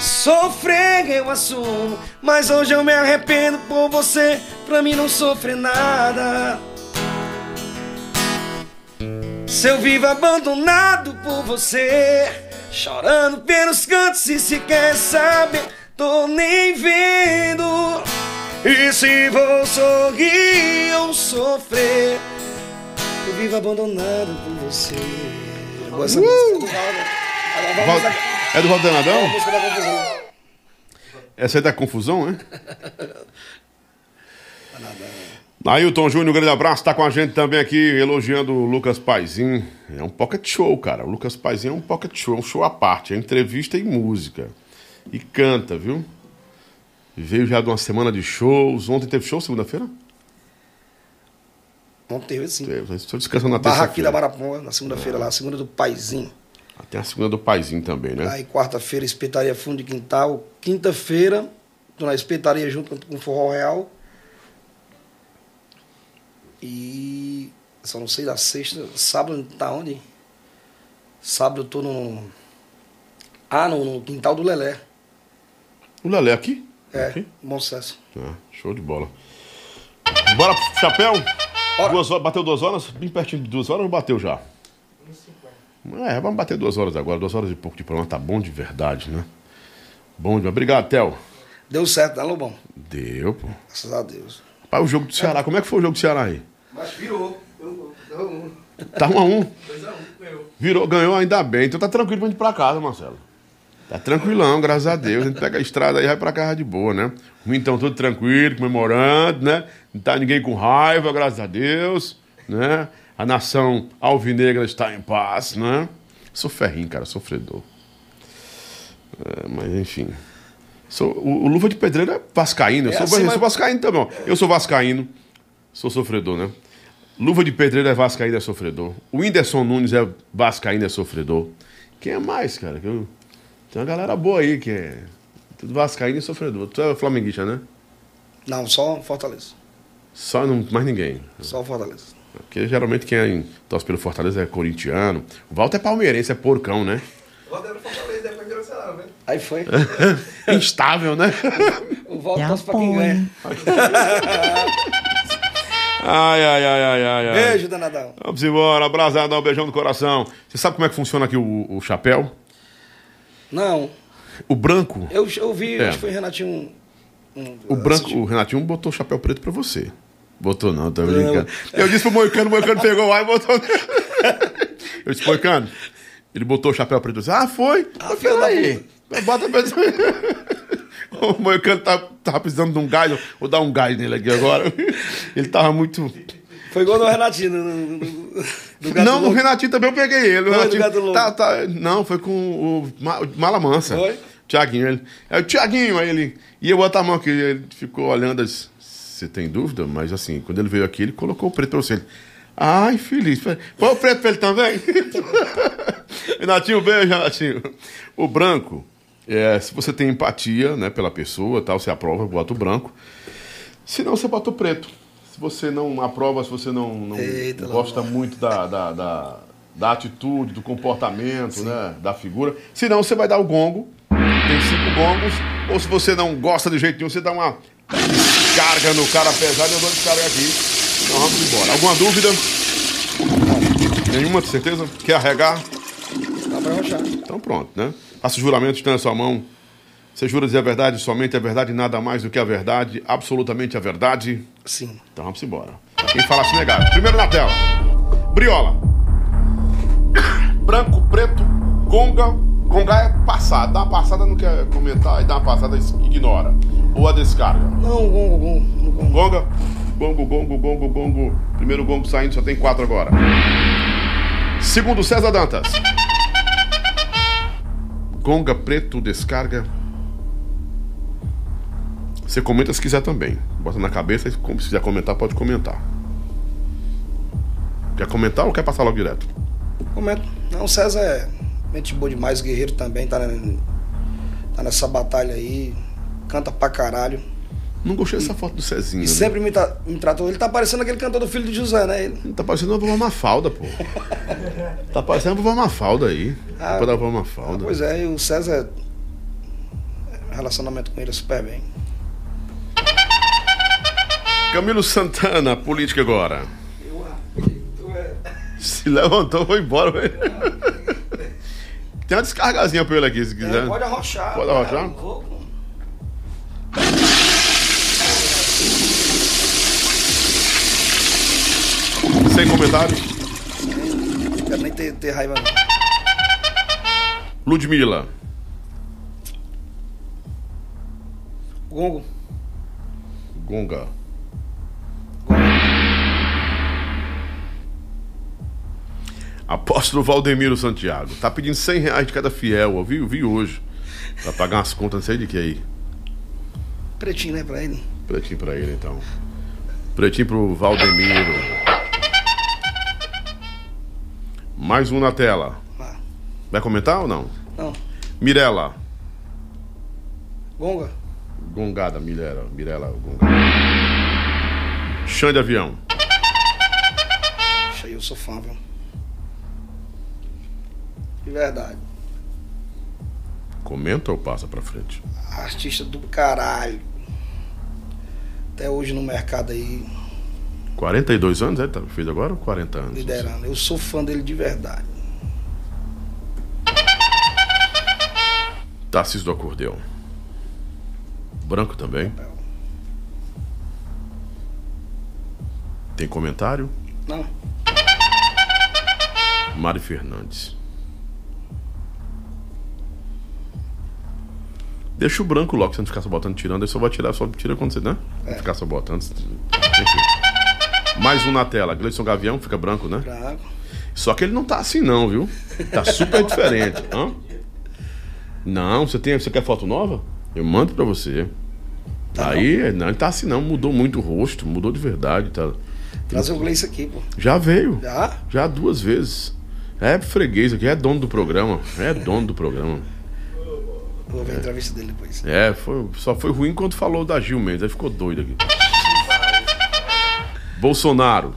Sofrer eu assumo, mas hoje eu me arrependo por você. Pra mim não sofrer nada. Se eu vivo abandonado por você, chorando pelos cantos e se quer saber, tô nem vendo. E se vou sorrir ou sofrer, eu vivo abandonado por você. Essa música do Valdo. Ela vai Val- música- É do a música da confusão. Essa aí da confusão, né? Ailton Júnior, um grande abraço, tá com a gente também aqui, elogiando o Lucas Paizinho. É um pocket show, cara. O Lucas Paizinho é um pocket show, é um show à parte, é entrevista e música. E canta, viu? Veio já de uma semana de shows. Ontem teve show, segunda-feira? Não teve. Teve. Estou descansando na Barra aqui da terça-feira. Baraponga, na segunda-feira lá, segunda do Paizinho. Tem a segunda do Paizinho também, né? Aí quarta-feira, espetaria fundo de quintal. Quinta-feira, tô na espetaria junto com o Forró Real. E só não sei da sexta. Sábado tá onde? Sábado eu tô no. Ah, no, no quintal do Lelé. O Lelé aqui? É, Aqui? bom sucesso. Ah, show de bola. Bora pro chapéu? Bora. Duas horas, bateu duas horas? Bem pertinho de duas horas ou bateu já? É, vamos bater duas horas agora. Duas horas e pouco de programa. Tá bom de verdade, né? Bom de Obrigado, Theo. Deu certo, né, Lobão? Deu, pô. Graças a Deus. Rapaz, o jogo do Ceará. Como é que foi o jogo do Ceará aí? Mas virou. Tá um a um. 2x1, ganhou. Virou, ganhou ainda bem. Então tá tranquilo pra gente ir pra casa, Marcelo. Tá tranquilão, graças a Deus. A gente pega a estrada aí e vai pra casa de boa, né? O então tudo tranquilo, comemorando, né? Não tá ninguém com raiva, graças a Deus, né? A nação alvinegra está em paz, né? Sou ferrinho, cara, sofredor. É, mas enfim. Sou, o, o Luva de Pedreiro é vascaíno. Eu É sou, assim, eu mas- sou vascaíno também. ó. Eu sou vascaíno. Sou sofredor, né? Luva de Pedreiro é vascaíno, é sofredor. O Whindersson Nunes é vascaíno, é sofredor. Quem é mais, cara? Eu- Tem uma galera boa aí que é tudo vascaíno e sofredor. Tu é flamenguista, né? Não, só Fortaleza. Só não, mais ninguém. Só Fortaleza. Porque geralmente quem é, torce pelo Fortaleza é corintiano. O Walter é palmeirense, é porcão, né? Volta no Fortaleza, depois virou Ceará, velho. Aí foi. Instável, né? O Volta É torce pra quem ganha. Ai, ai, ai, ai, ai. ai. Beijo, danadão. Vamos embora, abraçadão, beijão no coração. Você sabe como é que funciona aqui o, o chapéu? Não, O branco, eu, eu vi, É. acho que foi Renatinho. Um, um- o branco, assistiu. o Renatinho botou o chapéu preto pra você. Botou não, tô brincando. Eu disse pro Moicano, o Moicano pegou lá e botou. Eu disse, Moicano, ele botou o chapéu preto. Disse, ah, foi? Ah, da peraí. Bota preto. O Moicano tá, tava precisando de um gás, vou dar um gás nele aqui agora. Ele tava muito. Foi igual no Renatinho. No, no- no- não, no. Renatinho também eu peguei ele. O do Renatinho, tá, tá, não, foi com o Ma- Mala Mansa. Foi? Tiaguinho. Ele, é o Tiaguinho, aí ele. E eu botar a mão aqui, ele ficou olhando. as- Você tem dúvida? Mas assim, quando ele veio aqui, ele colocou o preto pra você. Ele, Ai, feliz. Foi o preto pra ele também? Renatinho, beijo, Renatinho. O branco, é, se você tem empatia né, pela pessoa, tal, você aprova, bota o branco. Se não, você bota o preto. Se você não aprova, se você não, não Eita, lá gosta muito da, da, da, da atitude, do comportamento, né, da figura, se não, você vai dar o gongo. Tem cinco gongos. Ou se você não gosta de jeito nenhum, você dá uma descarga no cara pesado e eu dou descarga aqui. Então vamos embora. Alguma dúvida? Nenhuma, certeza? Quer arregar? Dá pra rochar. Então pronto, né? Faça o juramento, está na sua mão. Você jura dizer a verdade, somente a verdade, nada mais do que a verdade, absolutamente a verdade. Sim. Então vamos embora. Quem fala se negar. Primeiro na tela. Briola. Branco, preto, conga. Conga é passada. Dá uma passada, não quer comentar. E dá uma passada, ignora. Ou a descarga. Não, gongo, gongo. Gonga. Gongo, gongo, gongo, gongo. Primeiro gongo saindo, só tem quatro agora. Segundo, César Dantas. Gonga, preto, descarga. Você comenta se quiser também. Bota na cabeça e se quiser comentar, pode comentar. Quer comentar ou quer passar logo direto? Comento. Não, o César é gente boa demais, guerreiro também, tá, ne- tá nessa batalha aí. Canta pra caralho. Não gostei dessa foto do Cezinho. E né? sempre me, tra- me tratou. Ele tá parecendo aquele cantor do filho do José, né? Ele, Tá parecendo uma vovó Mafalda, pô. tá parecendo uma vovó Mafalda aí. Ah, da vovó ah, Mafalda. pois é, e o César. Relacionamento com ele é super bem. Camilo Santana, política agora. Se levantou, foi embora. velho. Tem uma descargazinha pra ele aqui, se quiser. É, pode arrochar. Pode arrochar? cara, louco. Sem comentários? Sem, quero nem ter, raiva. Ludmilla. Gongo. Gonga. Apóstolo Valdemiro Santiago. Tá pedindo 100 reais de cada fiel, ó. Vi, vi hoje. Pra pagar umas contas, não sei de que aí. Pretinho, né, pra ele? Pretinho pra ele, então. Pretinho pro Valdemiro. Mais um na tela. Vai comentar ou não? Não. Mirela. Gonga? Gongada, Mirela. Mirela, Gongada. Chão de avião. Isso aí eu sou fã, viu? De verdade. Comenta ou passa pra frente? Artista do caralho. Até hoje no mercado aí, 42 anos, é? Tá, fez agora ou 40 anos? liderando. Eu sou fã dele de verdade. Tarcísio do Acordeão. Branco também. Tem comentário? Não. Mari Fernandes. Deixa o branco logo, você não ficar só botando tirando, aí só vai tirar, só tira quando você, né? Não ficar só botando. Mais um na tela. Gleison Gavião fica branco, né? Branco. Só que ele não tá assim não, viu? Tá super diferente. Hã? Não, você tem, você quer foto nova? Eu mando pra você. Aí, não, ele tá assim não, mudou muito o rosto, mudou de verdade, tá. Trazer o Gleice aqui, pô. Já veio. Já? Já duas vezes. É freguês aqui, é dono do programa. É dono do programa. Vou ver a entrevista dele depois. É, foi, só foi ruim quando falou da Gil Mendes, aí ficou doido aqui. Bolsonaro.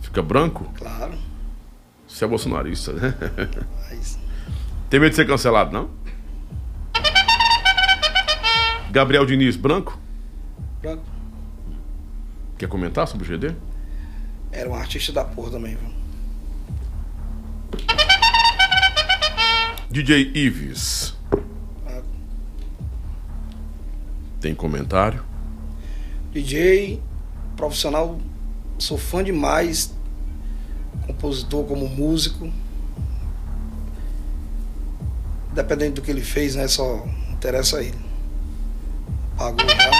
Fica branco? Claro. Você é bolsonarista, né? Mas Tem medo de ser cancelado, não? Gabriel Diniz, branco? branco. Quer comentar sobre o GD? Era um artista da porra também, viu? DJ Ives. Tem comentário? DJ, profissional, sou fã demais. Compositor como músico. Dependendo do que ele fez, né? Só interessa a ele. Pagou já.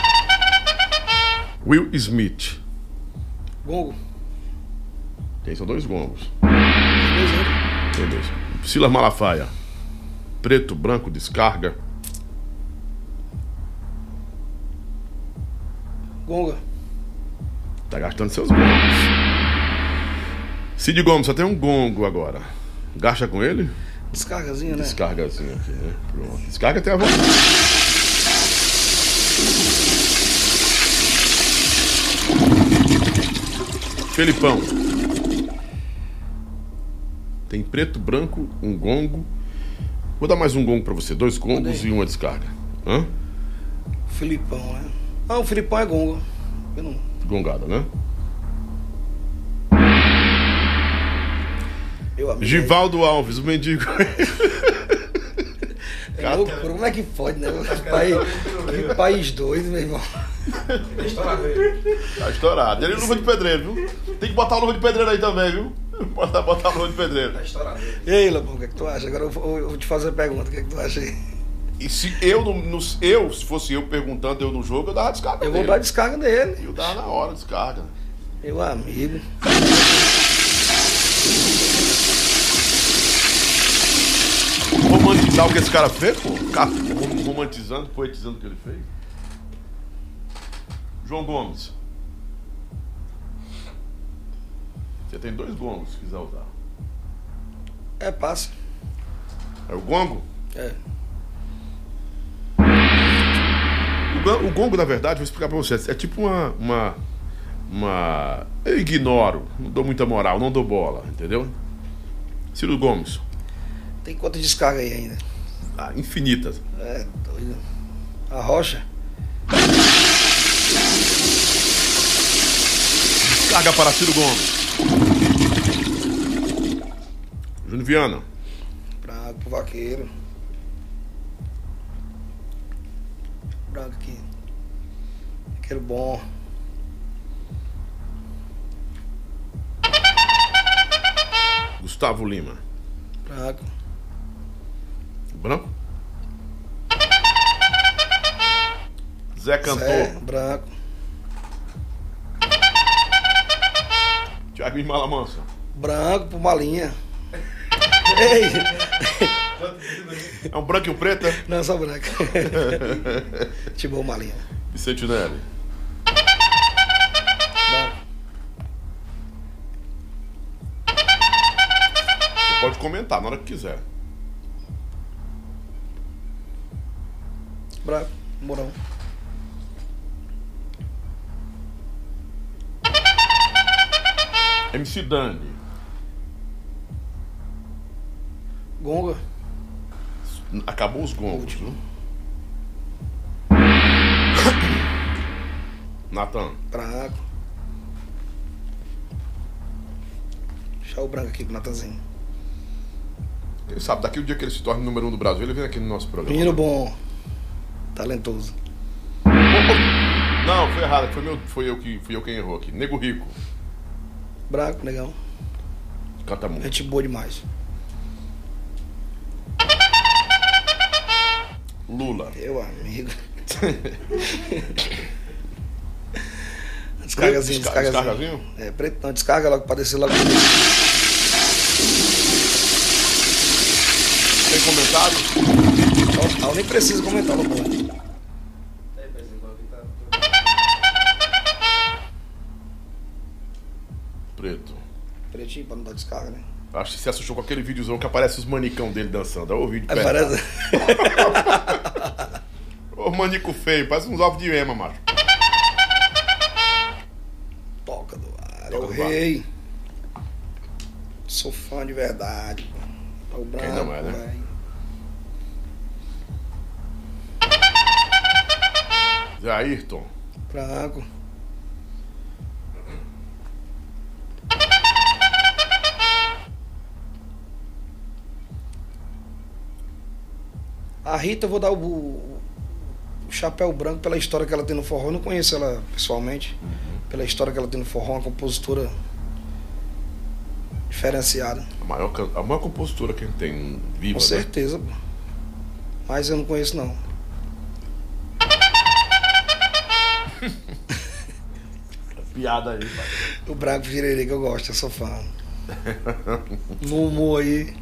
Will Smith. Gongo. Tem só dois gongos. Beleza, hein? Beleza. Silas Malafaia. Preto, branco, descarga. Gonga. Tá gastando seus gongos. Cid Gomes, só tem um gongo agora. Gasta com ele? Descargazinha, né? Descargazinho aqui, né? Pronto. Descarga até a vontade. Felipão. Tem preto, branco, um gongo. Vou dar mais um gongo pra você. Dois gongos e uma descarga. Hã? Filipão, né? Ah, o Filipão é gonga. Eu não. Gongada, né? Meu amigo. Givaldo Alves, o mendigo. É loucura. Como é que pode, né? Que país, que país doido, meu irmão. História dele. Tá estourado. Ele é luva de pedreiro, viu? Tem que botar a luva de pedreiro aí também, viu? Botar, botar a luva de pedreiro. História dele. E aí, Lobão, o que é que tu acha? Agora eu vou, eu vou te fazer a pergunta. O que é que tu acha aí? E se eu, no, no- eu, se fosse eu perguntando eu no jogo, eu dava descarga Eu vou dele. dar descarga nele. Eu dava na hora descarga. Meu amigo. Romantizar o que esse cara fez, pô? Romantizando, poetizando o que ele fez. João Gomes. Você tem dois gongos se quiser usar. É, passa. É o gongo? É. O, o gongo, na verdade, vou explicar pra você. É tipo uma, uma. Uma. Eu ignoro, não dou muita moral, não dou bola, entendeu? Ciro Gomes. Tem quantas descargas aí ainda? Ah, infinitas. É, doido. A rocha? Descarga para Ciro Gomes. Júnior Viana. Branco pro vaqueiro. Branco aqui. Vaqueiro bom. Gustavo Lima. Branco. Branco? Zé Cantor. Zé, branco. Thiago Malamansa. Branco por malinha. Ei! É um branco e um preto, é? Não, só branco. tipo malinha. Vicente. Você pode comentar na hora que quiser. Branco. Mourão. MC Dani. Gonga. Acabou os gongos, viu? Natan. Branco. Deixar o branco aqui pro Natanzinho. Quem sabe, daqui o dia que ele se torne número um do Brasil, ele vem aqui no nosso programa. Menino bom. Talentoso. Não, foi errado. Foi, meu, foi, eu que, fui eu quem errou aqui. Nego Rico. Branco, negão. Canta muito. Gente boa demais. Lula. Meu amigo. Descargazinho, Desca- descargazinho. descargazinho? É, preto não, descarga logo pra descer logo. Tem comentário? Ó, ó, nem precisa comentar, não pode. Tá. Preto. Pretinho pra não dar descarga, né? Acho que você assustou com aquele videozão que aparece os manicão dele dançando. É o vídeo Aí perto. parece. Ô, manico feio, parece uns ovos de ema, macho. Toca do ar, é Toca o do rei. Sou fã de verdade. pô. É o branco, não é, né? velho. Zé Ayrton. A Rita, eu vou dar o, o- chapéu branco pela história que ela tem no forró. Eu não conheço ela pessoalmente. Pela história que ela tem no forró, uma compositora diferenciada. A maior, a maior compositora que a gente tem viva. Com né? certeza, pô. Mas eu não conheço, não. Piada aí, pai. O Branco Girerê que eu gosto, eu sou fã. No humor aí,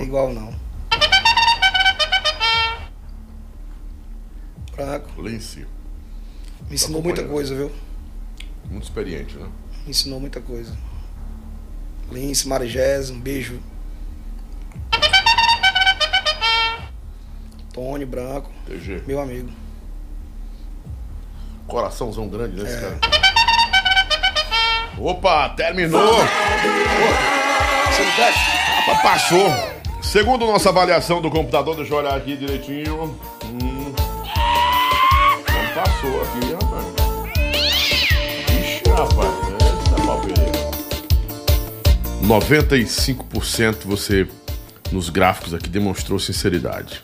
igual não. Lince. me ensinou muita coisa, viu? Muito experiente, né? Me ensinou muita coisa. Lince, Marigés, um beijo. Tony Branco, TG. meu amigo. Coraçãozão grande, né, É. cara? Opa, terminou! Rapaz, Passou. Segundo nossa avaliação do computador, deixa eu olhar aqui direitinho. Passou aqui, rapaz. Ixi, rapaz. Essa papeleira. 95% você, nos gráficos aqui, demonstrou sinceridade.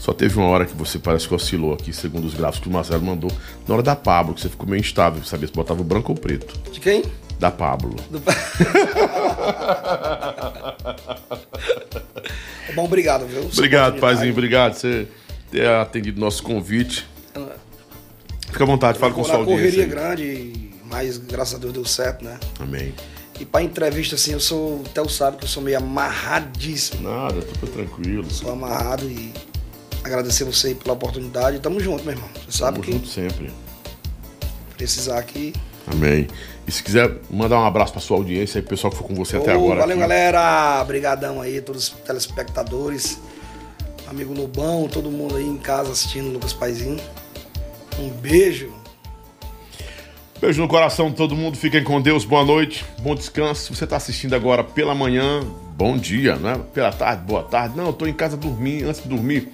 Só teve uma hora que você parece que oscilou aqui, segundo os gráficos que o Marcelo mandou. Na hora da Pablo, que você ficou meio instável, sabia se botava o branco ou preto. De quem? Da Pablo. Do... é bom, obrigado, viu? Obrigado, paizinho. Obrigado por você ter atendido nosso convite. Fica à vontade, fala com sua audiência. correria grande, mas graças a Deus deu certo, né? Amém. E pra entrevista, assim, eu sou. O Theo sabe que eu sou meio amarradíssimo. Nada, tudo tranquilo. Sou amarrado e agradecer você aí pela oportunidade. Tamo junto, meu irmão. Você sabe Tamo que junto sempre. precisar aqui. Amém. E se quiser mandar um abraço pra sua audiência aí, pessoal que foi com você até Ô, agora. valeu, aqui. galera. Obrigadão aí, todos os telespectadores. Amigo Lobão, todo mundo aí em casa assistindo o Lucas Paizinho. Um beijo. Beijo no coração de todo mundo. Fiquem com Deus. Boa noite. Bom descanso. Se você tá assistindo agora pela manhã, bom dia, né? Pela tarde, boa tarde. Não, eu tô em casa dormir, antes de dormir.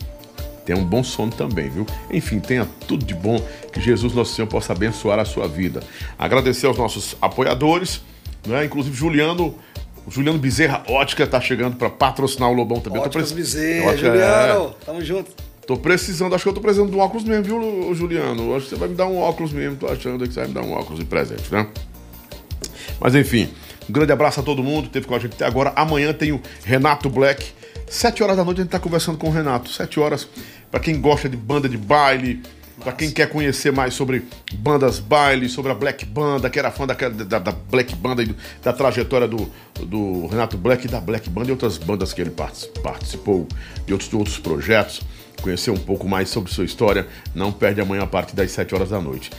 Tenha um bom sono também, viu? Enfim, tenha tudo de bom. Que Jesus, nosso Senhor, possa abençoar a sua vida. Agradecer aos nossos apoiadores, né? Inclusive Juliano. O Juliano Bezerra Ótica tá chegando para patrocinar o Lobão também. Óticas pre- Bezerra, Ótica- Juliano. Tamo junto. Tô precisando, acho que eu tô precisando de um óculos mesmo, viu, Juliano? Acho que você vai me dar um óculos mesmo, tô achando que você vai me dar um óculos de presente, né? Mas enfim, um grande abraço a todo mundo que teve com a gente até agora. Amanhã tem o Renato Black. Sete horas da noite a gente tá conversando com o Renato. Sete horas, para quem gosta de banda de baile, Para quem quer conhecer mais sobre bandas baile, sobre a Black Banda, que era fã da, da, da Black Banda e do, da trajetória do, do Renato Black da Black Banda e outras bandas que ele participou e outros, outros projetos, conhecer um pouco mais sobre sua história, não perde amanhã a partir das 7 horas da noite.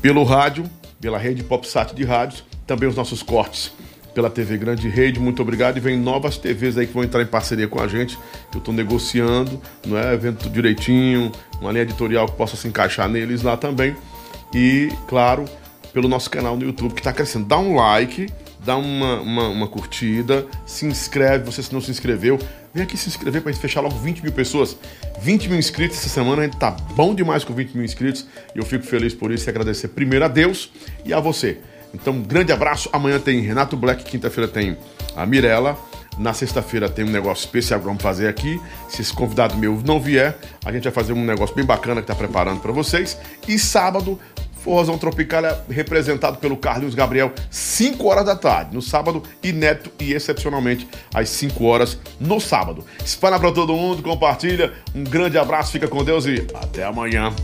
Pelo rádio, pela rede PopSat de rádios, também os nossos cortes pela TV Grande Rede, muito obrigado. E vem novas TVs aí que vão entrar em parceria com a gente, que eu estou negociando, não é? Evento direitinho, uma linha editorial que possa se encaixar neles lá também. E, claro, pelo nosso canal no YouTube que está crescendo. Dá um like, dá uma, uma, uma, curtida, se inscreve, você se não se inscreveu, vem aqui se inscrever para gente fechar logo 20 mil pessoas. 20 mil inscritos essa semana, a gente tá bom demais com 20 mil inscritos e eu fico feliz por isso e agradecer primeiro a Deus e a você. Então, um grande abraço. Amanhã tem Renato Black, quinta-feira tem a Mirella. Na sexta-feira tem um negócio especial que vamos fazer aqui. Se esse convidado meu não vier, a gente vai fazer um negócio bem bacana que está preparando para vocês. E sábado, Forrozão Tropical é representado pelo Carlos Gabriel, 5 horas da tarde. No sábado, inédito e excepcionalmente às 5 horas no sábado. Espalha para todo mundo, compartilha. Um grande abraço, fica com Deus e até amanhã.